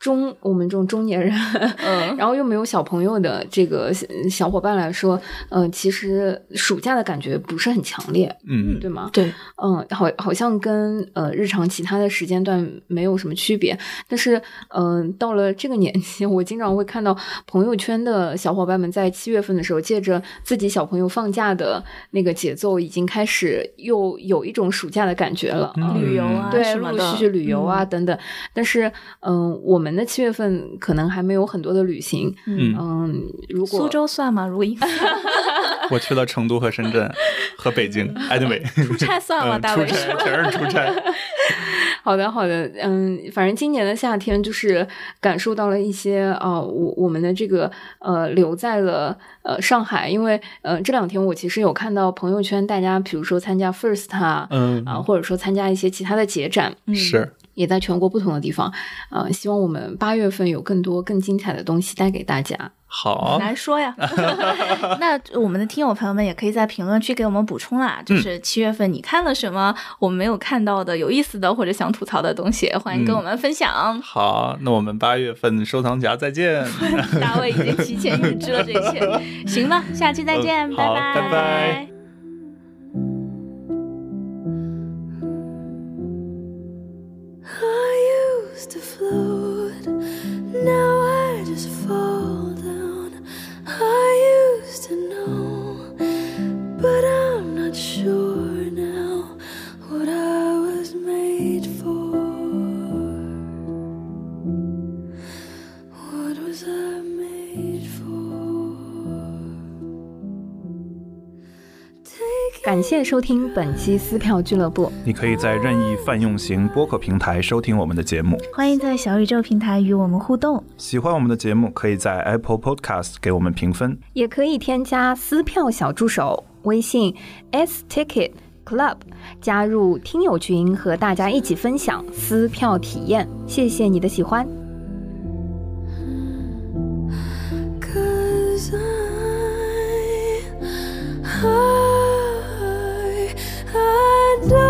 中我们这种中年人，嗯 然后又没有小朋友的这个小伙伴来说，嗯、其实暑假的感觉不是很强烈，嗯对吗？对，嗯，好，好像跟呃日常其他的时间段没有什么区别，但是嗯、到了这个年纪，我经常会看到朋友圈的小伙伴们在七月份的时候，借着自己小朋友放假的那个节奏，已经开始又有一种暑假的感觉了。嗯旅游啊对，陆陆续续旅游啊、等等，但是嗯、我们的七月份可能还没有很多的旅行，嗯，如果苏州算吗？如果因 我去了成都和深圳和北京，anyway，出差算吗？嗯，出大伟差全是出差。好的，好的，嗯，反正今年的夏天就是感受到了一些啊、我我们的这个呃留在了呃上海，因为呃这两天我其实有看到朋友圈，大家比如说参加 First 啊。嗯啊，或者说参加一些其他的节展，嗯是，也在全国不同的地方，呃，希望我们八月份有更多更精彩的东西带给大家。好，难说呀。那我们的听友朋友们也可以在评论区给我们补充啦，就是七月份你看了什么我们没有看到的有意思的或者想吐槽的东西，欢迎跟我们分享。好，那我们八月份收藏夹再见。大卫已经提前预知了这一切，行吧，下期再见，嗯好拜拜拜 but I'm not sure now what I was made for. What was I made for? 感谢收听本期撕票俱乐部，你可以在任意泛用型播客平台收听我们的节目。欢迎在小宇宙平台与我们互动。喜欢我们的节目，可以在 Apple Podcast 给我们评分。也可以添加撕票小助手微信 s ticket club 加入听友群，和大家一起分享撕票体验。谢谢你的喜欢。I, I, I